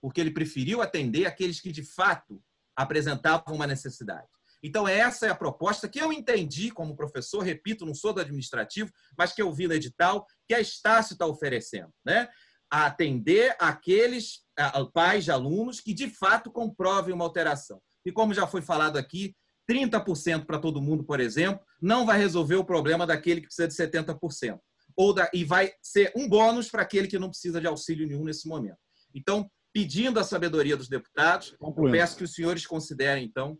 Porque ele preferiu atender aqueles que de fato apresentavam uma necessidade. Então, essa é a proposta que eu entendi como professor, repito, não sou do administrativo, mas que eu vi no edital, que a Estácio está oferecendo. Né? A atender aqueles pais de alunos que, de fato, comprovem uma alteração. E como já foi falado aqui, 30% para todo mundo, por exemplo, não vai resolver o problema daquele que precisa de 70%. Ou da, e vai ser um bônus para aquele que não precisa de auxílio nenhum nesse momento. Então, pedindo a sabedoria dos deputados, peço que os senhores considerem, então,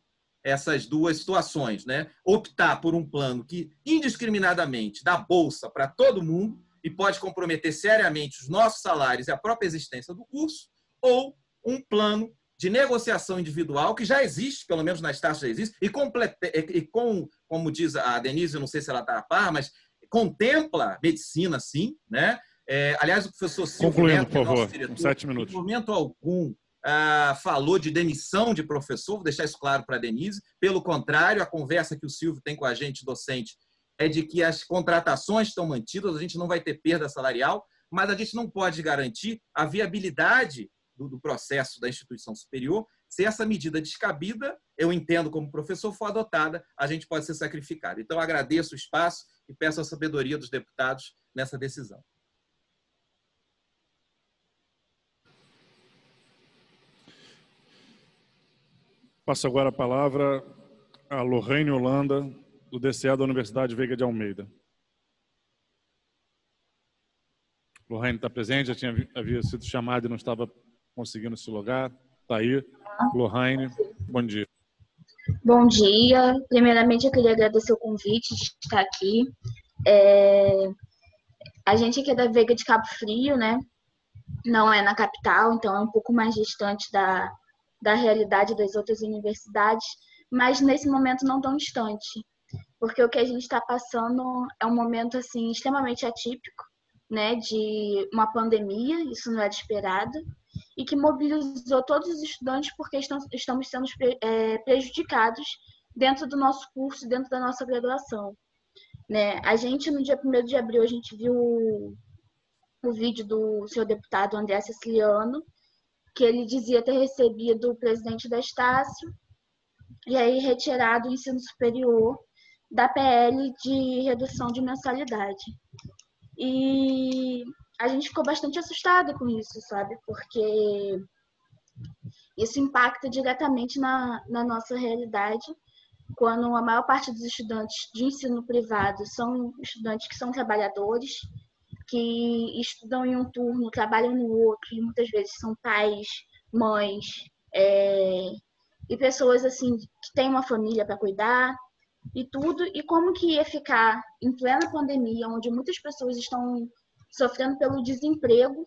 essas duas situações, né? Optar por um plano que indiscriminadamente dá bolsa para todo mundo e pode comprometer seriamente os nossos salários e a própria existência do curso, ou um plano de negociação individual que já existe, pelo menos nas taxas já existe, e, complete, e com, como diz a Denise, não sei se ela está a par, mas contempla medicina, sim, né? É, aliás, o professor Silvio Concluindo, Neto, por favor, diretor, sete minutos. Em momento algum ah, falou de demissão de professor, vou deixar isso claro para a Denise. Pelo contrário, a conversa que o Silvio tem com a gente docente é de que as contratações estão mantidas, a gente não vai ter perda salarial, mas a gente não pode garantir a viabilidade do, do processo da instituição superior. Se essa medida descabida, eu entendo como professor, for adotada, a gente pode ser sacrificado. Então, agradeço o espaço e peço a sabedoria dos deputados nessa decisão. Passo agora a palavra a Lorraine Holanda, do DCA da Universidade Veiga de Almeida. Lorraine está presente, já tinha, havia sido chamada e não estava conseguindo se logar. Está aí. Lorraine, bom dia. Bom dia. Primeiramente, eu queria agradecer o convite de estar aqui. É... A gente aqui é da Veiga de Cabo Frio, né? Não é na capital, então é um pouco mais distante da, da realidade das outras universidades, mas nesse momento não tão distante, porque o que a gente está passando é um momento assim extremamente atípico, né, de uma pandemia, isso não era esperado, e que mobilizou todos os estudantes porque estão, estamos sendo é, prejudicados dentro do nosso curso, dentro da nossa graduação. Né? A gente, no dia 1 de abril, a gente viu o, vídeo do seu deputado André Siciliano, que ele dizia ter recebido o presidente da Estácio e aí retirado o ensino superior da PL de redução de mensalidade. E a gente ficou bastante assustada com isso, sabe? Porque Isso impacta diretamente na, na nossa realidade, quando a maior parte dos estudantes de ensino privado são estudantes que são trabalhadores, que estudam em um turno, trabalham no outro, e muitas vezes são pais, mães, é, e pessoas assim que têm uma família para cuidar e tudo, e como que ia ficar em plena pandemia, onde muitas pessoas estão sofrendo pelo desemprego,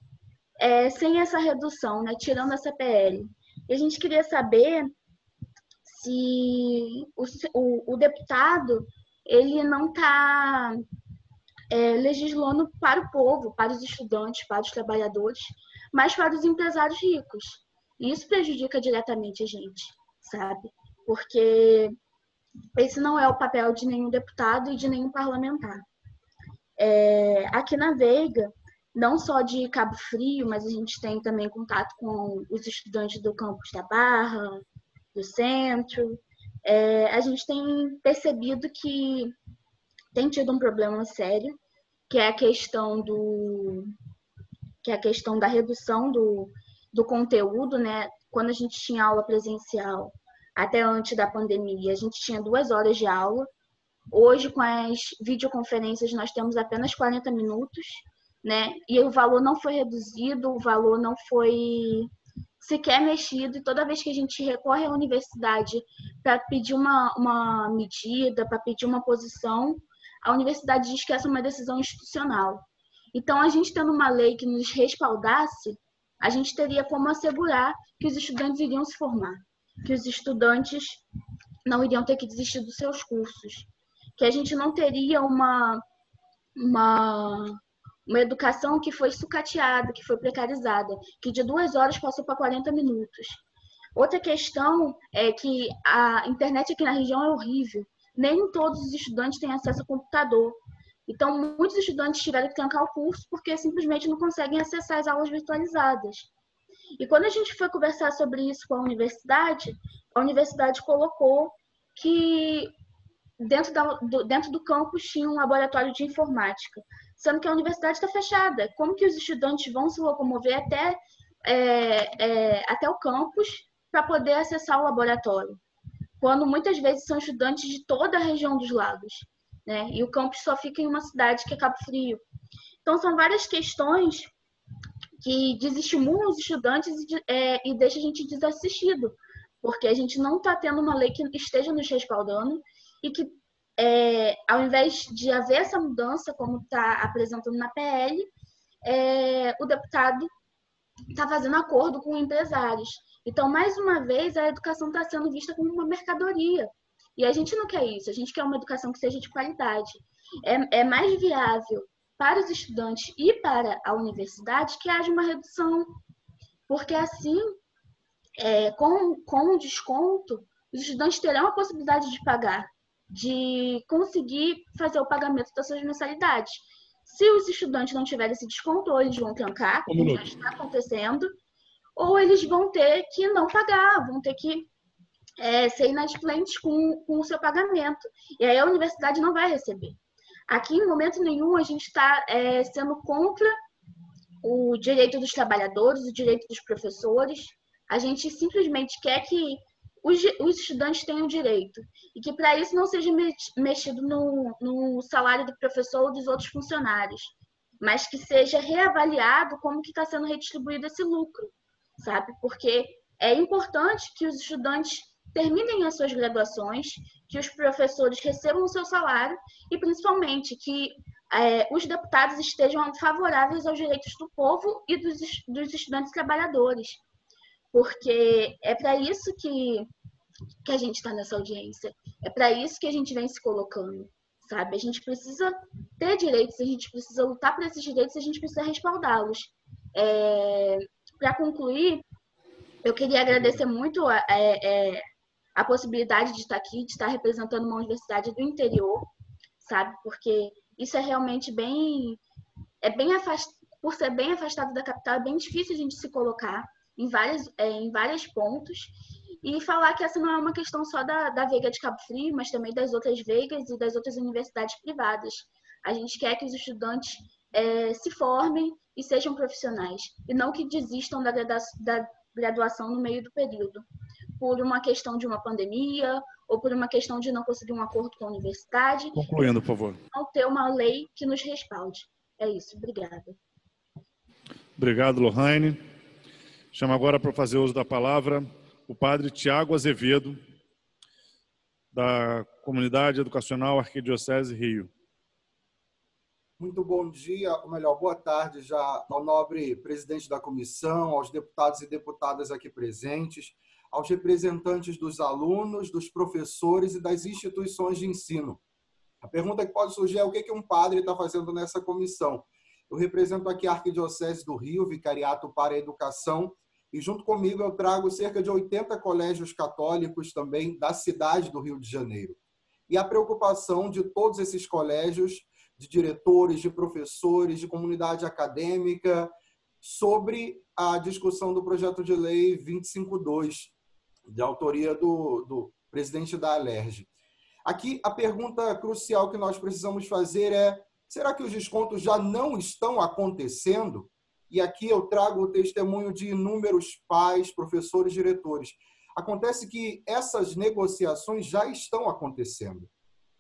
é, sem essa redução, né, tirando essa PL. E a gente queria saber se o, o, o deputado ele não está é, legislando para o povo, para os estudantes, para os trabalhadores, mas para os empresários ricos. E isso prejudica diretamente a gente, sabe? Porque esse não é o papel de nenhum deputado e de nenhum parlamentar. É, aqui na Veiga, não só de Cabo Frio, mas a gente tem também contato com os estudantes do campus da Barra, do centro. É, a gente tem percebido que tem tido um problema sério, que é a questão do que é a questão da redução do, do conteúdo, né? Quando a gente tinha aula presencial, até antes da pandemia, a gente tinha duas horas de aula. Hoje, com as videoconferências, nós temos apenas 40 minutos, né? E o valor não foi reduzido, o valor não foi sequer mexido, e toda vez que a gente recorre à universidade para pedir uma, uma medida, para pedir uma posição, a universidade diz que essa é uma decisão institucional. Então, a gente tendo uma lei que nos respaldasse, a gente teria como assegurar que os estudantes iriam se formar, que os estudantes não iriam ter que desistir dos seus cursos, que a gente não teria uma, uma uma educação que foi sucateada, que foi precarizada, que de duas horas passou para 40 minutos. Outra questão é que a internet aqui na região é horrível. Nem todos os estudantes têm acesso ao computador. Então, muitos estudantes tiveram que trancar o curso porque simplesmente não conseguem acessar as aulas virtualizadas. E quando a gente foi conversar sobre isso com a universidade, a universidade colocou que dentro, da, do, dentro do campus tinha um laboratório de informática sendo que a universidade está fechada. Como que os estudantes vão se locomover até, é, é, até o campus para poder acessar o laboratório? Quando muitas vezes são estudantes de toda a região dos lagos, né? E o campus só fica em uma cidade que é Cabo Frio. Então, são várias questões que desestimulam os estudantes e, é, e deixa a gente desassistido, porque a gente não está tendo uma lei que esteja nos respaldando e que é, ao invés de haver essa mudança, como está apresentando na PL, é, o deputado está fazendo acordo com empresários. Então, mais uma vez, a educação está sendo vista como uma mercadoria. E a gente não quer isso, a gente quer uma educação que seja de qualidade. É, é mais viável para os estudantes e para a universidade que haja uma redução, porque assim, é, com, com o desconto, os estudantes terão a possibilidade de pagar de conseguir fazer o pagamento das suas mensalidades. Se os estudantes não tiverem esse desconto, eles vão trancar, como já está acontecendo, ou eles vão ter que não pagar, vão ter que é, ser inadimplentes com, com o seu pagamento. E aí a universidade não vai receber. Aqui, em momento nenhum, a gente está é, sendo contra o direito dos trabalhadores, o direito dos professores. A gente simplesmente quer que os, os estudantes o direito e que para isso não seja mexido no, no salário do professor ou dos outros funcionários, mas que seja reavaliado como que está sendo redistribuído esse lucro, sabe? Porque é importante que os estudantes terminem as suas graduações, que os professores recebam o seu salário e, principalmente, que é, os deputados estejam favoráveis aos direitos do povo e dos, dos estudantes trabalhadores porque é para isso que, que a gente está nessa audiência, é para isso que a gente vem se colocando, sabe? A gente precisa ter direitos, a gente precisa lutar por esses direitos, a gente precisa respaldá-los. É, para concluir, eu queria agradecer muito a, é, é, a possibilidade de estar aqui, de estar representando uma universidade do interior, sabe? Porque isso é realmente bem, é bem por ser bem afastado da capital, é bem difícil a gente se colocar em, várias, é, em vários pontos e falar que essa não é uma questão só da, da Veiga de Cabo Frio, mas também das outras Veigas e das outras universidades privadas. A gente quer que os estudantes é, se formem e sejam profissionais, e não que desistam da, da, graduação no meio do período, por uma questão de uma pandemia ou por uma questão de não conseguir um acordo com a universidade. Concluindo, por favor. Não ter uma lei que nos respalde. É isso. Obrigada. Obrigado, Lohane. Chamo agora para fazer uso da palavra o padre Tiago Azevedo, da Comunidade Educacional Arquidiocese Rio. Muito bom dia, ou melhor, boa tarde já ao nobre presidente da comissão, aos deputados e deputadas aqui presentes, aos representantes dos alunos, dos professores e das instituições de ensino. A pergunta que pode surgir é o que um padre está fazendo nessa comissão. Eu represento aqui a Arquidiocese do Rio, Vicariato para a Educação, e junto comigo eu trago cerca de 80 colégios católicos também da cidade do Rio de Janeiro. E a preocupação de todos esses colégios de diretores, de professores, de comunidade acadêmica, sobre a discussão do projeto de lei 252, de autoria do, do presidente da Alerj. Aqui, a pergunta crucial que nós precisamos fazer é: será que os descontos já não estão acontecendo? E aqui eu trago o testemunho de inúmeros pais, professores, diretores. Acontece que essas negociações já estão acontecendo.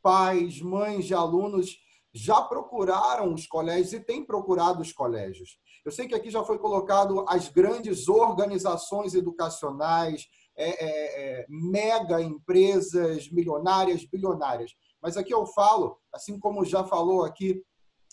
Pais, mães de alunos já procuraram os colégios e têm procurado os colégios. Eu sei que aqui já foi colocado as grandes organizações educacionais, é, é, é, mega empresas milionárias, bilionárias. Mas aqui eu falo, assim como já falou aqui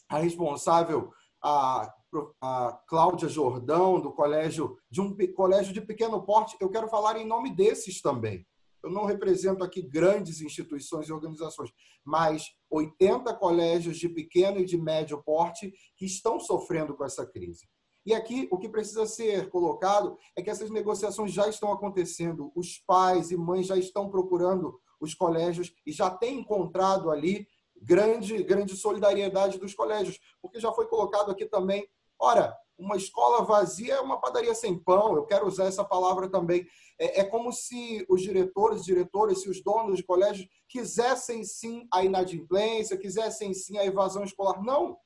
a responsável, a, a Cláudia Jordão, do colégio, de um colégio de pequeno porte, eu quero falar em nome desses também eu não represento aqui grandes instituições e organizações, mas 80 colégios de pequeno e de médio porte que estão sofrendo com essa crise. E aqui o que precisa ser colocado é que essas negociações já estão acontecendo, os pais e mães já estão procurando os colégios e já têm encontrado ali grande, grande solidariedade dos colégios, porque já foi colocado aqui também, ora, uma escola vazia é uma padaria sem pão, eu quero usar essa palavra também. É, é como se os diretores, diretores, se os donos de colégios quisessem sim a inadimplência, quisessem sim a evasão escolar. Não!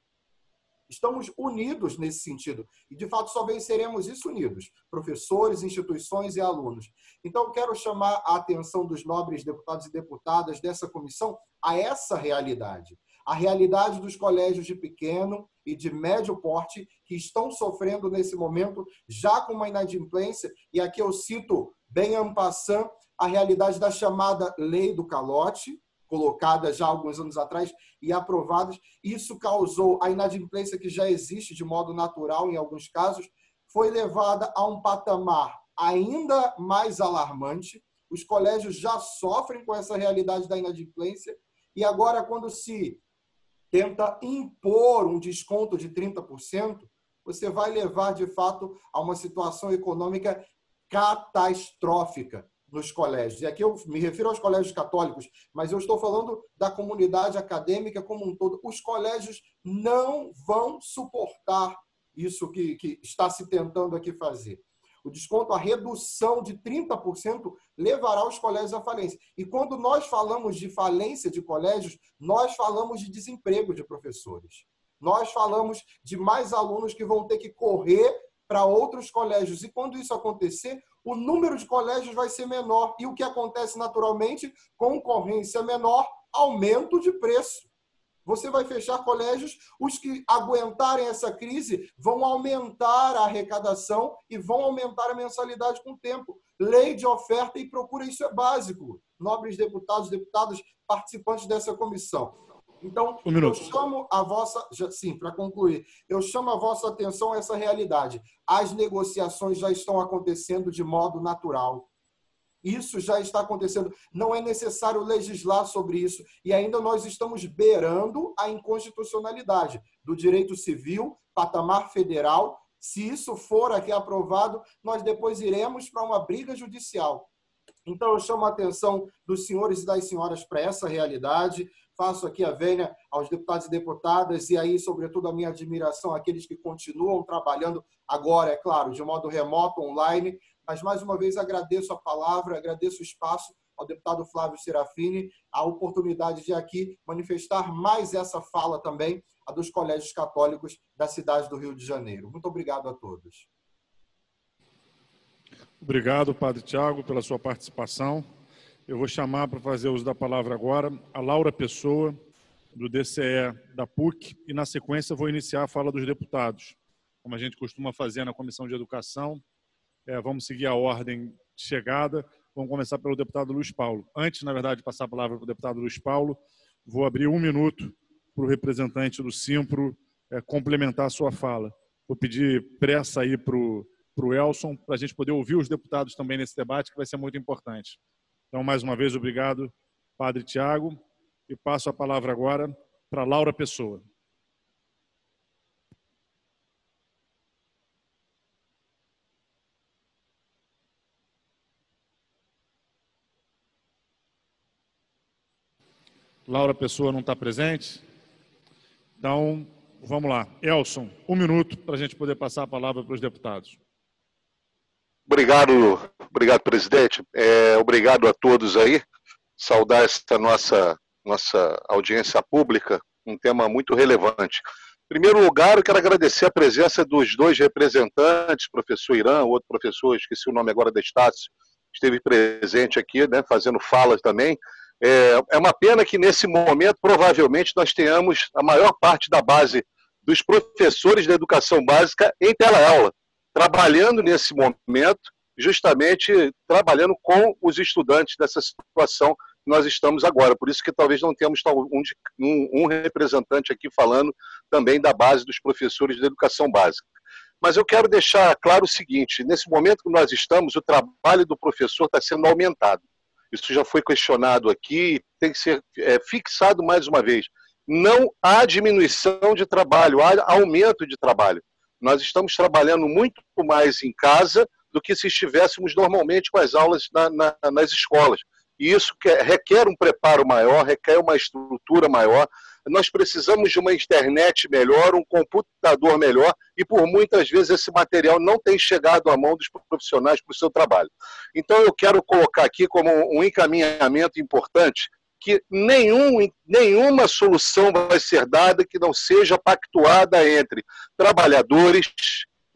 Estamos unidos nesse sentido. E, de fato, só venceremos isso unidos, professores, instituições e alunos. Então, quero chamar a atenção dos nobres deputados e deputadas dessa comissão a essa realidade a realidade dos colégios de pequeno e de médio porte que estão sofrendo nesse momento já com uma inadimplência, e aqui eu cito bem ampassant a realidade da chamada lei do calote, colocada já alguns anos atrás e aprovada. Isso causou a inadimplência que já existe de modo natural em alguns casos, foi levada a um patamar ainda mais alarmante. Os colégios já sofrem com essa realidade da inadimplência e agora quando se tenta impor um desconto de 30%, você vai levar, de fato, a uma situação econômica catastrófica nos colégios. E aqui eu me refiro aos colégios católicos, mas eu estou falando da comunidade acadêmica como um todo. Os colégios não vão suportar isso que, que está se tentando aqui fazer. O desconto, a redução de 30% levará os colégios à falência. E quando nós falamos de falência de colégios, nós falamos de desemprego de professores. Nós falamos de mais alunos que vão ter que correr para outros colégios. E quando isso acontecer, o número de colégios vai ser menor. E o que acontece naturalmente? Concorrência menor, aumento de preço. Você vai fechar colégios, os que aguentarem essa crise vão aumentar a arrecadação e vão aumentar a mensalidade com o tempo. Lei de oferta e procura, isso é básico. Nobres deputados, deputadas, participantes dessa comissão. Então, um eu chamo a vossa, sim, para concluir, eu chamo a vossa atenção a essa realidade. As negociações já estão acontecendo de modo natural. Isso já está acontecendo. Não é necessário legislar sobre isso. E ainda nós estamos beirando a inconstitucionalidade do direito civil, patamar federal. Se isso for aqui aprovado, nós depois iremos para uma briga judicial. Então, eu chamo a atenção dos senhores e das senhoras para essa realidade. Faço aqui a vênia aos deputados e deputadas, e aí, sobretudo, a minha admiração àqueles que continuam trabalhando agora, é claro, de modo remoto, online, mas, mais uma vez, agradeço a palavra, agradeço o espaço ao deputado Flávio Serafini, a oportunidade de aqui manifestar mais essa fala também, a dos colégios católicos da cidade do Rio de Janeiro. Muito obrigado a todos. Obrigado, Padre Tiago, pela sua participação. Eu vou chamar para fazer uso da palavra agora a Laura Pessoa, do DCE da PUC, e na sequência vou iniciar a fala dos deputados. Como a gente costuma fazer na Comissão de Educação, é, vamos seguir a ordem de chegada. Vamos começar pelo deputado Luiz Paulo. Antes, na verdade, de passar a palavra para o deputado Luiz Paulo, vou abrir um minuto para o representante do Simpro é, complementar a sua fala. Vou pedir pressa aí para o Elson, para a gente poder ouvir os deputados também nesse debate, que vai ser muito importante. Então, mais uma vez, obrigado, Padre Tiago, e passo a palavra agora para Laura Pessoa. Laura Pessoa não está presente. Então, vamos lá. Elson, um minuto para a gente poder passar a palavra para os deputados. Obrigado, obrigado, presidente. É, obrigado a todos aí. Saudar esta nossa, nossa audiência pública, um tema muito relevante. Em primeiro lugar, eu quero agradecer a presença dos dois representantes, professor Irã, outro professor, esqueci o nome agora da Estácio, esteve presente aqui, né, fazendo falas também. É, é uma pena que nesse momento, provavelmente, nós tenhamos a maior parte da base dos professores da educação básica em tela-aula, trabalhando nesse momento, justamente trabalhando com os estudantes dessa situação que nós estamos agora. Por isso que talvez não temos um, um representante aqui falando também da base dos professores da educação básica. Mas eu quero deixar claro o seguinte: nesse momento que nós estamos, o trabalho do professor está sendo aumentado isso já foi questionado aqui, tem que ser é, fixado mais uma vez. Não há diminuição de trabalho, há aumento de trabalho. Nós estamos trabalhando muito mais em casa do que se estivéssemos normalmente com as aulas na, na, nas escolas. E isso requer um preparo maior, requer uma estrutura maior, nós precisamos de uma internet melhor, um computador melhor, e por muitas vezes esse material não tem chegado à mão dos profissionais para o seu trabalho. Então eu quero colocar aqui como um encaminhamento importante que nenhum, nenhuma solução vai ser dada que não seja pactuada entre trabalhadores,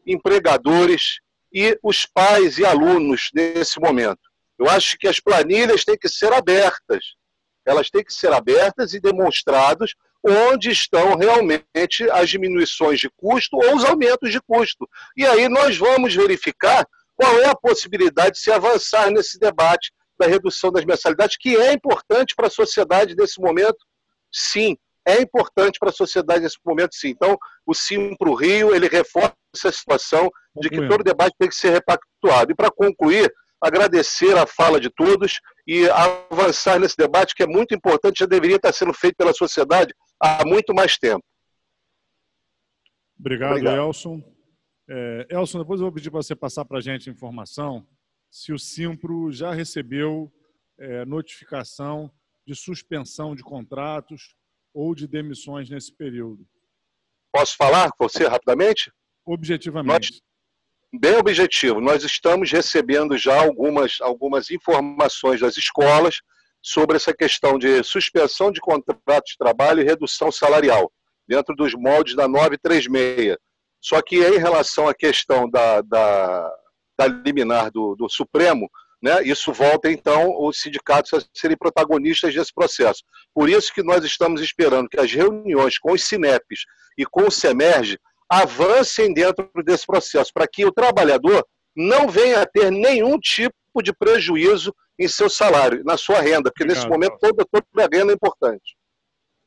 empregadores e os pais e alunos nesse momento. Eu acho que as planilhas têm que ser abertas elas têm que ser abertas e demonstrados onde estão realmente as diminuições de custo ou os aumentos de custo. E aí nós vamos verificar qual é a possibilidade de se avançar nesse debate da redução das mensalidades, que é importante para a sociedade nesse momento, sim. É importante para a sociedade nesse momento, sim. Então, o Sim para o Rio, ele reforça essa situação de que todo debate tem que ser repactuado. E para concluir, agradecer a fala de todos e avançar nesse debate que é muito importante, já deveria estar sendo feito pela sociedade há muito mais tempo. Obrigado, Obrigado. Elson. É, Elson, depois eu vou pedir para você passar para a gente informação se o Simpro já recebeu é, notificação de suspensão de contratos ou de demissões nesse período. Posso falar com você rapidamente? Objetivamente. Bem objetivo. Nós estamos recebendo já algumas, algumas informações das escolas sobre essa questão de suspensão de contratos de trabalho e redução salarial, dentro dos moldes da 936. Só que em relação à questão da, da, da liminar do, do Supremo, né, isso volta então os sindicatos a serem protagonistas desse processo. Por isso que nós estamos esperando que as reuniões com os SINEPs e com o SEMERGE avancem dentro desse processo, para que o trabalhador não venha a ter nenhum tipo de prejuízo em seu salário, na sua renda, porque Obrigado, nesse momento toda, toda a renda é importante.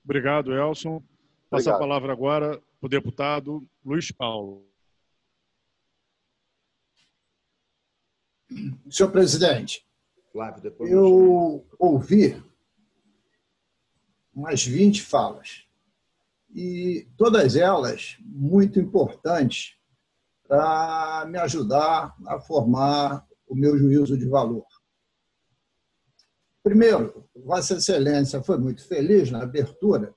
Obrigado, Elson. Passa a palavra agora para o deputado Luiz Paulo. Senhor presidente, eu ouvi umas 20 falas e todas elas muito importantes para me ajudar a formar o meu juízo de valor. Primeiro, Vossa Excelência foi muito feliz na abertura,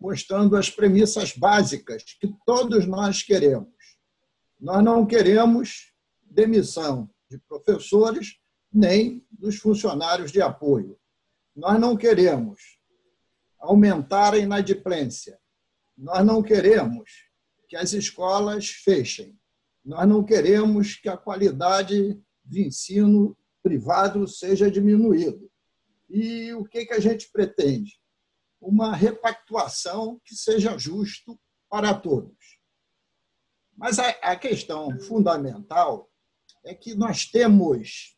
mostrando as premissas básicas que todos nós queremos. Nós não queremos demissão de professores nem dos funcionários de apoio. Nós não queremos aumentar a inadimplência. Nós não queremos que as escolas fechem. Nós não queremos que a qualidade de ensino privado seja diminuído. E o que, que a gente pretende? Uma repactuação que seja justo para todos. Mas a questão fundamental é que nós temos,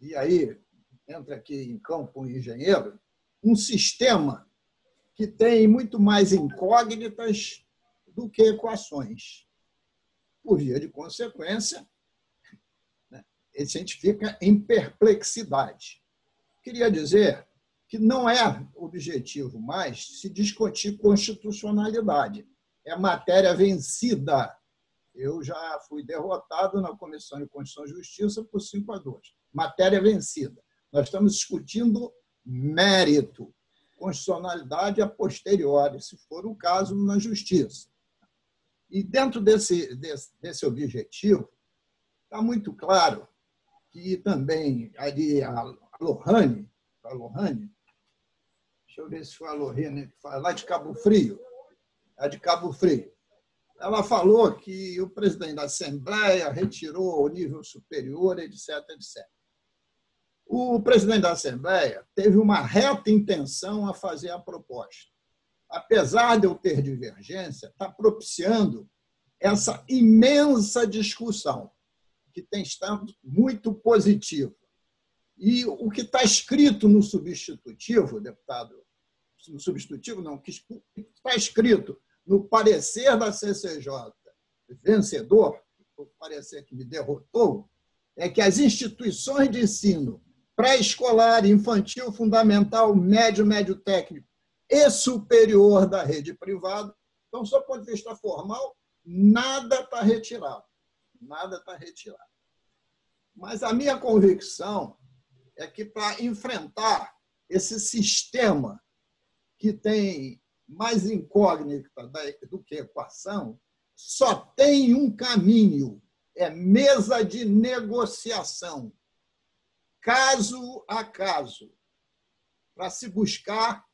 e aí entra aqui em campo o engenheiro, um sistema que tem muito mais incógnitas do que equações. Por via de consequência, né, a gente fica em perplexidade. Queria dizer que não é objetivo mais se discutir constitucionalidade. É matéria vencida. Eu já fui derrotado na Comissão de Constituição e Justiça por 5 a 2. Matéria vencida. Nós estamos discutindo mérito, constitucionalidade a posteriori, se for o caso, na Justiça. E dentro desse, desse, desse objetivo, está muito claro que também ali a Lohane, a Lohane, deixa eu ver se foi a Lohane, lá de Cabo Frio, a de Cabo Frio, ela falou que o presidente da Assembleia retirou o nível superior, etc, etc. O presidente da Assembleia teve uma reta intenção a fazer a proposta. Apesar de eu ter divergência, está propiciando essa imensa discussão, que tem estado muito positiva. E o que está escrito no substitutivo, deputado, no substitutivo não, que está escrito no parecer da CCJ, vencedor, o parecer que me derrotou, é que as instituições de ensino pré-escolar, infantil, fundamental, médio, médio técnico e superior da rede privada. Então, só do ponto de vista formal, nada está retirado. Nada está retirado. Mas a minha convicção é que para enfrentar esse sistema que tem mais incógnita do que equação, só tem um caminho: é mesa de negociação caso a caso, para se buscar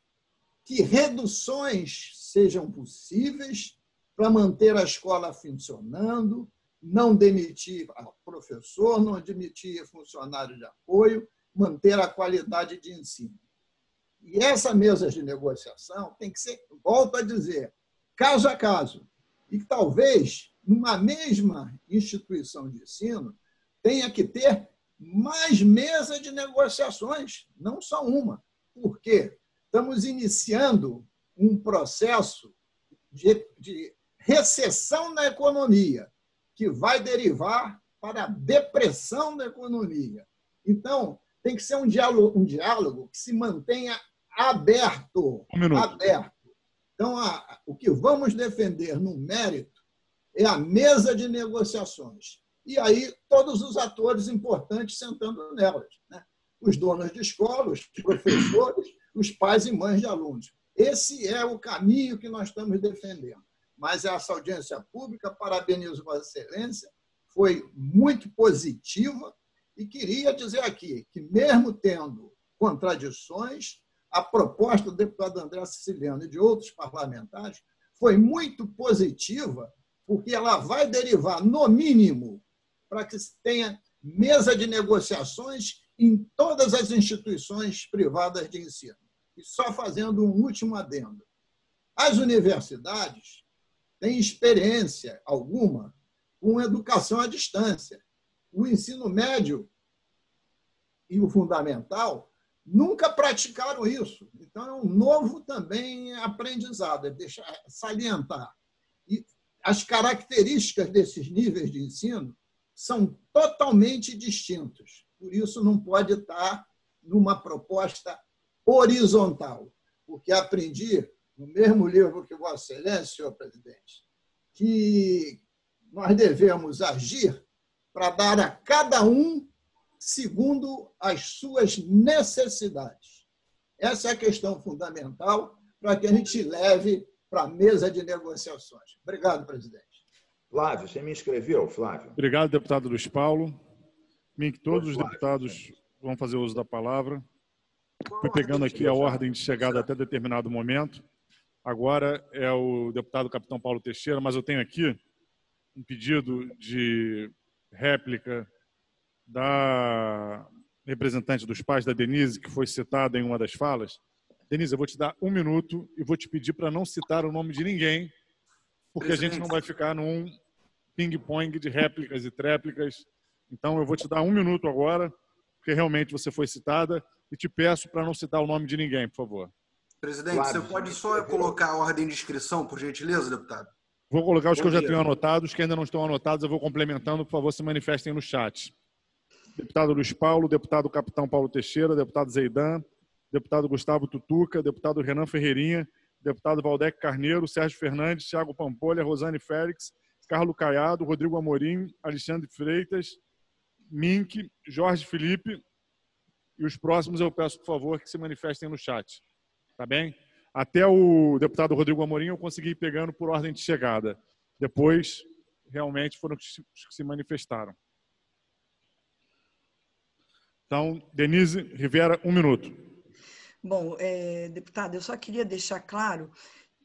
que reduções sejam possíveis para manter a escola funcionando, não demitir professor, não demitir funcionário de apoio, manter a qualidade de ensino. E essa mesa de negociação tem que ser, volto a dizer, caso a caso. E talvez, numa mesma instituição de ensino, tenha que ter mais mesa de negociações, não só uma. Por quê? Estamos iniciando um processo de, de recessão na economia, que vai derivar para a depressão da economia. Então, tem que ser um diálogo, um diálogo que se mantenha aberto. Um aberto. Então, a, o que vamos defender no mérito é a mesa de negociações e aí todos os atores importantes sentando nelas. Né? Os donos de escola, os professores, os pais e mães de alunos. Esse é o caminho que nós estamos defendendo. Mas essa audiência pública, parabenizo Vossa Excelência, foi muito positiva e queria dizer aqui que, mesmo tendo contradições, a proposta do deputado André Siciliano e de outros parlamentares foi muito positiva, porque ela vai derivar, no mínimo, para que se tenha mesa de negociações em todas as instituições privadas de ensino. E só fazendo um último adendo. As universidades têm experiência alguma com educação à distância. O ensino médio e o fundamental nunca praticaram isso. Então, é um novo também aprendizado, é deixar salientar. E as características desses níveis de ensino são totalmente distintos. Por isso, não pode estar numa proposta horizontal, porque aprendi no mesmo livro que Vossa Excelência, senhor presidente, que nós devemos agir para dar a cada um segundo as suas necessidades. Essa é a questão fundamental para que a gente leve para a mesa de negociações. Obrigado, presidente. Flávio, você me inscreveu, Flávio? Obrigado, deputado Luiz Paulo. Mink, todos os deputados vão fazer uso da palavra. Fui pegando aqui a ordem de chegada até determinado momento. Agora é o deputado capitão Paulo Teixeira, mas eu tenho aqui um pedido de réplica da representante dos pais, da Denise, que foi citada em uma das falas. Denise, eu vou te dar um minuto e vou te pedir para não citar o nome de ninguém, porque a gente não vai ficar num ping-pong de réplicas e tréplicas. Então, eu vou te dar um minuto agora, porque realmente você foi citada, e te peço para não citar o nome de ninguém, por favor. Presidente, claro. você pode só colocar a ordem de inscrição, por gentileza, deputado? Vou colocar os Bom que eu já dia. tenho anotados, os que ainda não estão anotados, eu vou complementando, por favor, se manifestem no chat. Deputado Luiz Paulo, deputado Capitão Paulo Teixeira, deputado Zeidan, deputado Gustavo Tutuca, deputado Renan Ferreirinha, deputado Valdec Carneiro, Sérgio Fernandes, Thiago Pampolha, Rosane Félix, Carlos Caiado, Rodrigo Amorim, Alexandre Freitas, Mink, Jorge Felipe. E os próximos eu peço, por favor, que se manifestem no chat. Tá bem? Até o deputado Rodrigo Amorim eu consegui ir pegando por ordem de chegada. Depois, realmente, foram os que se manifestaram. Então, Denise Rivera, um minuto. Bom, é, deputado, eu só queria deixar claro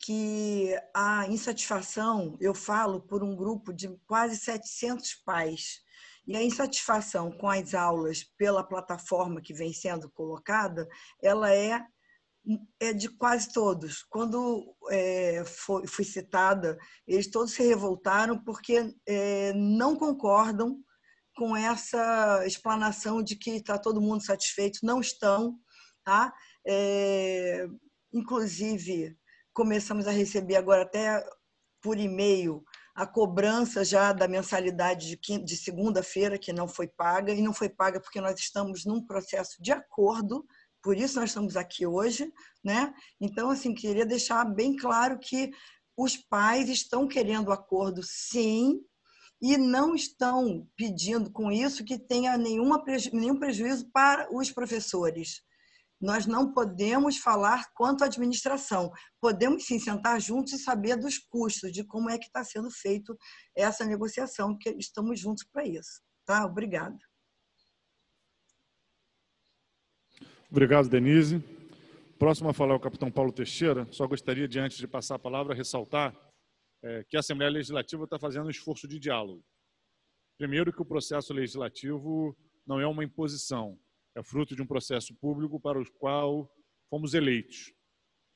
que a insatisfação, eu falo por um grupo de quase 700 pais, e a insatisfação com as aulas pela plataforma que vem sendo colocada, ela é é de quase todos. Quando é, foi, fui citada, eles todos se revoltaram porque é, não concordam com essa explanação de que está todo mundo satisfeito. Não estão. Tá? É, inclusive, começamos a receber agora até por e-mail a cobrança já da mensalidade de, de segunda-feira, que não foi paga, e não foi paga porque nós estamos num processo de acordo por isso nós estamos aqui hoje, né? Então, assim, queria deixar bem claro que os pais estão querendo acordo, sim, e não estão pedindo com isso que tenha nenhuma, nenhum prejuízo para os professores. Nós não podemos falar quanto à administração. Podemos sim sentar juntos e saber dos custos, de como é que está sendo feito essa negociação, que estamos juntos para isso. Tá? Obrigada. Obrigado, Denise. Próximo a falar é o capitão Paulo Teixeira. Só gostaria de, antes de passar a palavra, ressaltar é, que a Assembleia Legislativa está fazendo um esforço de diálogo. Primeiro, que o processo legislativo não é uma imposição, é fruto de um processo público para o qual fomos eleitos.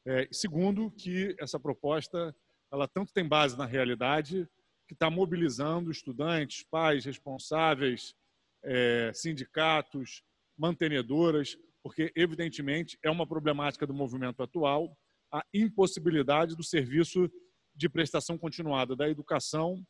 É, segundo, que essa proposta ela tanto tem base na realidade que está mobilizando estudantes, pais, responsáveis, é, sindicatos, mantenedoras, porque, evidentemente, é uma problemática do movimento atual a impossibilidade do serviço de prestação continuada da educação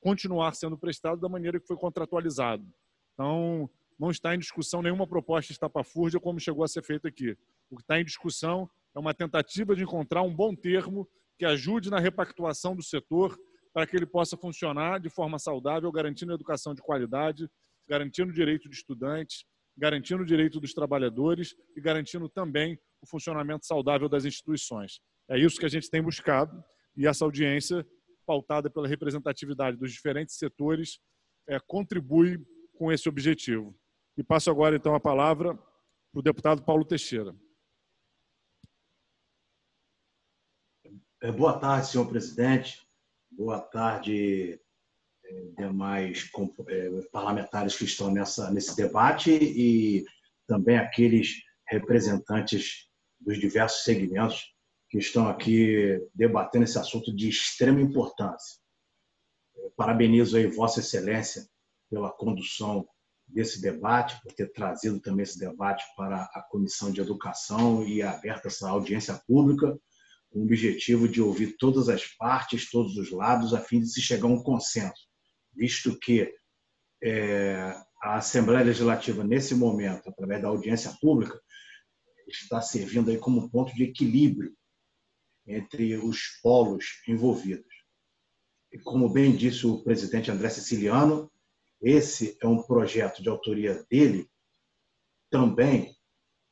continuar sendo prestado da maneira que foi contratualizado. Então, não está em discussão nenhuma proposta estapafúrdia como chegou a ser feito aqui. O que está em discussão é uma tentativa de encontrar um bom termo que ajude na repactuação do setor para que ele possa funcionar de forma saudável, garantindo educação de qualidade, garantindo o direito de estudantes, garantindo o direito dos trabalhadores e garantindo também o funcionamento saudável das instituições. É isso que a gente tem buscado e essa audiência, pautada pela representatividade dos diferentes setores, é, contribui com esse objetivo. E passo agora, então, a palavra para o deputado Paulo Teixeira. É, boa tarde, senhor presidente. Boa tarde, demais é, parlamentares que estão nessa, nesse debate e também aqueles representantes dos diversos segmentos que estão aqui debatendo esse assunto de extrema importância. Parabenizo aí Vossa Excelência pela condução desse debate, por ter trazido também esse debate para a Comissão de Educação e aberta essa audiência pública, com o objetivo de ouvir todas as partes, todos os lados, a fim de se chegar a um consenso visto que é, a Assembleia Legislativa, nesse momento, através da audiência pública, está servindo aí como ponto de equilíbrio entre os polos envolvidos. E como bem disse o presidente André Siciliano, esse é um projeto de autoria dele também,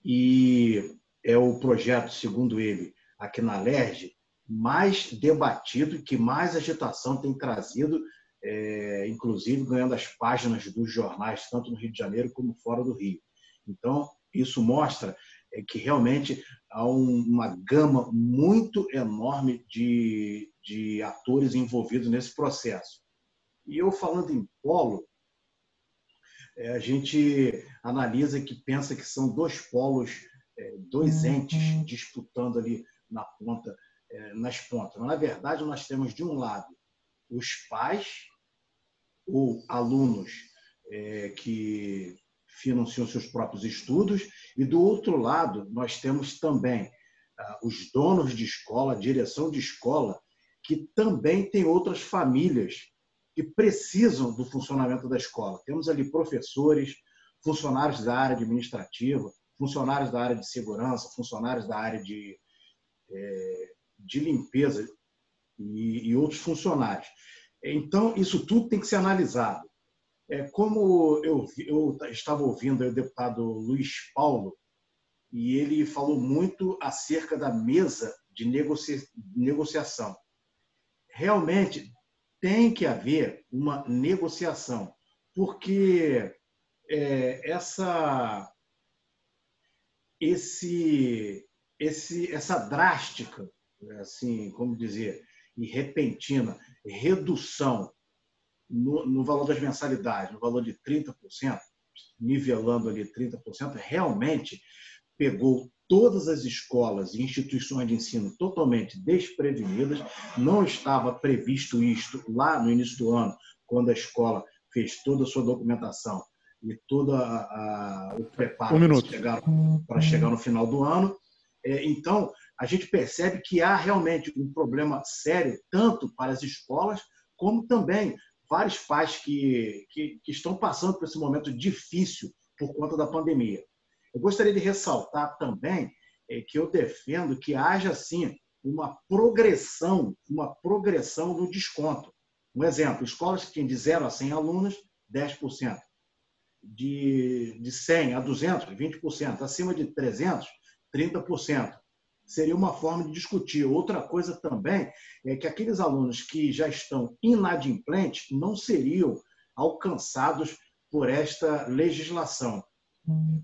e é o projeto, segundo ele, aqui na LERJ, mais debatido que mais agitação tem trazido é, inclusive ganhando as páginas dos jornais, tanto no Rio de Janeiro como fora do Rio. Então, isso mostra é, que realmente há um, uma gama muito enorme de, de atores envolvidos nesse processo. E eu falando em polo, a gente analisa que pensa que são dois polos, é, dois entes disputando ali na ponta, é, nas pontas. Mas, na verdade, nós temos, de um lado, os pais ou alunos que financiam seus próprios estudos, e, do outro lado, nós temos também ah, os donos de escola, a direção de escola, que também tem outras famílias que precisam do funcionamento da escola. Temos ali professores, funcionários da área administrativa, funcionários da área de segurança, funcionários da área de, é, de limpeza e, e, outros funcionários. Então, isso tudo tem que ser analisado. É, como eu, eu estava ouvindo o deputado Luiz Paulo, e ele falou muito acerca da mesa de negocia, negociação. Realmente, tem que haver uma negociação, porque é, essa, esse, esse, essa drástica, assim, como dizer, e repentina redução no, no valor das mensalidades, no valor de 30%, nivelando ali 30%, realmente pegou todas as escolas e instituições de ensino totalmente desprevenidas. Não estava previsto isto lá no início do ano, quando a escola fez toda a sua documentação e todo o preparo um para, chegar, no final do ano. É, então, a gente percebe que há realmente um problema sério, tanto para as escolas, como também vários pais que, que, que estão passando por esse momento difícil por conta da pandemia. Eu gostaria de ressaltar também é, que eu defendo que haja, sim, uma progressão, uma progressão no desconto. Um exemplo, escolas que têm de 0 a 100 alunos, 10%. De, de 100 a 200, 20%. Acima de 300, 30%. Seria uma forma de discutir. Outra coisa também é que aqueles alunos que já estão inadimplentes não seriam alcançados por esta legislação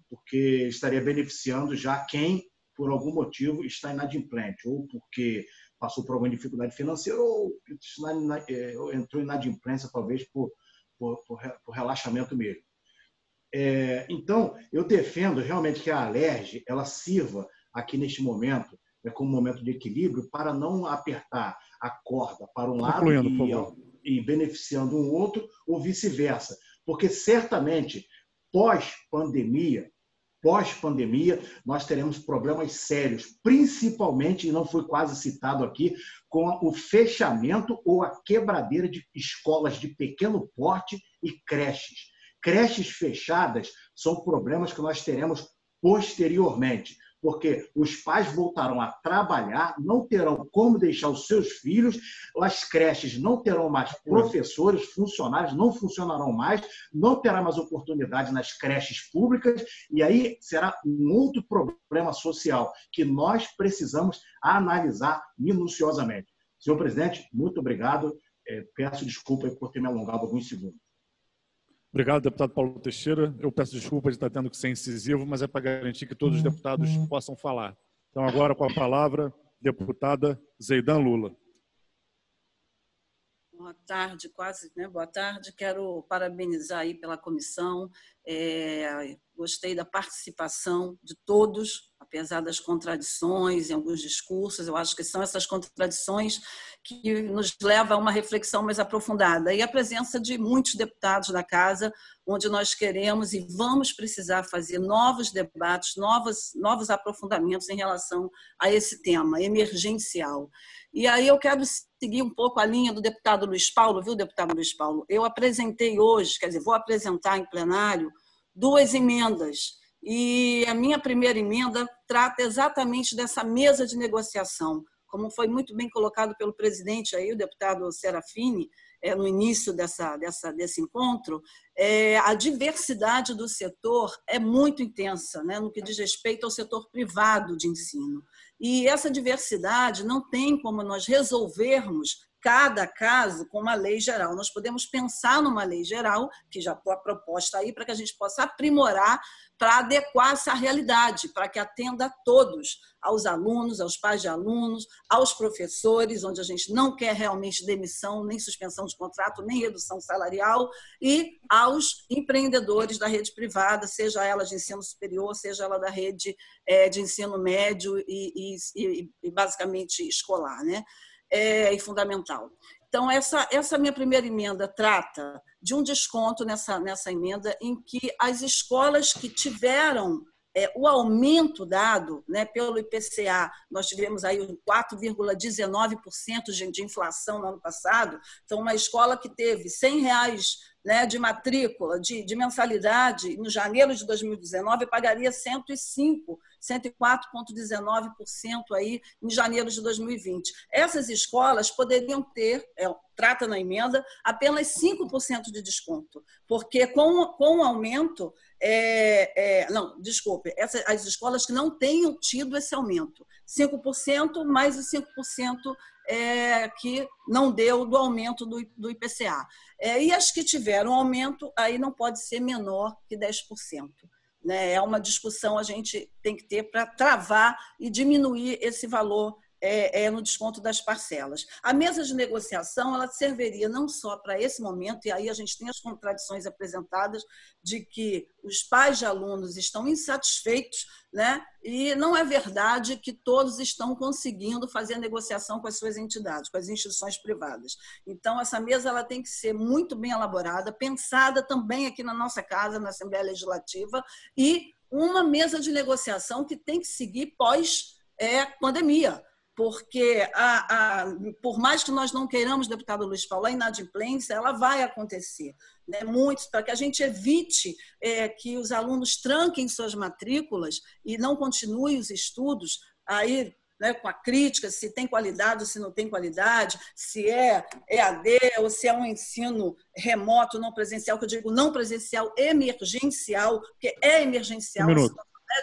porque estaria beneficiando já quem, por algum motivo, está inadimplente, ou porque passou por alguma dificuldade financeira, ou é, entrou em inadimplência, talvez por, por, por relaxamento mesmo. É, então, eu defendo realmente que a Alerj ela sirva aqui neste momento é como um momento de equilíbrio para não apertar a corda para um lado e, e beneficiando um outro ou vice-versa, porque certamente pós-pandemia, pós-pandemia, nós teremos problemas sérios, principalmente, e não foi quase citado aqui, com o fechamento ou a quebradeira de escolas de pequeno porte e creches. Creches fechadas são problemas que nós teremos posteriormente porque os pais voltarão a trabalhar, não terão como deixar os seus filhos, as creches não terão mais professores, funcionários não funcionarão mais, não terá mais oportunidade nas creches públicas, e aí será um outro problema social que nós precisamos analisar minuciosamente. Senhor presidente, muito obrigado. É, peço desculpa por ter me alongado alguns segundos. Obrigado, deputado Paulo Teixeira. Eu peço desculpa de estar tendo que ser incisivo, mas é para garantir que todos os deputados possam falar. Então, agora com a palavra, deputada Zeidan Lula. Boa tarde, quase, né? Boa tarde. Quero parabenizar aí pela comissão. É, gostei da participação de todos, apesar das contradições em alguns discursos. Eu acho que são essas contradições que nos levam a uma reflexão mais aprofundada. E a presença de muitos deputados da casa, onde nós queremos e vamos precisar fazer novos debates, novos, novos aprofundamentos em relação a esse tema emergencial. E aí eu quero seguir um pouco a linha do deputado Luiz Paulo, viu, deputado Luiz Paulo? Eu apresentei hoje, quer dizer, vou apresentar em plenário duas emendas. E a minha primeira emenda trata exatamente dessa mesa de negociação. Como foi muito bem colocado pelo presidente aí, o deputado Serafini, é, no início dessa, dessa, desse encontro, é, a diversidade do setor é muito intensa, né, no que diz respeito ao setor privado de ensino. E essa diversidade não tem como nós resolvermos cada caso com uma lei geral. Nós podemos pensar numa lei geral, que já está proposta aí, para que a gente possa aprimorar para adequar essa realidade, para que atenda a todos, aos alunos, aos pais de alunos, aos professores, onde a gente não quer realmente demissão, nem suspensão de contrato, nem redução salarial, e aos empreendedores da rede privada, seja ela de ensino superior, seja ela da rede é, de ensino médio e, e, e basicamente escolar. Né? É, e fundamental. Então, essa, essa minha primeira emenda trata de um desconto nessa, nessa emenda em que as escolas que tiveram é, o aumento dado né, pelo IPCA, nós tivemos aí 4,19% de, de inflação no ano passado, então uma escola que teve 100 reais né, de matrícula, de, de mensalidade, no janeiro de 2019 pagaria 105 104,19% aí em janeiro de 2020. Essas escolas poderiam ter, é, trata na emenda, apenas 5% de desconto, porque com, com o aumento, é, é, não, desculpe, as escolas que não tenham tido esse aumento, 5% mais os 5% é, que não deu do aumento do, do IPCA. É, e as que tiveram aumento, aí não pode ser menor que 10%. Né? É uma discussão a gente tem que ter para travar e diminuir esse valor é, é, no desconto das parcelas. A mesa de negociação ela serviria não só para esse momento, e aí a gente tem as contradições apresentadas de que os pais de alunos estão insatisfeitos, né? e não é verdade que todos estão conseguindo fazer a negociação com as suas entidades, com as instituições privadas. Então, essa mesa ela tem que ser muito bem elaborada, pensada também aqui na nossa casa, na Assembleia Legislativa, e uma mesa de negociação que tem que seguir pós é, pandemia porque a, a, por mais que nós não queiramos, deputado Luiz Paulo, a inadimplência ela vai acontecer. Né? Muitos, para que a gente evite é, que os alunos tranquem suas matrículas e não continuem os estudos, aí né, com a crítica, se tem qualidade ou se não tem qualidade, se é EAD ou se é um ensino remoto, não presencial, que eu digo não presencial, emergencial, porque é emergencial. Um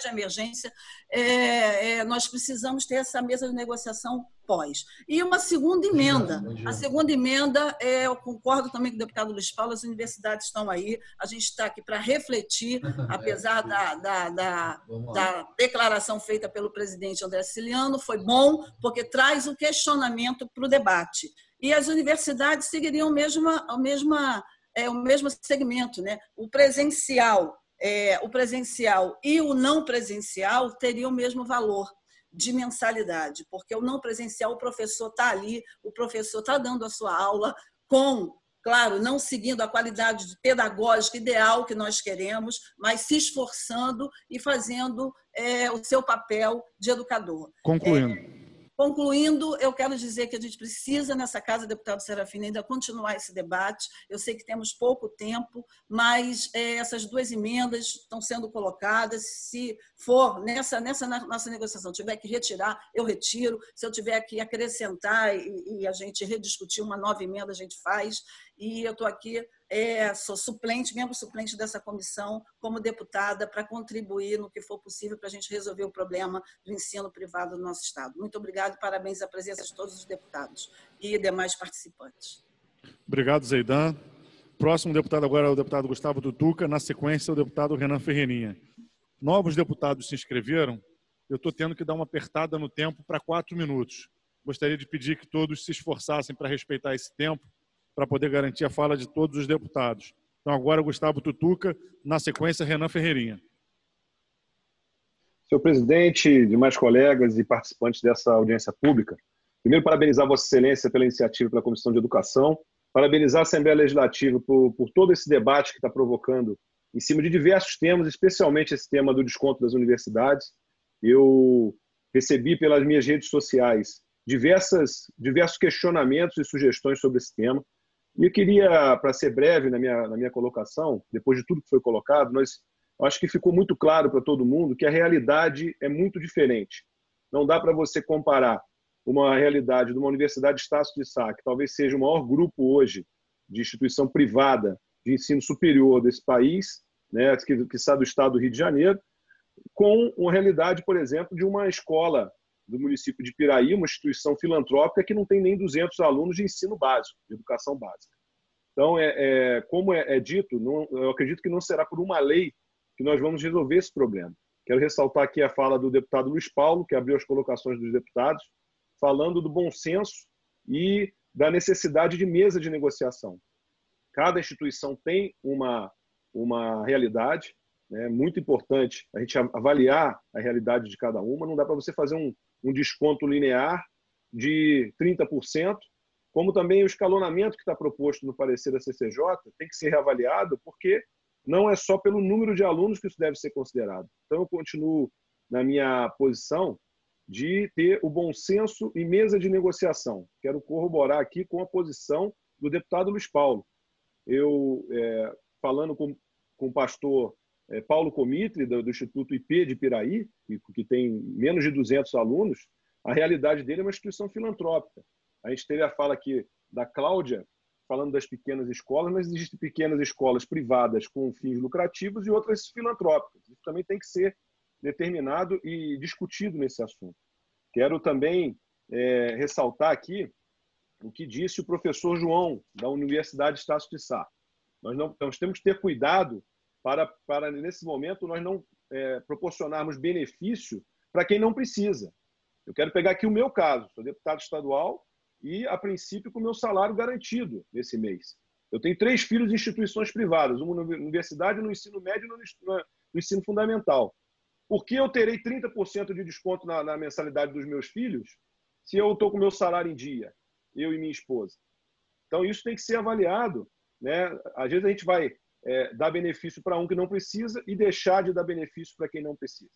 de emergência, é, é, nós precisamos ter essa mesa de negociação pós. E uma segunda emenda. A segunda emenda, é, eu concordo também com o deputado Luiz Paulo, as universidades estão aí, a gente está aqui para refletir, apesar da, da, da, da, declaração feita pelo presidente André Ciliano, foi bom, porque traz o questionamento para o debate. E as universidades seguiriam o mesmo, o mesmo, é, o mesmo segmento, né? o presencial é, o presencial e o não presencial teriam o mesmo valor de mensalidade, porque o não presencial, o professor está ali, o professor está dando a sua aula com, claro, não seguindo a qualidade pedagógica ideal que nós queremos, mas se esforçando e fazendo é, o seu papel de educador. Concluindo. É, Concluindo, eu quero dizer que a gente precisa, nessa casa, deputado Serafina, ainda continuar esse debate. Eu sei que temos pouco tempo, mas é, essas duas emendas estão sendo colocadas. Se for nessa, nessa nossa negociação, tiver que retirar, eu retiro. Se eu tiver que acrescentar e, e a gente rediscutir uma nova emenda, a gente faz. E eu estou aqui é, sou suplente, membro suplente dessa comissão, como deputada, para contribuir no que for possível para a gente resolver o problema do ensino privado no nosso Estado. Muito obrigado parabéns à presença de todos os deputados e demais participantes. Obrigado, Zeidan. Próximo deputado agora é o deputado Gustavo Tutuca, na sequência, o deputado Renan Ferreirinha. Novos deputados se inscreveram, eu estou tendo que dar uma apertada no tempo para quatro minutos. Gostaria de pedir que todos se esforçassem para respeitar esse tempo, para poder garantir a fala de todos os deputados. Então, agora, Gustavo Tutuca, na sequência, Renan Ferreirinha. Senhor presidente, demais colegas e participantes dessa audiência pública, primeiro, parabenizar Vossa Excelência pela iniciativa pela Comissão de Educação, parabenizar a Assembleia Legislativa por, por todo esse debate que está provocando em cima de diversos temas, especialmente esse tema do desconto das universidades. Eu recebi pelas minhas redes sociais diversas, diversos questionamentos e sugestões sobre esse tema. E eu queria, para ser breve na minha, na minha colocação, depois de tudo que foi colocado, nós acho que ficou muito claro para todo mundo que a realidade é muito diferente. Não dá para você comparar uma realidade de uma universidade de Estácio de Sá, que talvez seja o maior grupo hoje de instituição privada de ensino superior desse país, né, que, que está do estado do Rio de Janeiro, com uma realidade, por exemplo, de uma escola do município de Piraí, uma instituição filantrópica que não tem nem 200 alunos de ensino básico, de educação básica. Então, é, é como é, é dito, não, eu acredito que não será por uma lei que nós vamos resolver esse problema. Quero ressaltar aqui a fala do deputado Luiz Paulo, que abriu as colocações dos deputados, falando do bom senso e da necessidade de mesa de negociação. Cada instituição tem uma, uma realidade, é né, muito importante a gente avaliar a realidade de cada uma. Não dá para você fazer um, um desconto linear de 30%, como também o escalonamento que está proposto no parecer da CCJ tem que ser reavaliado, porque não é só pelo número de alunos que isso deve ser considerado. Então, eu continuo na minha posição de ter o bom senso e mesa de negociação. Quero corroborar aqui com a posição do deputado Luiz Paulo. Eu, é, falando com, com o pastor é, Paulo Comitre, do, do, Instituto IP de Piraí, que, que tem menos de 200 alunos, a realidade dele é uma instituição filantrópica. A gente teve a fala aqui da Cláudia, falando das pequenas escolas, mas existem pequenas escolas privadas com fins lucrativos e outras filantrópicas. Isso também tem que ser determinado e discutido nesse assunto. Quero também é, ressaltar aqui o que disse o professor João, da Universidade Estácio de Sá. Nós, não, nós temos que ter cuidado para, para nesse momento, nós não é, proporcionarmos benefício para quem não precisa. Eu quero pegar aqui o meu caso. Sou deputado estadual e, a princípio, com o meu salário garantido nesse mês. Eu tenho três filhos em instituições privadas, uma na universidade, no ensino médio e no, no ensino fundamental. Por que eu terei 30% de desconto na, na, mensalidade dos meus filhos se eu estou com meu salário em dia, eu e minha esposa? Então, isso tem que ser avaliado. Né? Às vezes a gente vai é, dar benefício para um que não precisa e deixar de dar benefício para quem não precisa.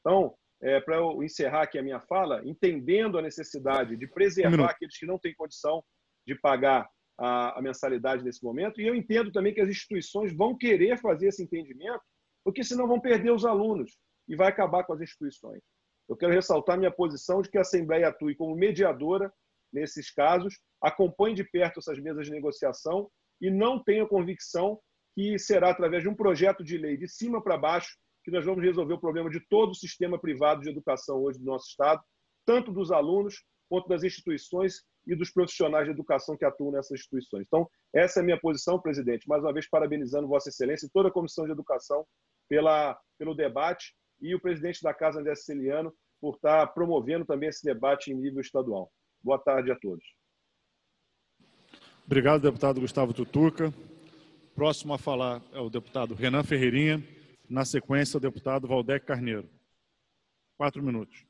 Então, é, para eu encerrar aqui a minha fala, entendendo a necessidade de preservar um aqueles que não têm condição de pagar a, a, mensalidade nesse momento, e eu entendo também que as instituições vão querer fazer esse entendimento, porque senão vão perder os alunos e vai acabar com as instituições. Eu quero ressaltar minha posição de que a Assembleia atue como mediadora nesses casos, acompanhe de perto essas mesas de negociação e não tenha convicção que será através de um projeto de lei de cima para baixo que nós vamos resolver o problema de todo o sistema privado de educação hoje do nosso Estado, tanto dos alunos quanto das instituições e dos profissionais de educação que atuam nessas instituições. Então, essa é a minha posição, presidente. Mais uma vez, parabenizando Vossa Excelência e toda a Comissão de Educação pela, pelo debate e o presidente da Casa, André Siciliano, por estar promovendo também esse debate em nível estadual. Boa tarde a todos. Obrigado, deputado Gustavo Tutuca. Próximo a falar é o deputado Renan Ferreirinha. Na sequência, o deputado Valdec Carneiro. Quatro minutos.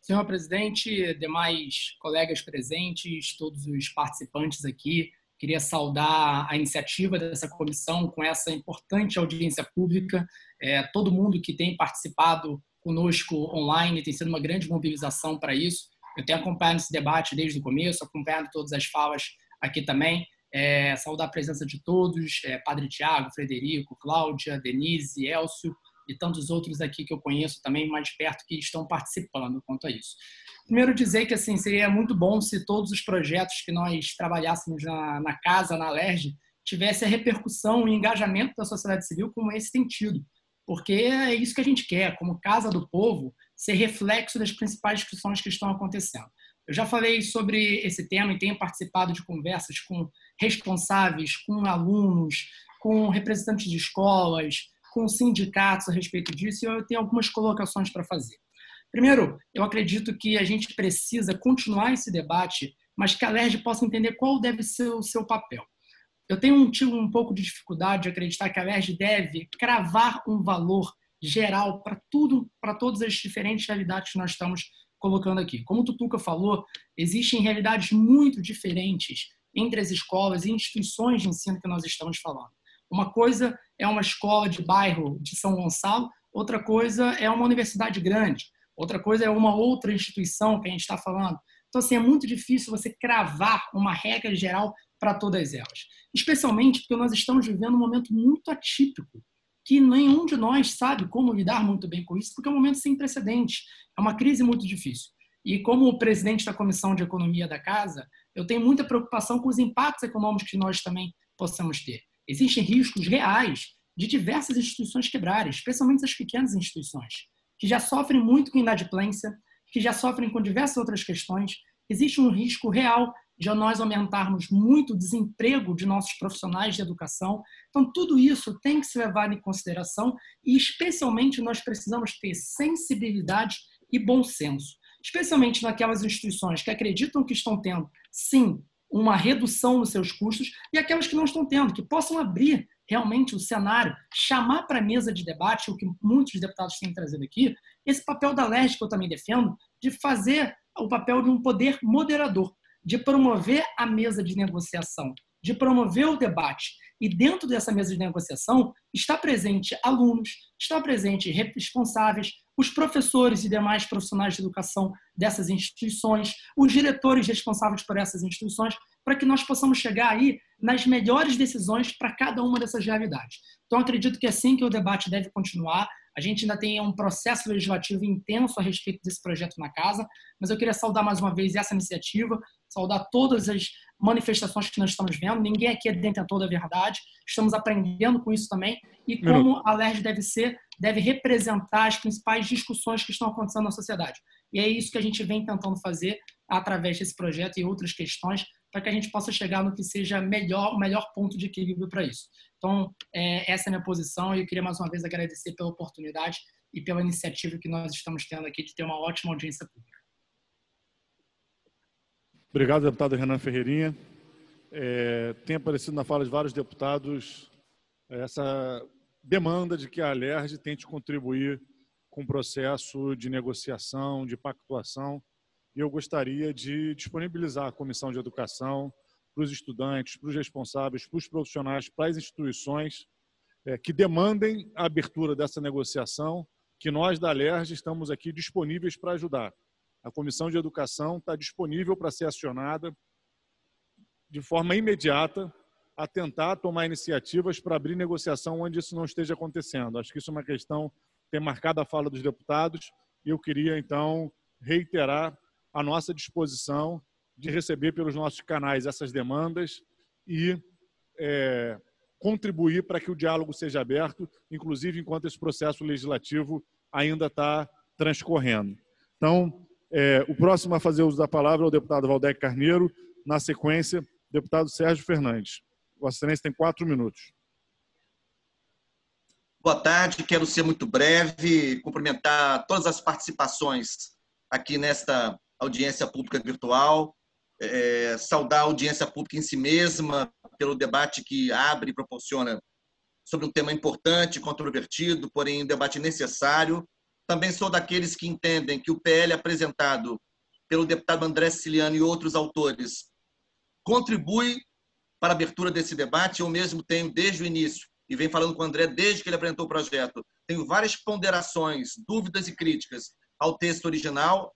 Senhor presidente, demais colegas presentes, todos os participantes aqui, queria saudar a iniciativa dessa comissão com essa importante audiência pública. É, todo mundo que tem participado conosco online tem sido uma grande mobilização para isso. Eu tenho acompanhado esse debate desde o começo, acompanhado todas as falas aqui também. É, saudar a presença de todos, é, Padre Tiago, Frederico, Cláudia, Denise, Elcio e tantos outros aqui que eu conheço também mais perto que estão participando quanto a isso. Primeiro dizer que assim seria muito bom se todos os projetos que nós trabalhássemos na, na casa, na LERJ, tivesse a repercussão e engajamento da sociedade civil como esse tem tido, porque é isso que a gente quer, como Casa do Povo, ser reflexo das principais discussões que estão acontecendo. Eu já falei sobre esse tema e tenho participado de conversas com responsáveis, com alunos, com representantes de escolas, com sindicatos a respeito disso e eu tenho algumas colocações para fazer. Primeiro, eu acredito que a gente precisa continuar esse debate, mas que a LERJ possa entender qual deve ser o seu papel. Eu tenho um, tido um pouco de dificuldade de acreditar que a LERJ deve cravar um valor geral para tudo, para todas as diferentes realidades que nós estamos colocando aqui. Como o Tutuca falou, existem realidades muito diferentes entre as escolas e instituições de ensino que nós estamos falando. Uma coisa é uma escola de bairro de São Gonçalo, outra coisa é uma universidade grande, outra coisa é uma outra instituição que a gente está falando. Então, assim, é muito difícil você cravar uma regra geral para todas elas. Especialmente porque nós estamos vivendo um momento muito atípico que nenhum de nós sabe como lidar muito bem com isso, porque é um momento sem precedentes, é uma crise muito difícil. E como presidente da Comissão de Economia da Casa, eu tenho muita preocupação com os impactos econômicos que nós também possamos ter. Existem riscos reais de diversas instituições quebrarem, especialmente as pequenas instituições, que já sofrem muito com inadimplência, que já sofrem com diversas outras questões. Existe um risco real de nós aumentarmos muito o desemprego de nossos profissionais de educação. Então, tudo isso tem que ser levado em consideração e, especialmente, nós precisamos ter sensibilidade e bom senso, especialmente naquelas instituições que acreditam que estão tendo, sim, uma redução nos seus custos e aquelas que não estão tendo, que possam abrir realmente o cenário, chamar para a mesa de debate, o que muitos deputados têm trazido aqui, esse papel da LERJ que eu também defendo, de fazer o papel de um poder moderador, de promover a mesa de negociação, de promover o debate. E dentro dessa mesa de negociação está presente alunos, está presente responsáveis, os professores e demais profissionais de educação dessas instituições, os diretores responsáveis por essas instituições, para que nós possamos chegar aí nas melhores decisões para cada uma dessas realidades. Então, acredito que é assim que o debate deve continuar. A gente ainda tem um processo legislativo intenso a respeito desse projeto na casa, mas eu queria saudar mais uma vez essa iniciativa, saudar todas as manifestações que nós estamos vendo. Ninguém aqui é detentor da verdade, estamos aprendendo com isso também e como a LERJ deve ser, deve representar as principais discussões que estão acontecendo na sociedade. E é isso que a gente vem tentando fazer através desse projeto e outras questões, para que a gente possa chegar no que seja melhor, o melhor ponto de equilíbrio para isso. Então, é, essa é a minha posição e eu queria mais uma vez agradecer pela oportunidade e pela iniciativa que nós estamos tendo aqui de ter uma ótima audiência pública. Obrigado, deputado Renan Ferreirinha. É, tem aparecido na fala de vários deputados essa demanda de que a Alerj tente contribuir com o processo de negociação, de pactuação e eu gostaria de disponibilizar a Comissão de Educação para os estudantes, para os responsáveis, para os profissionais, para as instituições é, que demandem a abertura dessa negociação, que nós da LERJ estamos aqui disponíveis para ajudar. A Comissão de Educação está disponível para ser acionada de forma imediata a tentar tomar iniciativas para abrir negociação onde isso não esteja acontecendo. Acho que isso é uma questão que tem marcado a fala dos deputados e eu queria, então, reiterar à nossa disposição de receber pelos nossos canais essas demandas e é, contribuir para que o diálogo seja aberto, inclusive enquanto esse processo legislativo ainda está transcorrendo. Então, é, o próximo a fazer uso da palavra é o deputado Valdec Carneiro, na sequência, deputado Sérgio Fernandes. Vossa Excelência tem quatro minutos. Boa tarde, quero ser muito breve, cumprimentar todas as participações aqui nesta audiência pública virtual, é, saudar a audiência pública em si mesma pelo debate que abre e proporciona sobre um tema importante, controvertido, porém um debate necessário. Também sou daqueles que entendem que o PL apresentado pelo deputado André Siciliano e outros autores contribui para a abertura desse debate. Eu mesmo tenho, desde o início, e venho falando com o André desde que ele apresentou o projeto, tenho várias ponderações, dúvidas e críticas ao texto original,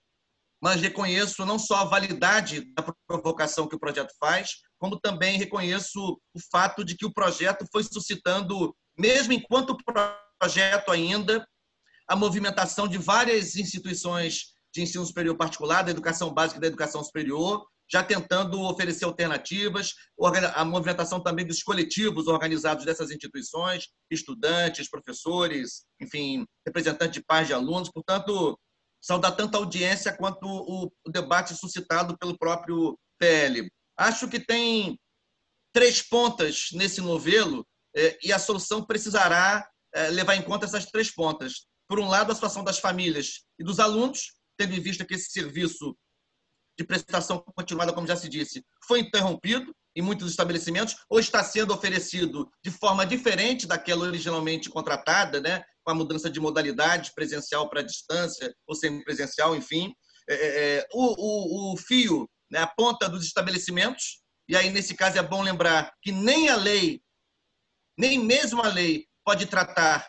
mas reconheço não só a validade da provocação que o projeto faz, como também reconheço o fato de que o projeto foi suscitando, mesmo enquanto projeto ainda, a movimentação de várias instituições de ensino superior particular, da educação básica e da educação superior, já tentando oferecer alternativas, a movimentação também dos coletivos organizados dessas instituições, estudantes, professores, enfim, representantes de pais de alunos. Portanto, saudar tanto a audiência quanto o, debate suscitado pelo próprio PL. Acho que tem três pontas nesse novelo é, e a solução precisará é, levar em conta essas três pontas. Por um lado, a situação das famílias e dos alunos, tendo em vista que esse serviço de prestação continuada, como já se disse, foi interrompido em muitos estabelecimentos ou está sendo oferecido de forma diferente daquela originalmente contratada, né? Com a mudança de modalidade presencial para distância ou semipresencial, enfim. É, é, é, o, o, o fio, né? a ponta dos estabelecimentos, e aí nesse caso é bom lembrar que nem a lei, nem mesmo a lei pode tratar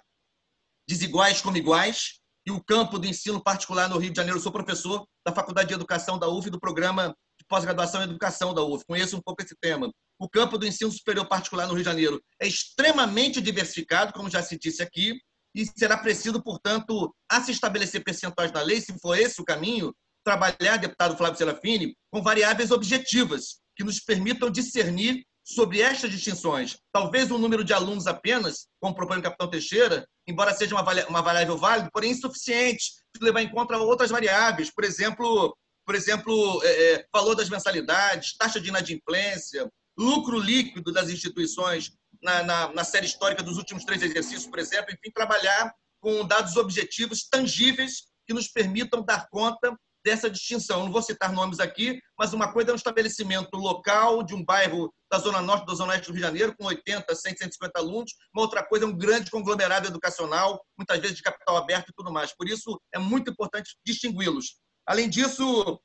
desiguais como iguais, e o campo do ensino particular no Rio de Janeiro, eu sou professor da Faculdade de Educação da UF do programa de pós-graduação em educação da UF, conheço um pouco esse tema. O campo do ensino superior particular no Rio de Janeiro é extremamente diversificado, como já se disse aqui, e será preciso, portanto, a se estabelecer percentuais na lei, se for esse o caminho, trabalhar, deputado Flávio Serafini, com variáveis objetivas que nos permitam discernir sobre estas distinções. Talvez um número de alunos apenas, como propõe o capitão Teixeira, embora seja uma variável válida, porém insuficiente, de levar em conta outras variáveis, por exemplo, por exemplo, é, é, valor das mensalidades, taxa de inadimplência, lucro líquido das instituições na, na, na série histórica dos últimos três exercícios, por exemplo, enfim, trabalhar com dados objetivos tangíveis que nos permitam dar conta dessa distinção. Não vou citar nomes aqui, mas uma coisa é um estabelecimento local de um bairro da Zona Norte da Zona Oeste do Rio de Janeiro, com 80, 100, 150 alunos. Uma outra coisa é um grande conglomerado educacional, muitas vezes de capital aberto e tudo mais. Por isso, é muito importante distingui-los. Além disso,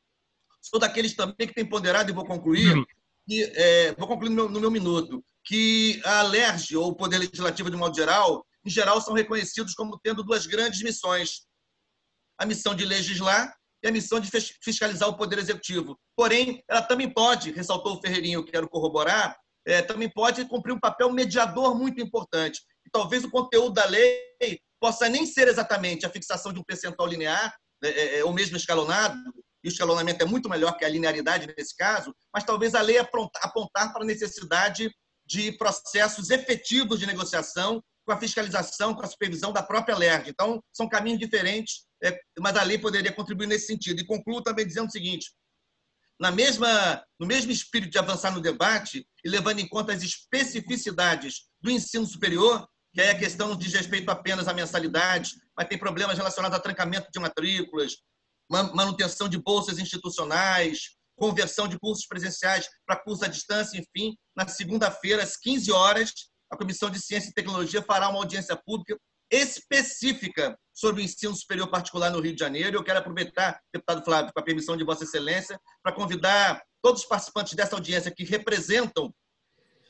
sou daqueles também que tem ponderado, e vou concluir, que, é, vou concluir no meu, no meu minuto, que a LERJ, ou o Poder Legislativo de modo geral, em geral, são reconhecidos como tendo duas grandes missões. A missão de legislar e a missão de fiscalizar o Poder Executivo. Porém, ela também pode, ressaltou o Ferreirinho, quero corroborar, é, também pode cumprir um papel mediador muito importante. E talvez o conteúdo da lei possa nem ser exatamente a fixação de um percentual linear, é, é, é ou mesmo escalonado, e o escalonamento é muito melhor que a linearidade nesse caso, mas talvez a lei apontar para a necessidade de processos efetivos de negociação com a fiscalização, com a supervisão da própria LERJ. Então, são caminhos diferentes, é, mas a lei poderia contribuir nesse sentido. E concluo também dizendo o seguinte: na mesma, no mesmo espírito de avançar no debate e levando em conta as especificidades do ensino superior, que aí a questão não diz respeito apenas à mensalidade, mas tem problemas relacionados a trancamento de matrículas, manutenção de bolsas institucionais, conversão de cursos presenciais para cursos à distância, enfim, na segunda-feira, às 15 horas, a Comissão de Ciência e Tecnologia fará uma audiência pública específica sobre o ensino superior particular no Rio de Janeiro. Eu quero aproveitar, deputado Flávio, com a permissão de Vossa Excelência, para convidar todos os participantes dessa audiência que representam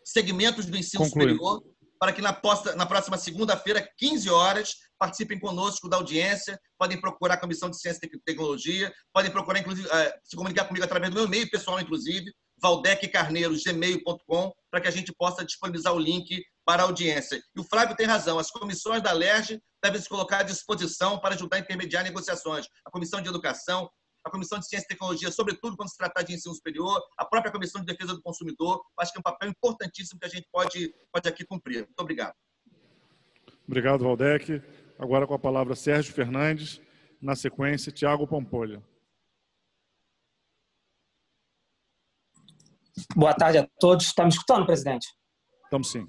segmentos do ensino Concluído. superior para que na, posta, na próxima segunda-feira, 15 horas, participem conosco da audiência. Podem procurar a Comissão de Ciência e Tecnologia, podem procurar, inclusive, eh, se comunicar comigo através do meu e-mail pessoal, inclusive, valdeccarneiro.gmail.com, para que a gente possa disponibilizar o link para a audiência. E o Flávio tem razão, as comissões da LERJ devem se colocar à disposição para ajudar a intermediar negociações. A Comissão de Educação, a Comissão de Ciência e Tecnologia, sobretudo quando se tratar de ensino superior, a própria Comissão de Defesa do Consumidor, acho que é um papel importantíssimo que a gente pode, pode aqui cumprir. Muito obrigado. Obrigado, Valdec. Agora com a palavra Sérgio Fernandes, na sequência, Tiago Pampolha. Boa tarde a todos. Está me escutando, presidente? Estamos sim.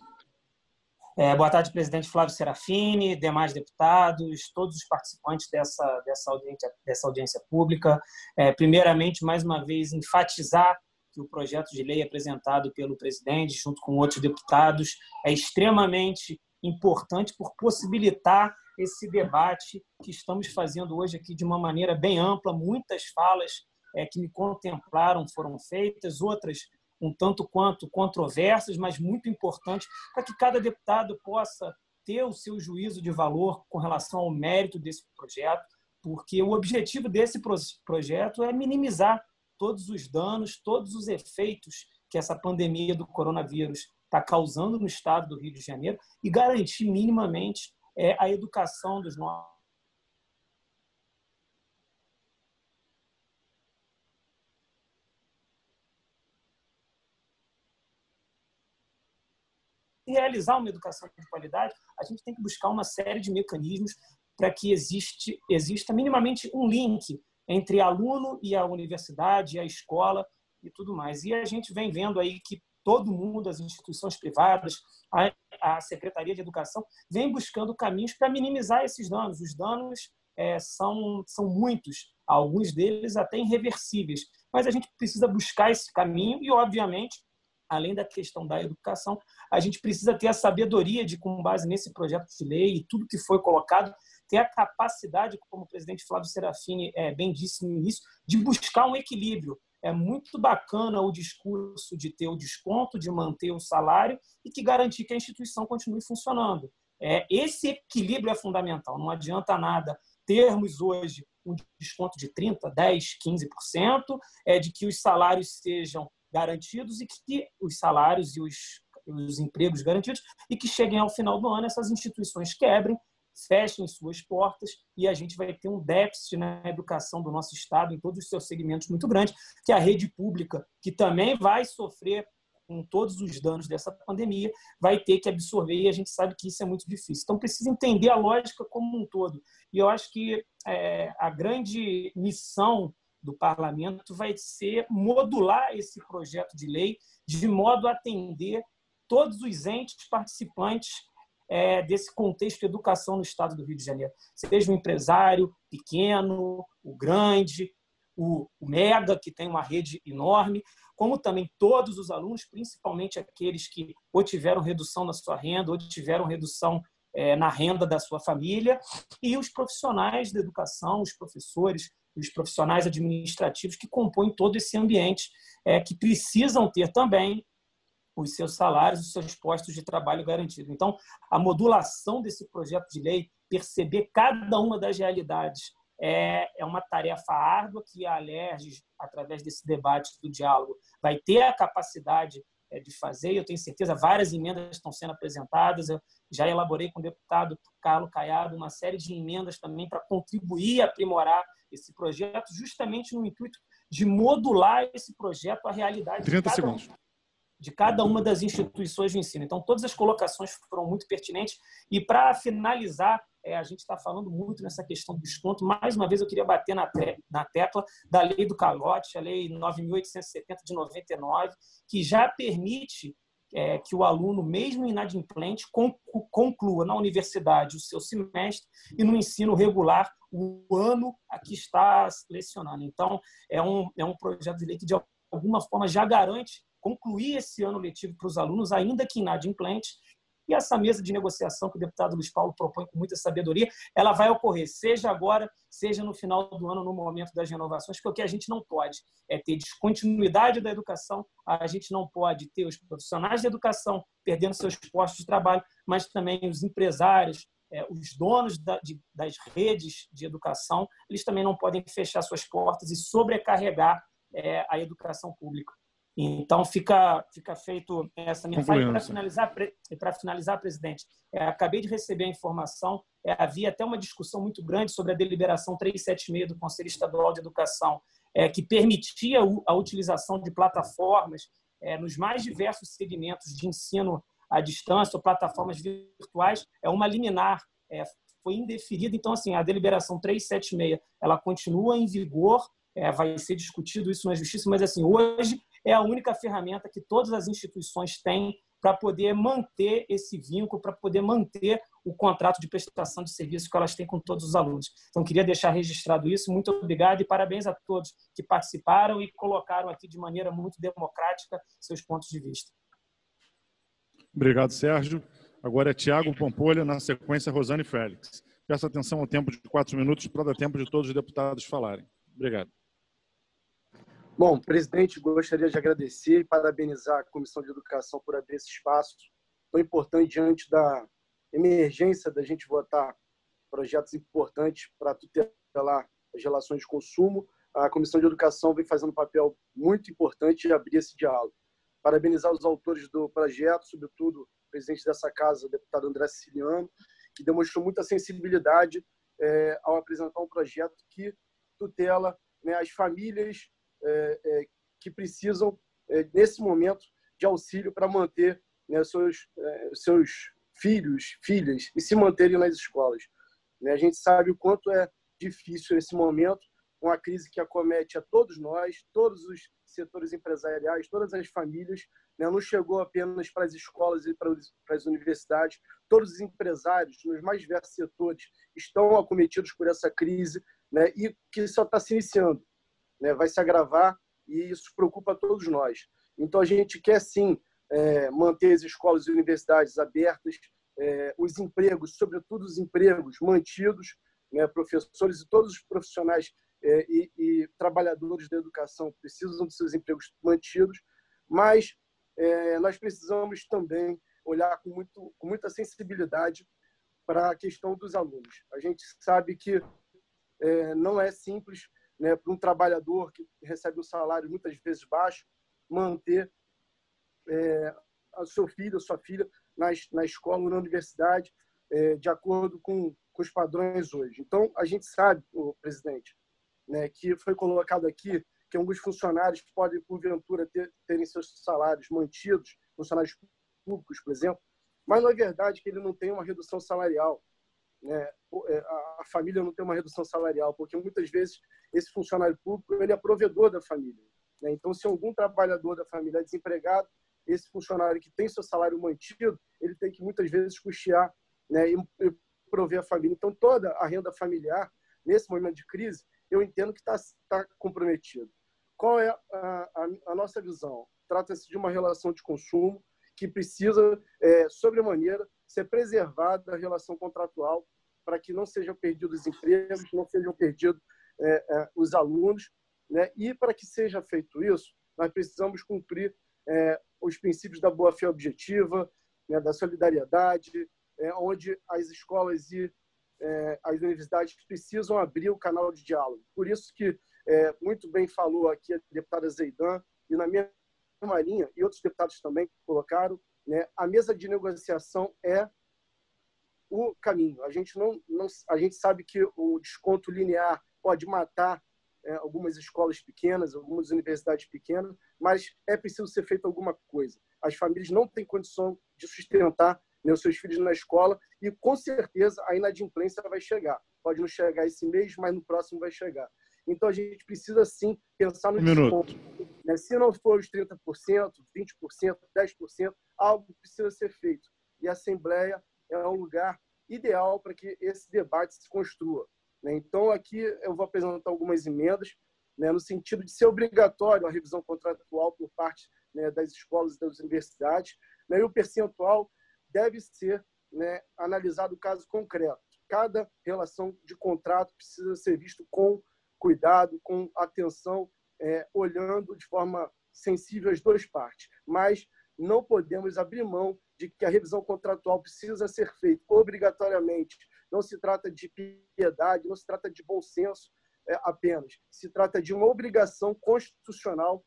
É, boa tarde, presidente Flávio Serafini, demais deputados, todos os participantes dessa, dessa, audiência, dessa audiência pública. É, primeiramente, mais uma vez, enfatizar que o projeto de lei apresentado pelo presidente, junto com outros deputados, é extremamente importante por possibilitar esse debate que estamos fazendo hoje aqui de uma maneira bem ampla. Muitas falas é, que me contemplaram foram feitas, outras um tanto quanto controversas, mas muito importantes para que cada deputado possa ter o seu juízo de valor com relação ao mérito desse projeto, porque o objetivo desse projeto é minimizar todos os danos, todos os efeitos que essa pandemia do coronavírus está causando no estado do Rio de Janeiro e garantir minimamente é, a educação dos nossos realizar uma educação de qualidade, a gente tem que buscar uma série de mecanismos para que existe, exista minimamente um link entre aluno e a universidade, a escola e tudo mais. E a gente vem vendo aí que todo mundo, as instituições privadas, a, a Secretaria de Educação, vem buscando caminhos para minimizar esses danos. Os danos é, são, são muitos, alguns deles até irreversíveis. Mas a gente precisa buscar esse caminho e, obviamente, além da questão da educação, a gente precisa ter a sabedoria de, com base nesse projeto de lei e tudo que foi colocado, ter a capacidade, como o presidente Flávio Serafini é, bem disse no início, de buscar um equilíbrio. É muito bacana o discurso de ter o desconto, de manter o salário e que garantir que a instituição continue funcionando. É, esse equilíbrio é fundamental. Não adianta nada termos hoje um desconto de 30%, 10%, 15%, é, de que os salários sejam garantidos e que os salários e os, os empregos garantidos e que cheguem ao final do ano essas instituições quebrem, fechem suas portas e a gente vai ter um déficit na educação do nosso estado em todos os seus segmentos muito grande, que a rede pública, que também vai sofrer com todos os danos dessa pandemia, vai ter que absorver e a gente sabe que isso é muito difícil. Então, precisa entender a lógica como um todo. E eu acho que é, a grande missão do parlamento vai ser modular esse projeto de lei de modo a atender todos os entes participantes é, desse contexto de educação no estado do Rio de Janeiro. Seja o empresário pequeno, o grande, o, o mega, que tem uma rede enorme, como também todos os alunos, principalmente aqueles que ou tiveram redução na sua renda ou tiveram redução é, na renda da sua família, e os profissionais da educação, os professores, os profissionais administrativos que compõem todo esse ambiente, é, que precisam ter também os seus salários, os seus postos de trabalho garantidos. Então, a modulação desse projeto de lei, perceber cada uma das realidades, é, é uma tarefa árdua que a Alerj, através desse debate, do diálogo, vai ter a capacidade é, de fazer. Eu tenho certeza, várias emendas estão sendo apresentadas. Eu já elaborei com o deputado Carlos Caiado uma série de emendas também para contribuir aprimorar esse projeto, justamente no intuito de modular esse projeto à realidade 30 de cada, segundos. de cada uma das instituições de ensino. Então, todas as colocações foram muito pertinentes. E, para finalizar, é, a gente está falando muito nessa questão do desconto. Mais uma vez, eu queria bater na, te na tecla da lei do calote, a lei 9.870 de 99, que já permite é, que o aluno, mesmo inadimplente, conclua na universidade o seu semestre e no ensino regular o ano a que está lecionando. Então, é um, é um projeto de lei que, de alguma forma, já garante concluir esse ano letivo para os alunos, ainda que inadimplentes, e essa mesa de negociação que o deputado Luiz Paulo propõe com muita sabedoria, ela vai ocorrer, seja agora, seja no final do ano, no momento das renovações, porque o que a gente não pode é ter descontinuidade da educação, a gente não pode ter os profissionais de educação perdendo seus postos de trabalho, mas também os empresários, é, os donos da, de, das redes de educação, eles também não podem fechar suas portas e sobrecarregar é, a educação pública. Então, fica, fica feito essa minha. Para finalizar, para finalizar, presidente, é, acabei de receber a informação, é, havia até uma discussão muito grande sobre a deliberação 376 do Conselho Estadual de Educação, é, que permitia a utilização de plataformas é, nos mais diversos segmentos de ensino à distância ou plataformas virtuais, é uma liminar, é, foi indeferida. Então, assim, a deliberação 376, ela continua em vigor, é, vai ser discutido isso na justiça, mas assim, hoje é a única ferramenta que todas as instituições têm para poder manter esse vínculo, para poder manter o contrato de prestação de serviço que elas têm com todos os alunos. Então, queria deixar registrado isso. Muito obrigado e parabéns a todos que participaram e colocaram aqui de maneira muito democrática seus pontos de vista. Obrigado, Sérgio. Agora é Tiago Pompolha, na sequência, Rosane Félix. Peço atenção ao tempo de quatro minutos para dar tempo de todos os deputados falarem. Obrigado. Bom, presidente, gostaria de agradecer e parabenizar a Comissão de Educação por abrir esse espaço tão importante diante da emergência da gente votar projetos importantes para tutelar as relações de consumo. A Comissão de Educação vem fazendo um papel muito importante de abrir esse diálogo. Parabenizar os autores do projeto, sobretudo o presidente dessa casa, o deputado André Siciliano, que demonstrou muita sensibilidade é, ao apresentar um projeto que tutela né, as famílias é, é, que precisam, é, nesse momento, de auxílio para manter né, seus, seus filhos, filhas, e se manterem nas escolas. Né, a gente sabe o quanto é difícil esse momento, uma crise que acomete a todos nós, todos os setores empresariais, todas as famílias, né? não chegou apenas para as escolas e para as universidades. Todos os empresários, nos mais diversos setores, estão acometidos por essa crise né? e que só está se iniciando né, vai se agravar e isso preocupa todos nós. Então, a gente quer sim é, manter as escolas e universidades abertas, é, os empregos, sobretudo os empregos mantidos, né, professores e todos os profissionais é, e, e, trabalhadores da educação precisam de seus empregos mantidos, mas é, nós precisamos também olhar com, muito, com muita sensibilidade para a questão dos alunos. A gente sabe que é, não é simples né, para um trabalhador que recebe um salário muitas vezes baixo, manter é, o seu filho, a sua filha na, na escola ou na universidade, é, de acordo com, com os padrões hoje. Então, a gente sabe, presidente, né, que foi colocado aqui que alguns funcionários podem, porventura, ter, terem seus salários mantidos, funcionários públicos, por exemplo, mas não é verdade que ele não tem uma redução salarial. Né? É, a família não tem uma redução salarial, porque muitas vezes esse funcionário público ele é provedor da família. Né? Então, se algum trabalhador da família é desempregado, esse funcionário que tem seu salário mantido, ele tem que muitas vezes custear né, e prover a família. Então, toda a renda familiar, nesse momento de crise, eu entendo que está tá comprometido. Qual é a, a, a nossa visão? Trata-se de uma relação de consumo que precisa, é, sobremaneira, ser preservada a relação contratual para que não sejam perdidos empregos, não sejam perdidos é, é, os alunos. Né? E para que seja feito isso, nós precisamos cumprir é, os princípios da boa-fé objetiva, né, da solidariedade, é, onde as escolas e é, as universidades precisam abrir o canal de diálogo. Por isso que é, muito bem falou aqui a deputada Zeidan, e na minha linha, e outros deputados também colocaram, né, a mesa de negociação é o caminho. A gente não, não a gente sabe que o desconto linear pode matar é, algumas escolas pequenas, algumas universidades pequenas, mas é preciso ser feito alguma coisa. As famílias não têm condição de sustentar né, os seus filhos na escola e, com certeza, a inadimplência vai chegar. Pode não chegar esse mês, mas no próximo vai chegar. Então, a gente precisa, sim, pensar no um desconto. Né? Se não for os 30%, 20%, 10%, algo precisa ser feito. E a Assembleia é um lugar ideal para que esse debate se construa. Né? Então, aqui eu vou apresentar algumas emendas, né, no sentido de ser obrigatório a revisão contratual por parte né, das escolas e das universidades, né, e o percentual deve ser né, analisado caso concreto. Cada relação de contrato precisa ser visto com cuidado, com atenção, é, olhando de forma sensível as duas partes. Mas não podemos abrir mão de que a revisão contratual precisa ser feita obrigatoriamente. Não se trata de piedade, não se trata de bom senso é, apenas. Se trata de uma obrigação constitucional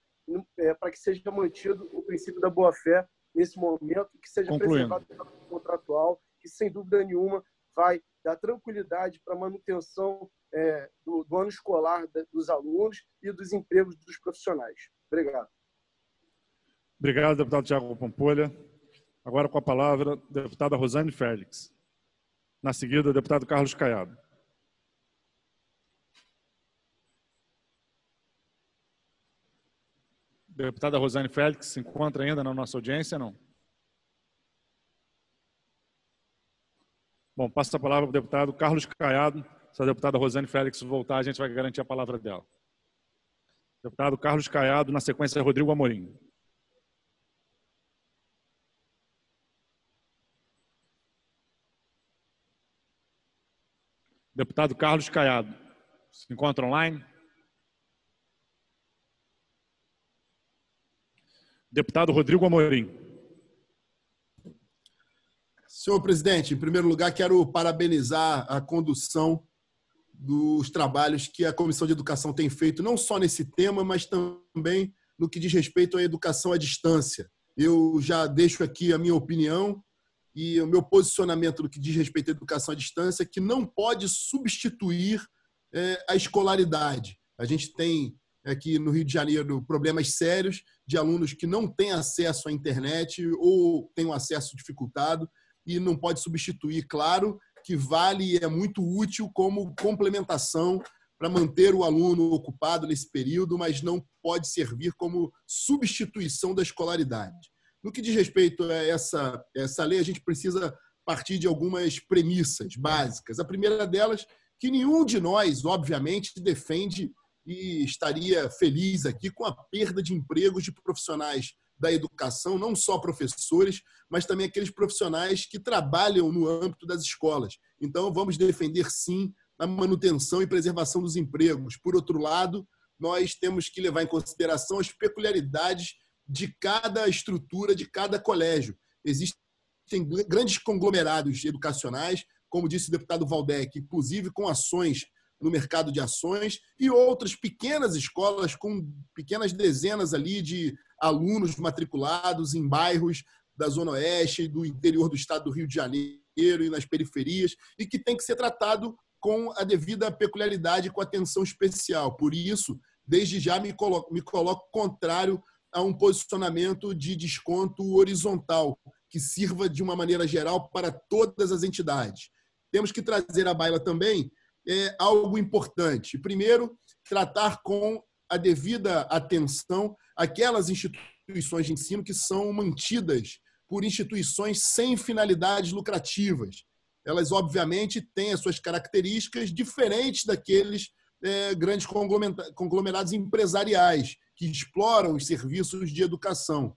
é, para que seja mantido o princípio da boa-fé nesse momento, que seja preservado o contratual, que sem dúvida nenhuma vai dar tranquilidade para a manutenção é, do, do, ano escolar dos alunos e dos empregos dos profissionais. Obrigado. Obrigado, deputado Tiago Pampolha. Agora com a palavra, deputada Rosane Félix. Na seguida, o deputado Carlos Caiado. Deputada Rosane Félix se encontra ainda na nossa audiência, não? Bom, passo a palavra para o deputado Carlos Caiado. Se a deputada Rosane Félix voltar, a gente vai garantir a palavra dela. Deputado Carlos Caiado, na sequência, Rodrigo Amorim. Deputado Carlos Caiado, se encontra online? Deputado Rodrigo Amorim. Senhor presidente, em primeiro lugar, quero parabenizar a condução dos trabalhos que a Comissão de Educação tem feito, não só nesse tema, mas também no que diz respeito à educação à distância. Eu já deixo aqui a minha opinião e o meu posicionamento no que diz respeito à educação à distância, que não pode substituir é, a escolaridade. A gente tem aqui no Rio de Janeiro problemas sérios de alunos que não têm acesso à internet ou têm um acesso dificultado e não pode substituir. Claro que vale e é muito útil como complementação para manter o aluno ocupado nesse período, mas não pode servir como substituição da escolaridade. No que diz respeito a essa, essa lei, a gente precisa partir de algumas premissas básicas. A primeira delas, que nenhum de nós, obviamente, defende e estaria feliz aqui com a perda de empregos de profissionais da educação, não só professores, mas também aqueles profissionais que trabalham no âmbito das escolas. Então, vamos defender sim a manutenção e preservação dos empregos. Por outro lado, nós temos que levar em consideração as peculiaridades de cada estrutura, de cada colégio. Existem grandes conglomerados educacionais, como disse o deputado Valdec, inclusive com ações no mercado de ações e outras pequenas escolas com pequenas dezenas ali de alunos matriculados em bairros da Zona Oeste, do interior do estado do Rio de Janeiro e nas periferias, e que tem que ser tratado com a devida peculiaridade, com atenção especial. Por isso, desde já me coloco, me coloco contrário a um posicionamento de desconto horizontal, que sirva de uma maneira geral para todas as entidades. Temos que trazer à baila também é, algo importante. Primeiro, tratar com a devida atenção aquelas instituições de ensino que são mantidas por instituições sem finalidades lucrativas. Elas, obviamente, têm as suas características diferentes daqueles é, grandes conglomerados empresariais que exploram os serviços de educação.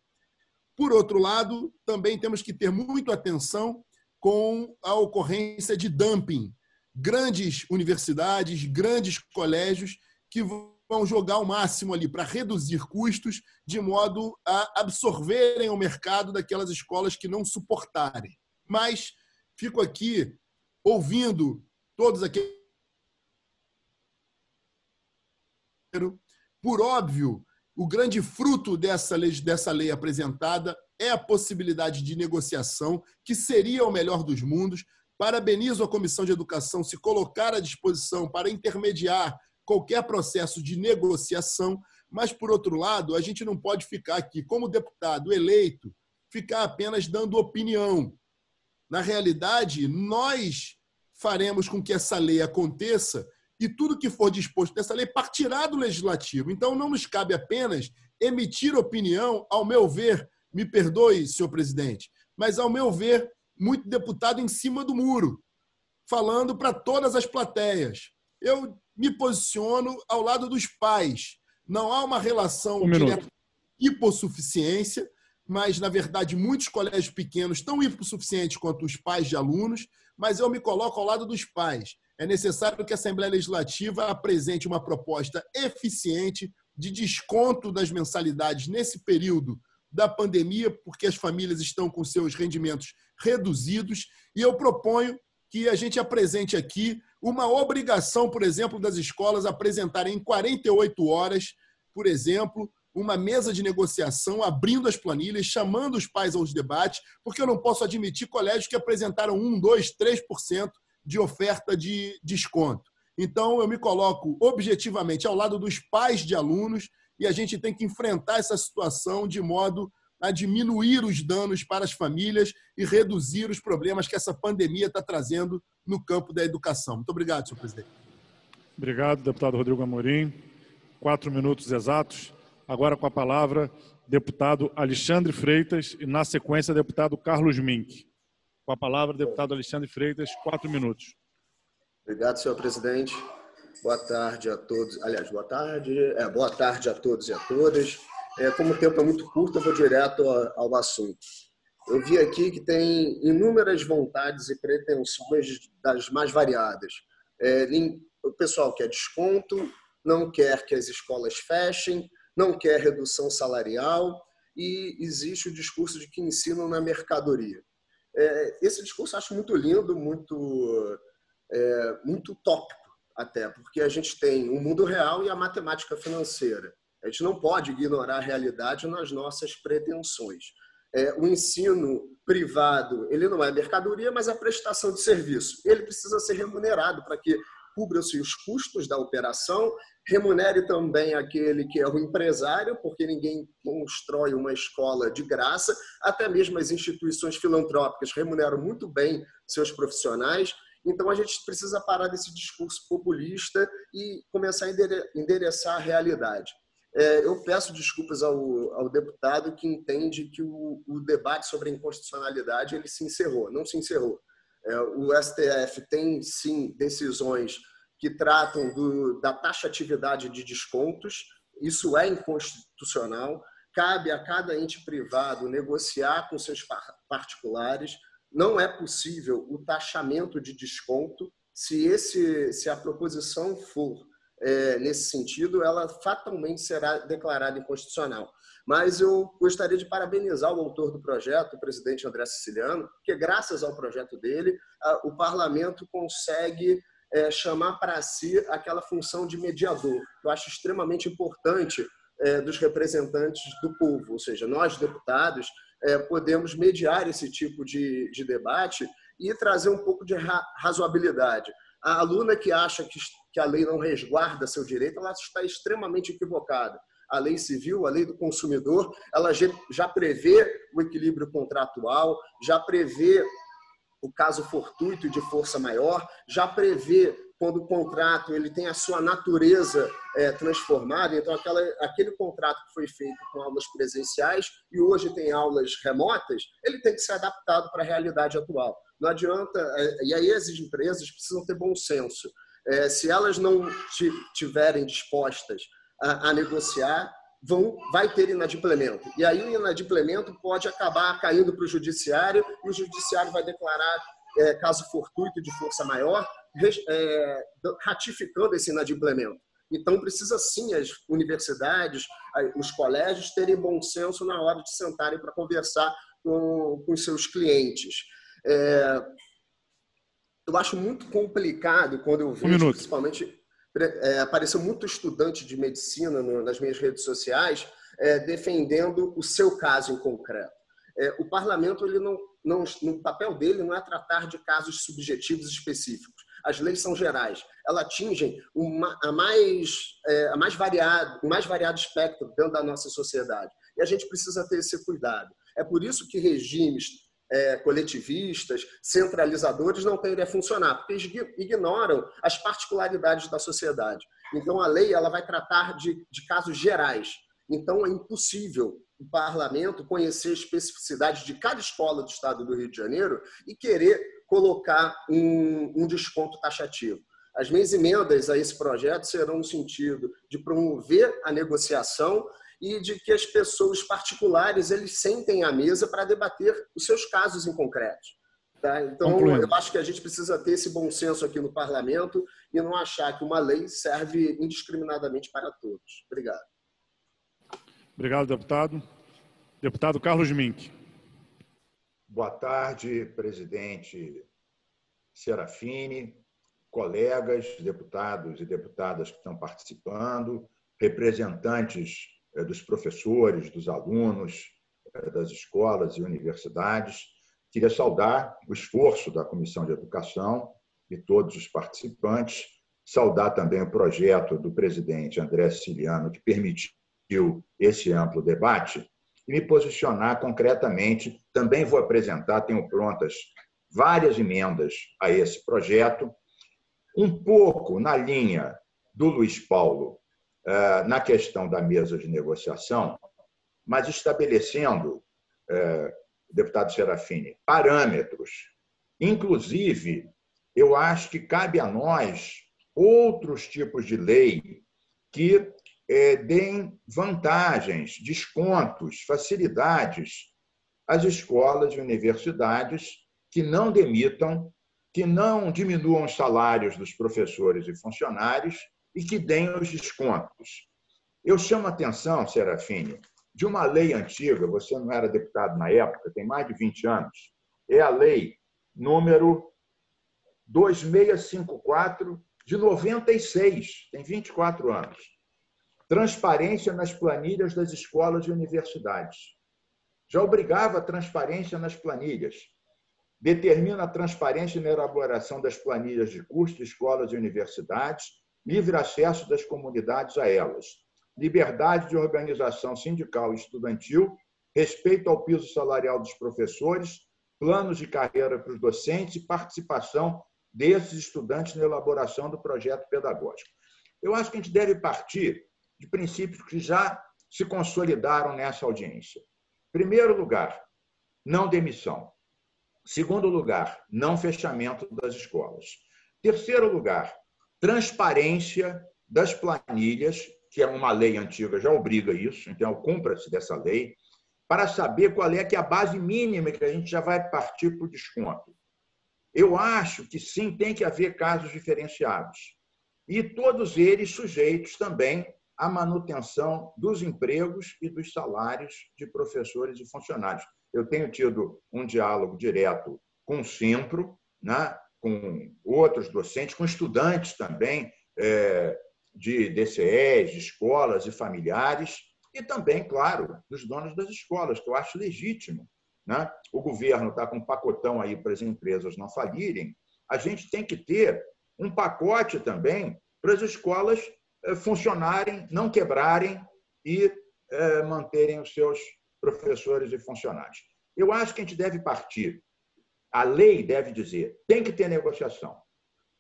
Por outro lado, também temos que ter muito atenção com a ocorrência de dumping. Grandes universidades, grandes colégios que vão jogar o máximo ali para reduzir custos, de modo a absorverem o mercado daquelas escolas que não suportarem. Mas fico aqui ouvindo todos aqueles. Por óbvio, o grande fruto dessa lei, dessa lei apresentada é a possibilidade de negociação, que seria o melhor dos mundos. Parabenizo a Comissão de Educação se colocar à disposição para intermediar qualquer processo de negociação, mas, por outro lado, a gente não pode ficar aqui, como deputado eleito, ficar apenas dando opinião. Na realidade, nós faremos com que essa lei aconteça e tudo que for disposto nessa lei partirá do legislativo. Então, não nos cabe apenas emitir opinião, ao meu ver, me perdoe, senhor presidente, mas, ao meu ver, muito deputado em cima do muro, falando para todas as plateias. Eu me posiciono ao lado dos pais. Não há uma relação um direta de hipossuficiência, mas, na verdade, muitos colégios pequenos estão hipossuficientes quanto os pais de alunos, mas eu me coloco ao lado dos pais. É necessário que a Assembleia Legislativa apresente uma proposta eficiente de desconto das mensalidades nesse período da pandemia, porque as famílias estão com seus rendimentos reduzidos, e eu proponho que a gente apresente aqui uma obrigação, por exemplo, das escolas apresentarem em 48 horas, por exemplo, uma mesa de negociação, abrindo as planilhas, chamando os pais aos debates, porque eu não posso admitir colégios que apresentaram 1, 2, 3% de oferta de desconto. Então, eu me coloco objetivamente ao lado dos pais de alunos e a gente tem que enfrentar essa situação de modo a diminuir os danos para as famílias e reduzir os problemas que essa pandemia está trazendo no campo da educação. Muito obrigado, senhor presidente. Obrigado, deputado Rodrigo Amorim. Quatro minutos exatos. Agora com a palavra, deputado Alexandre Freitas e, na sequência, deputado Carlos Mink. Com a palavra, deputado Alexandre Freitas, quatro minutos. Obrigado, senhor presidente. Boa tarde a todos. Aliás, boa tarde. É, boa tarde a todos e a todas. É, como o tempo é muito curto, eu vou direto ao assunto. Eu vi aqui que tem inúmeras vontades e pretensões das mais variadas. É, o pessoal quer desconto, não quer que as escolas fechem, não quer redução salarial e existe o discurso de que ensinam na mercadoria. É, esse discurso eu acho muito lindo, muito, é, muito tópico até, porque a gente tem o mundo real e a matemática financeira. A gente não pode ignorar a realidade nas nossas pretensões. É, o ensino privado, ele não é mercadoria, mas é prestação de serviço. Ele precisa ser remunerado para que cubra-se os custos da operação, remunere também aquele que é o empresário, porque ninguém constrói uma escola de graça, até mesmo as instituições filantrópicas remuneram muito bem seus profissionais. Então a gente precisa parar desse discurso populista e começar a endereçar a realidade. É, eu peço desculpas ao, ao, deputado que entende que o, o, debate sobre a inconstitucionalidade ele se encerrou. Não se encerrou. É, o STF tem, sim, decisões que tratam do, da taxatividade de descontos. Isso é inconstitucional. Cabe a cada ente privado negociar com seus particulares. Não é possível o taxamento de desconto se, esse, se a proposição for é, nesse sentido, ela fatalmente será declarada inconstitucional. Mas eu gostaria de parabenizar o autor do projeto, o presidente André Siciliano, porque graças ao projeto dele, a, o parlamento consegue é, chamar para si aquela função de mediador, que eu acho extremamente importante é, dos representantes do povo, ou seja, nós, deputados, é, podemos mediar esse tipo de, de debate e trazer um pouco de ra razoabilidade. A aluna que acha que que a lei não resguarda seu direito, ela está extremamente equivocada. A lei civil, a lei do consumidor, ela já prevê o equilíbrio contratual, já prevê o caso fortuito de força maior, já prevê quando o contrato ele tem a sua natureza é, transformada, então aquela, aquele contrato que foi feito com aulas presenciais e hoje tem aulas remotas, ele tem que ser adaptado para a realidade atual. Não adianta, é, e aí as empresas precisam ter bom senso. É, se elas não tiverem dispostas a, a negociar, vão, vai ter inadimplemento. E aí o inadimplemento pode acabar caindo para o judiciário e o judiciário vai declarar é, caso fortuito de força maior, é, ratificando esse inadimplemento. Então, precisa sim as universidades, os colégios terem bom senso na hora de sentarem para conversar com, com seus clientes. É, eu acho muito complicado quando eu vejo, um principalmente, é, apareceu muito estudante de medicina no, nas minhas redes sociais é, defendendo o seu caso em concreto. É, o parlamento, ele não, não, no papel dele, não é tratar de casos subjetivos específicos as leis são gerais, elas atingem uma, a, mais, é, a mais variado, o mais variado espectro dentro da nossa sociedade. E a gente precisa ter esse cuidado. É por isso que regimes é, coletivistas, centralizadores não tendem a funcionar, porque eles ignoram as particularidades da sociedade. Então, a lei ela vai tratar de, de casos gerais. Então, é impossível o parlamento conhecer a especificidade de cada escola do estado do Rio de Janeiro e querer colocar um, um desconto taxativo. As minhas emendas a esse projeto serão no sentido de promover a negociação e de que as pessoas particulares eles sentem à mesa para debater os seus casos em concreto. Tá? Então, Concluindo. eu acho que a gente precisa ter esse bom senso aqui no parlamento e não achar que uma lei serve indiscriminadamente para todos. Obrigado. Obrigado, deputado. Deputado Carlos Mink. Boa tarde, presidente Serafini, colegas, deputados e deputadas que estão participando, representantes dos professores, dos alunos, eh, das escolas e universidades. Queria saudar o esforço da Comissão de Educação e todos os participantes, saudar também o projeto do presidente André Siciliano, que permitiu esse amplo debate, e me posicionar concretamente. Também vou apresentar, tenho prontas várias emendas a esse projeto, um pouco na linha do Luiz Paulo na questão da mesa de negociação, mas estabelecendo, eh, deputado Serafini, parâmetros. Inclusive, eu acho que cabe a nós outros tipos de lei que é, deem vantagens, descontos, facilidades às escolas e universidades que não demitam, que não diminuam os salários dos professores e funcionários e que deem os descontos. Eu chamo a atenção, Serafine, de uma lei antiga, você não era deputado na época, tem mais de 20 anos, é a lei número 2654 de 96, tem 24 anos transparência nas planilhas das escolas e universidades. Já obrigava a transparência nas planilhas. Determina a transparência na elaboração das planilhas de curso de escolas e universidades, livre acesso das comunidades a elas, liberdade de organização sindical e estudantil, respeito ao piso salarial dos professores, planos de carreira para os docentes e participação desses estudantes na elaboração do projeto pedagógico. Eu acho que a gente deve partir de princípios que já se consolidaram nessa audiência. Primeiro lugar, não demissão. Segundo lugar, não fechamento das escolas. Terceiro lugar, transparência das planilhas, que é uma lei antiga, já obriga isso, então cumpra-se dessa lei, para saber qual é que é a base mínima que a gente já vai partir para o desconto. Eu acho que sim, tem que haver casos diferenciados. E todos eles sujeitos também a manutenção dos empregos e dos salários de professores e funcionários. Eu tenho tido um diálogo direto com o Simpro, né, com outros docentes, com estudantes também é, de DCEs, de escolas e familiares, e também, claro, dos donos das escolas, que eu acho legítimo. Né? O governo está com um pacotão aí para as empresas não falirem. A gente tem que ter um pacote também para as escolas eh, funcionarem, não quebrarem e eh, manterem os seus professores e funcionários. Eu acho que a gente deve partir. A lei deve dizer: tem que ter negociação,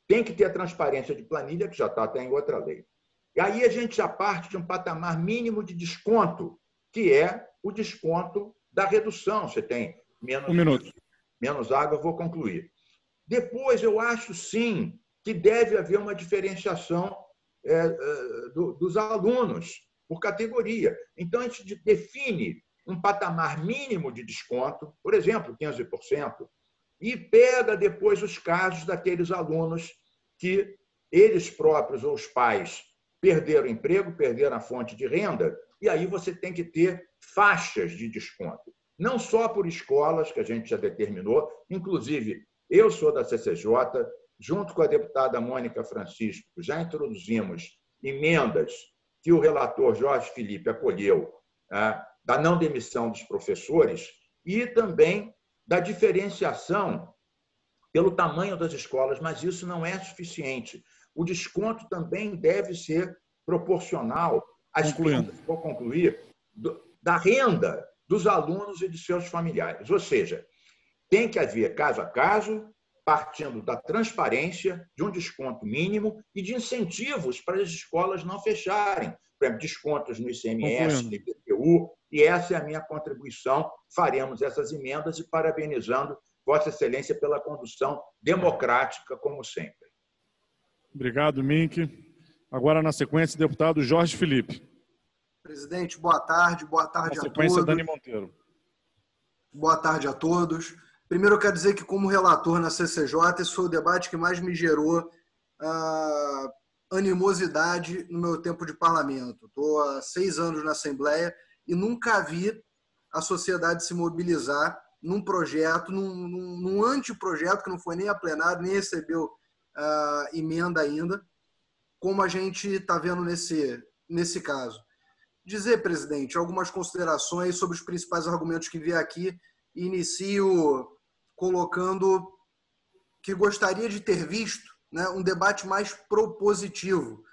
tem que ter transparência de planilha, que já está até em outra lei. E aí a gente já parte de um patamar mínimo de desconto, que é o desconto da redução. Você tem menos, um minuto. menos água, vou concluir. Depois, eu acho sim que deve haver uma diferenciação é, é, do, dos alunos por categoria. Então, a gente define um patamar mínimo de desconto, por exemplo, 15%, e pega depois os casos daqueles alunos que eles próprios ou os pais perderam o emprego, perderam a fonte de renda, e aí você tem que ter faixas de desconto. Não só por escolas, que a gente já determinou, inclusive eu sou da CCJ, junto com a deputada Mônica Francisco, já introduzimos emendas que o relator Jorge Felipe acolheu, né, da não demissão dos professores e também da diferenciação pelo tamanho das escolas, mas isso não é suficiente. O desconto também deve ser proporcional às vendas, vou concluir, da renda dos alunos e de seus familiares. Ou seja, tem que haver caso a caso, partindo da transparência, de um desconto mínimo e de incentivos para as escolas não fecharem. Por exemplo, descontos no ICMS, no IPTU, e essa é a minha contribuição. Faremos essas emendas e parabenizando Vossa Excelência pela condução democrática, como sempre. Obrigado, Mink. Agora, na sequência, deputado Jorge Felipe. Presidente, boa tarde. Boa tarde na a sequência, todos. Dani Monteiro. Boa tarde a todos. Primeiro, eu quero dizer que, como relator na CCJ, esse foi o debate que mais me gerou ah, animosidade no meu tempo de parlamento. Estou há seis anos na Assembleia e nunca vi a sociedade se mobilizar num projeto, num, num, num anteprojeto que não foi nem a plenário, nem recebeu uh, emenda ainda, como a gente está vendo nesse, nesse caso. Dizer, presidente, algumas considerações sobre os principais argumentos que vi aqui inicio colocando que gostaria de ter visto né, um debate mais propositivo.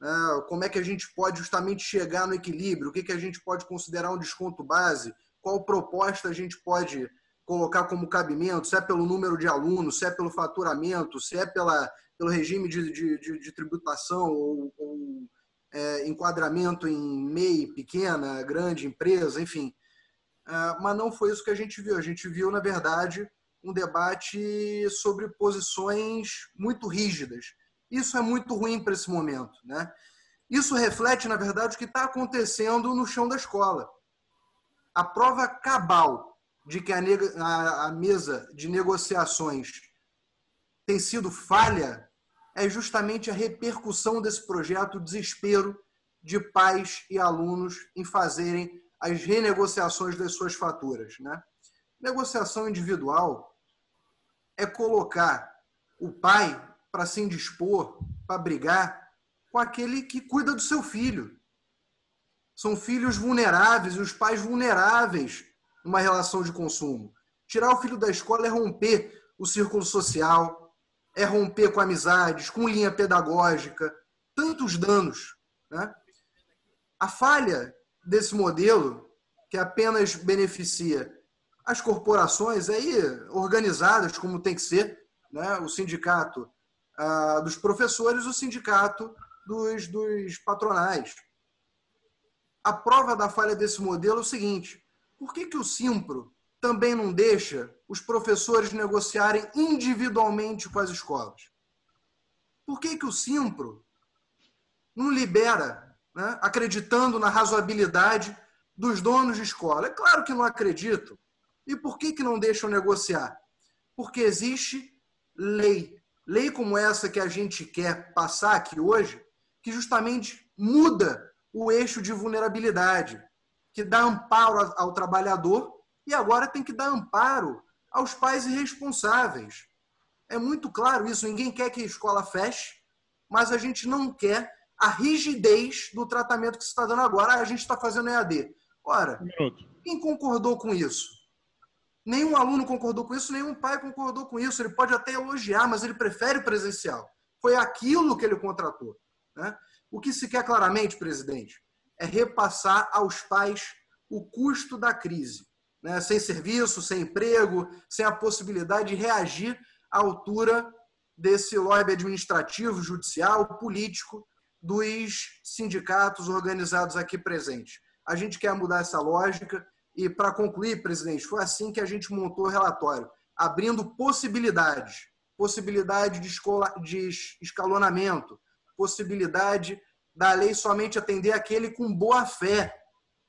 Né, como é que a gente pode justamente chegar no equilíbrio? O que, que a gente pode considerar um desconto base? qual proposta a gente pode colocar como cabimento, se é pelo número de alunos, se é pelo faturamento, se é pela, pelo regime de, de, de, de tributação ou, ou é, enquadramento em MEI, pequena, grande empresa, enfim. É, mas não foi isso que a gente viu. A gente viu, na verdade, um debate sobre posições muito rígidas. Isso é muito ruim para esse momento. Né? Isso reflete, na verdade, o que está acontecendo no chão da escola. A prova cabal de que a, a, a mesa de negociações tem sido falha é justamente a repercussão desse projeto, o desespero de pais e alunos em fazerem as renegociações das suas faturas. Né? Negociação individual é colocar o pai para se indispor, para brigar com aquele que cuida do seu filho. São filhos vulneráveis e os pais vulneráveis numa relação de consumo. Tirar o filho da escola é romper o círculo social, é romper com amizades, com linha pedagógica, tantos danos. Né? A falha desse modelo, que apenas beneficia as corporações aí organizadas como tem que ser, né? o sindicato ah, dos professores, o sindicato dos, dos patronais a prova da falha desse modelo é o seguinte: por que, que o Simpro também não deixa os professores negociarem individualmente com as escolas? Por que, que o Simpro não libera, né, acreditando na razoabilidade dos donos de escola? É claro que não acredito. E por que, que não deixam negociar? Porque existe lei. Lei como essa que a gente quer passar aqui hoje, que justamente muda o eixo de vulnerabilidade, que dá amparo ao trabalhador e agora tem que dar amparo aos pais irresponsáveis. É muito claro isso, ninguém quer que a escola feche, mas a gente não quer a rigidez do tratamento que se está dando agora. Ah, a gente está fazendo EAD. Ora, quem concordou com isso? Nenhum aluno concordou com isso, nenhum pai concordou com isso. Ele pode até elogiar, mas ele prefere presencial. Foi aquilo que ele contratou. Né? O que se quer claramente, presidente, é repassar aos pais o custo da crise, né? sem serviço, sem emprego, sem a possibilidade de reagir à altura desse lobby administrativo, judicial, político dos sindicatos organizados aqui presentes. A gente quer mudar essa lógica e, para concluir, presidente, foi assim que a gente montou o relatório, abrindo possibilidades, possibilidade de, escola, de escalonamento, possibilidade da lei somente atender aquele com boa fé,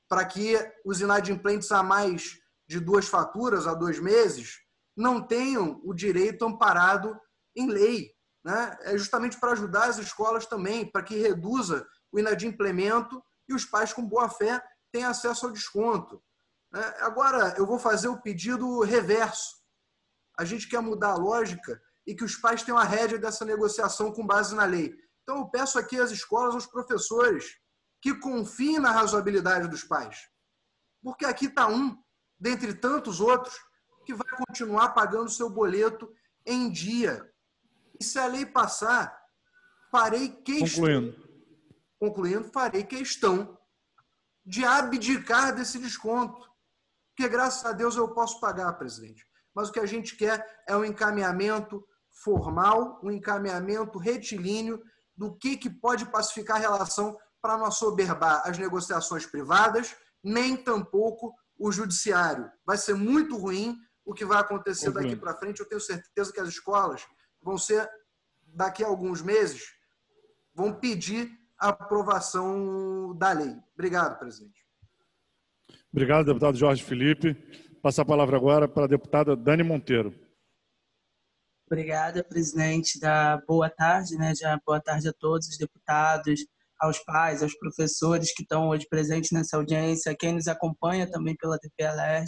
para que os inadimplentes a mais de duas faturas, a dois meses, não tenham o direito amparado em lei. Né? É justamente para ajudar as escolas também, para que reduza o inadimplemento e os pais com boa fé tenham acesso ao desconto. Né? Agora, eu vou fazer o pedido reverso. A gente quer mudar a lógica e que os pais tenham a rédea dessa negociação com base na lei. Então, eu peço aqui às escolas, aos professores, que confiem na razoabilidade dos pais. Porque aqui está um, dentre tantos outros, que vai continuar pagando seu boleto em dia. E se a lei passar, farei questão. Concluindo. Concluindo, farei questão de abdicar desse desconto. Porque, graças a Deus, eu posso pagar, presidente. Mas o que a gente quer é um encaminhamento formal, um encaminhamento retilíneo do que, que pode pacificar a relação para não soberbar as negociações privadas, nem tampouco o judiciário. Vai ser muito ruim o que vai acontecer daqui para frente. Eu tenho certeza que as escolas vão ser, daqui a alguns meses, vão pedir a aprovação da lei. Obrigado, presidente. Obrigado, deputado Jorge Felipe. Passar a palavra agora para a deputada Dani Monteiro. Obrigada, presidente. Da boa tarde, né? Já boa tarde a todos os deputados, aos pais, aos professores que estão hoje presentes nessa audiência, quem nos acompanha também pela TPLR.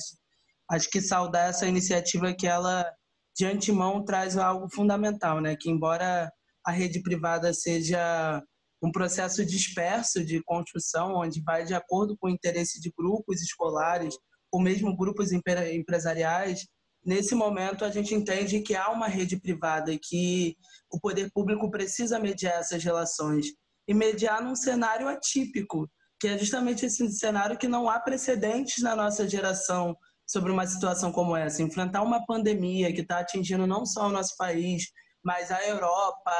Acho que saudar essa iniciativa que ela de antemão traz algo fundamental, né? Que embora a rede privada seja um processo disperso de construção, onde vai de acordo com o interesse de grupos escolares ou mesmo grupos empresariais, nesse momento a gente entende que há uma rede privada e que o poder público precisa mediar essas relações e mediar num cenário atípico, que é justamente esse cenário que não há precedentes na nossa geração sobre uma situação como essa, enfrentar uma pandemia que está atingindo não só o nosso país, mas a Europa,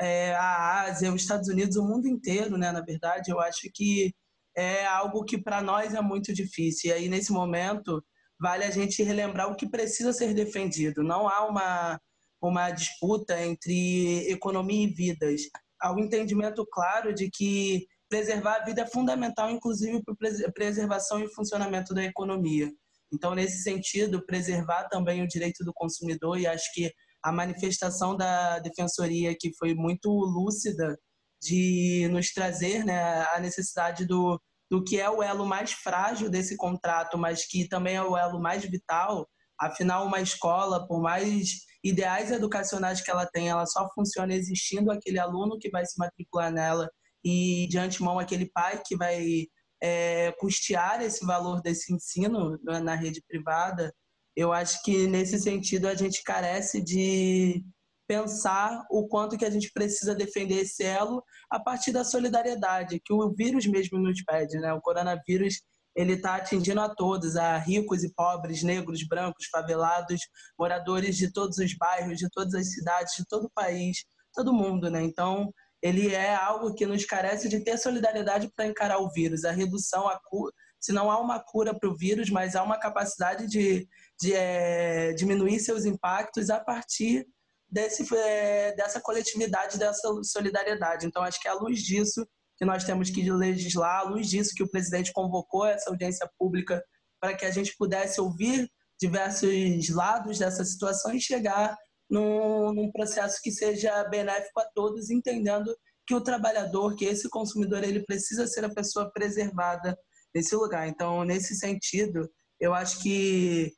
é, a Ásia, os Estados Unidos, o mundo inteiro, né? Na verdade, eu acho que é algo que para nós é muito difícil. E aí, nesse momento, vale a gente relembrar o que precisa ser defendido. Não há uma, uma disputa entre economia e vidas. Há um entendimento claro de que preservar a vida é fundamental, inclusive para a preservação e funcionamento da economia. Então, nesse sentido, preservar também o direito do consumidor, e acho que a manifestação da defensoria, que foi muito lúcida, de nos trazer né, a necessidade do, do que é o elo mais frágil desse contrato, mas que também é o elo mais vital. Afinal, uma escola, por mais ideais educacionais que ela tem, ela só funciona existindo aquele aluno que vai se matricular nela e, de antemão, aquele pai que vai é, custear esse valor desse ensino na rede privada, eu acho que nesse sentido a gente carece de pensar o quanto que a gente precisa defender esse elo a partir da solidariedade que o vírus mesmo nos pede, né? O coronavírus ele está atingindo a todos, a ricos e pobres, negros, brancos, favelados, moradores de todos os bairros, de todas as cidades, de todo o país, todo mundo, né? Então ele é algo que nos carece de ter solidariedade para encarar o vírus, a redução, a cura, se não há uma cura para o vírus, mas há uma capacidade de, de é, diminuir seus impactos a partir desse, é, dessa coletividade, dessa solidariedade. Então, acho que é à luz disso que nós temos que legislar, à luz disso que o presidente convocou essa audiência pública para que a gente pudesse ouvir diversos lados dessa situação e chegar num, num processo que seja benéfico a todos, entendendo que o trabalhador, que esse consumidor, ele precisa ser a pessoa preservada nesse lugar. Então, nesse sentido, eu acho que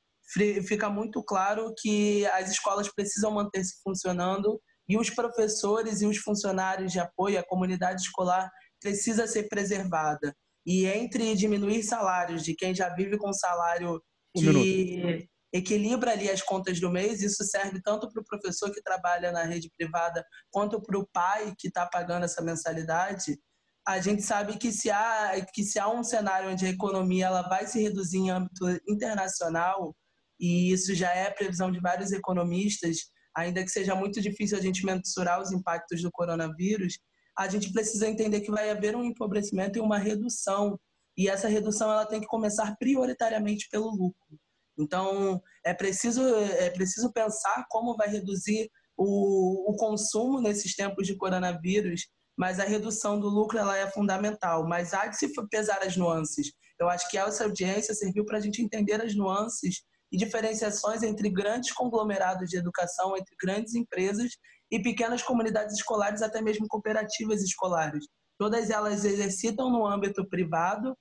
fica muito claro que as escolas precisam manter-se funcionando e os professores e os funcionários de apoio, a comunidade escolar precisa ser preservada. E entre diminuir salários de quem já vive com salário que equilibra ali as contas do mês. Isso serve tanto para o professor que trabalha na rede privada quanto para o pai que está pagando essa mensalidade. A gente sabe que se há que se há um cenário onde a economia ela vai se reduzir em âmbito internacional e isso já é a previsão de vários economistas, ainda que seja muito difícil a gente mensurar os impactos do coronavírus, a gente precisa entender que vai haver um empobrecimento e uma redução e essa redução ela tem que começar prioritariamente pelo lucro. Então, é preciso, é preciso pensar como vai reduzir o, o consumo nesses tempos de coronavírus, mas a redução do lucro ela é fundamental. Mas há de se pesar as nuances. Eu acho que essa audiência serviu para a gente entender as nuances e diferenciações entre grandes conglomerados de educação, entre grandes empresas e pequenas comunidades escolares, até mesmo cooperativas escolares. Todas elas exercitam no âmbito privado,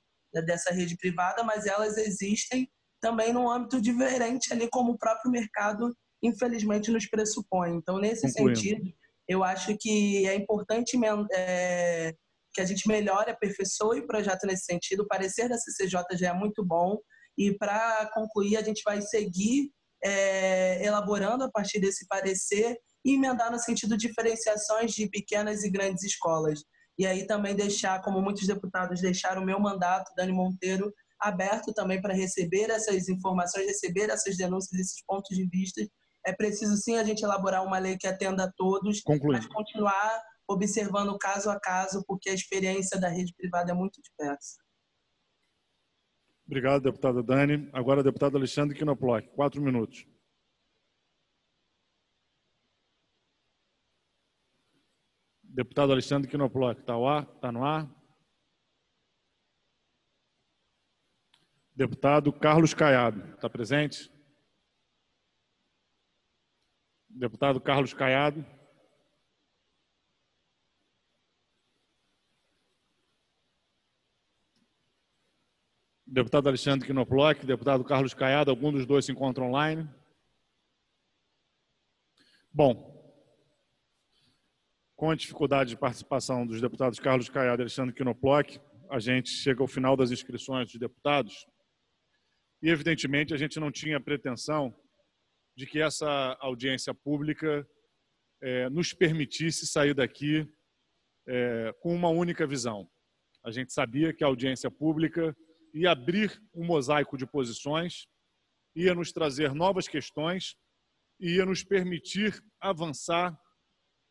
dessa rede privada, mas elas existem também num âmbito diferente ali como o próprio mercado infelizmente nos pressupõe. Então nesse Concluindo. sentido eu acho que é importante é, que a gente melhore, aperfeiçoe o projeto nesse sentido. O parecer da CCJ já é muito bom e para concluir a gente vai seguir é, elaborando a partir desse parecer e emendar no sentido de diferenciações de pequenas e grandes escolas. E aí também deixar, como muitos deputados deixaram o meu mandato, Dani Monteiro, aberto também para receber essas informações, receber essas denúncias, esses pontos de vista. É preciso sim a gente elaborar uma lei que atenda a todos, Concluindo. mas continuar observando caso a caso, porque a experiência da rede privada é muito diversa. Obrigado, deputada Dani. Agora, deputado Alexandre Quinoploc, quatro minutos. Deputado Alexandre Quinoploc, está tá no ar? Deputado Carlos Caiado, está presente? Deputado Carlos Caiado. Deputado Alexandre Quinoploc, deputado Carlos Caiado, algum dos dois se encontra online? Bom, com a dificuldade de participação dos deputados Carlos Caiado e Alexandre Quinoploc, a gente chega ao final das inscrições dos deputados. E, evidentemente, a gente não tinha pretensão de que essa audiência pública é, nos permitisse sair daqui é, com uma única visão. A gente sabia que a audiência pública ia abrir um mosaico de posições, ia nos trazer novas questões e ia nos permitir avançar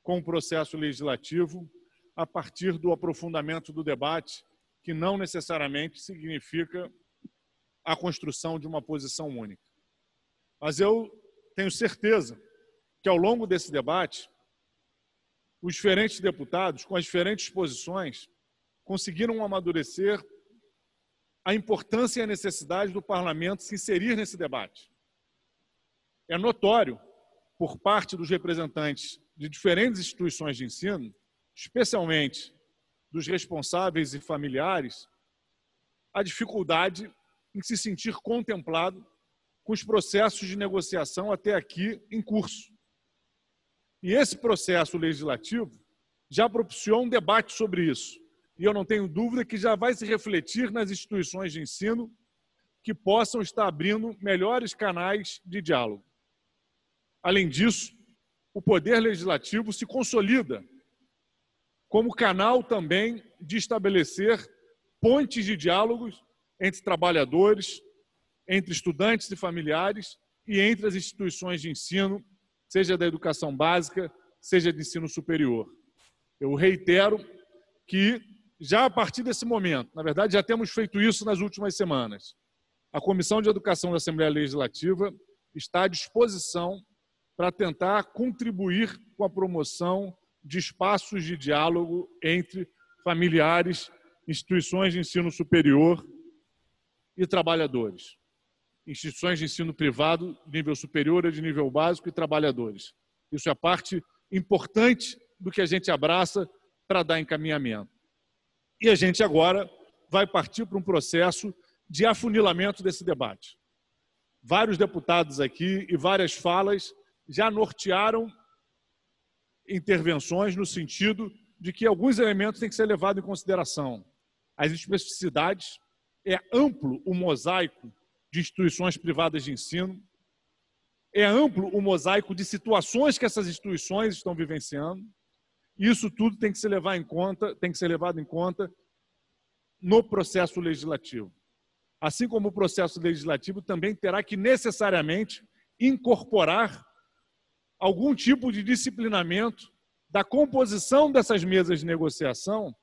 com o processo legislativo a partir do aprofundamento do debate, que não necessariamente significa a construção de uma posição única. Mas eu tenho certeza que ao longo desse debate, os diferentes deputados, com as diferentes posições, conseguiram amadurecer a importância e a necessidade do parlamento se inserir nesse debate. É notório, por parte dos representantes de diferentes instituições de ensino, especialmente dos responsáveis e familiares, a dificuldade em se sentir contemplado com os processos de negociação até aqui em curso. E esse processo legislativo já propiciou um debate sobre isso. E eu não tenho dúvida que já vai se refletir nas instituições de ensino que possam estar abrindo melhores canais de diálogo. Além disso, o poder legislativo se consolida como canal também de estabelecer pontes de diálogos entre trabalhadores, entre estudantes e familiares e entre as instituições de ensino, seja da educação básica, seja de ensino superior. Eu reitero que já a partir desse momento, na verdade já temos feito isso nas últimas semanas, a Comissão de Educação da Assembleia Legislativa está à disposição para tentar contribuir com a promoção de espaços de diálogo entre familiares, instituições de ensino superior e trabalhadores. Instituições de ensino privado, de nível superior e de nível básico e trabalhadores. Isso é parte importante do que a gente abraça para dar encaminhamento. E a gente agora vai partir para um processo de afunilamento desse debate. Vários deputados aqui e várias falas já nortearam intervenções no sentido de que alguns elementos têm que ser levados em consideração. As especificidades, é amplo o mosaico de instituições privadas de ensino, é amplo o mosaico de situações que essas instituições estão vivenciando. Isso tudo tem que ser levado em conta, tem que ser levado em conta no processo legislativo. Assim como o processo legislativo também terá que necessariamente incorporar algum tipo de disciplinamento da composição dessas mesas de negociação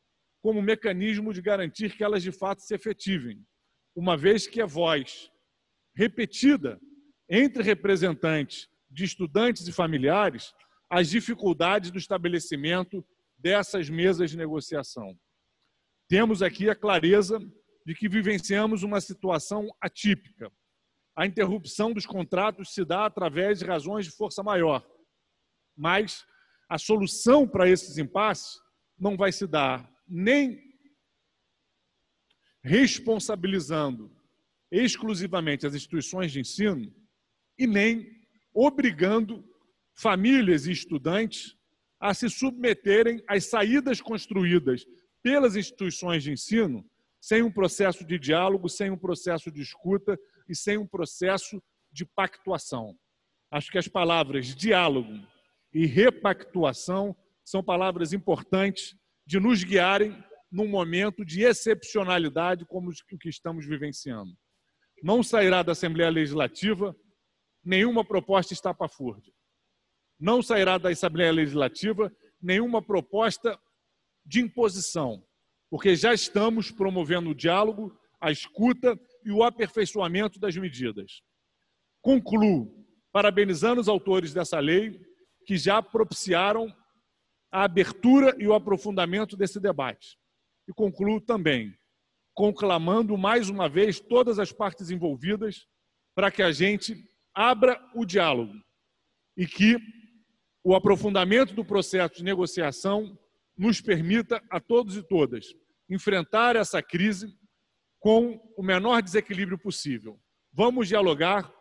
como mecanismo de garantir que elas de fato se efetivem, uma vez que é voz repetida entre representantes de estudantes e familiares as dificuldades do estabelecimento dessas mesas de negociação. Temos aqui a clareza de que vivenciamos uma situação atípica. A interrupção dos contratos se dá através de razões de força maior, mas a solução para esses impasses não vai se dar nem responsabilizando exclusivamente as instituições de ensino e nem obrigando famílias e estudantes a se submeterem às saídas construídas pelas instituições de ensino sem um processo de diálogo, sem um processo de escuta e sem um processo de pactuação. Acho que as palavras diálogo, e repactuação são palavras importantes de nos guiarem num momento de excepcionalidade como o que estamos vivenciando. Não sairá da Assembleia Legislativa nenhuma proposta estapafúrdia. Não sairá da Assembleia Legislativa nenhuma proposta de imposição, porque já estamos promovendo o diálogo, a escuta e o aperfeiçoamento das medidas. Concluo parabenizando os autores dessa lei que já propiciaram a abertura e o aprofundamento desse debate. E concluo também conclamando mais uma vez todas as partes envolvidas para que a gente abra o diálogo e que o aprofundamento do processo de negociação nos permita a todos e todas enfrentar essa crise com o menor desequilíbrio possível. Vamos dialogar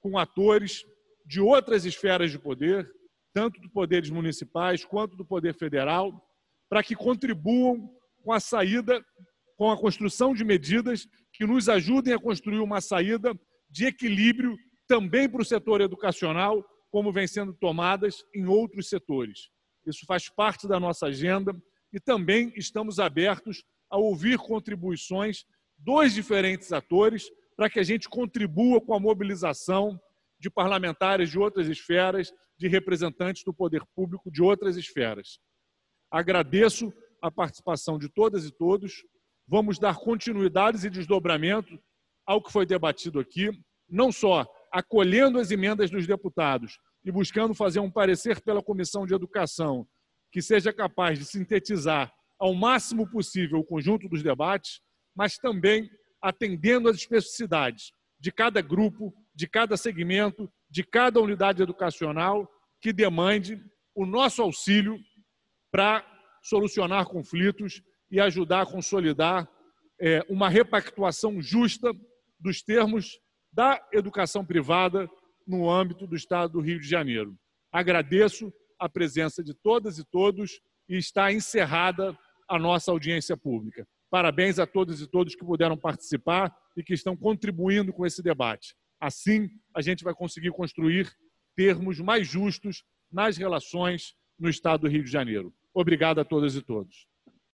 com atores de outras esferas de poder, tanto dos poderes municipais quanto do poder federal, para que contribuam com a saída, com a construção de medidas que nos ajudem a construir uma saída de equilíbrio também para o setor educacional, como vem sendo tomadas em outros setores. Isso faz parte da nossa agenda e também estamos abertos a ouvir contribuições dos diferentes atores para que a gente contribua com a mobilização de parlamentares de outras esferas, de representantes do poder público de outras esferas. Agradeço a participação de todas e todos. Vamos dar continuidades e desdobramento ao que foi debatido aqui, não só acolhendo as emendas dos deputados e buscando fazer um parecer pela Comissão de Educação que seja capaz de sintetizar ao máximo possível o conjunto dos debates, mas também atendendo às especificidades de cada grupo, de cada segmento, de cada unidade educacional que demande o nosso auxílio para solucionar conflitos e ajudar a consolidar é, uma repactuação justa dos termos da educação privada no âmbito do Estado do Rio de Janeiro. Agradeço a presença de todas e todos e está encerrada a nossa audiência pública. Parabéns a todas e todos que puderam participar e que estão contribuindo com esse debate. Assim, a gente vai conseguir construir termos mais justos nas relações no Estado do Rio de Janeiro. Obrigado a todas e todos.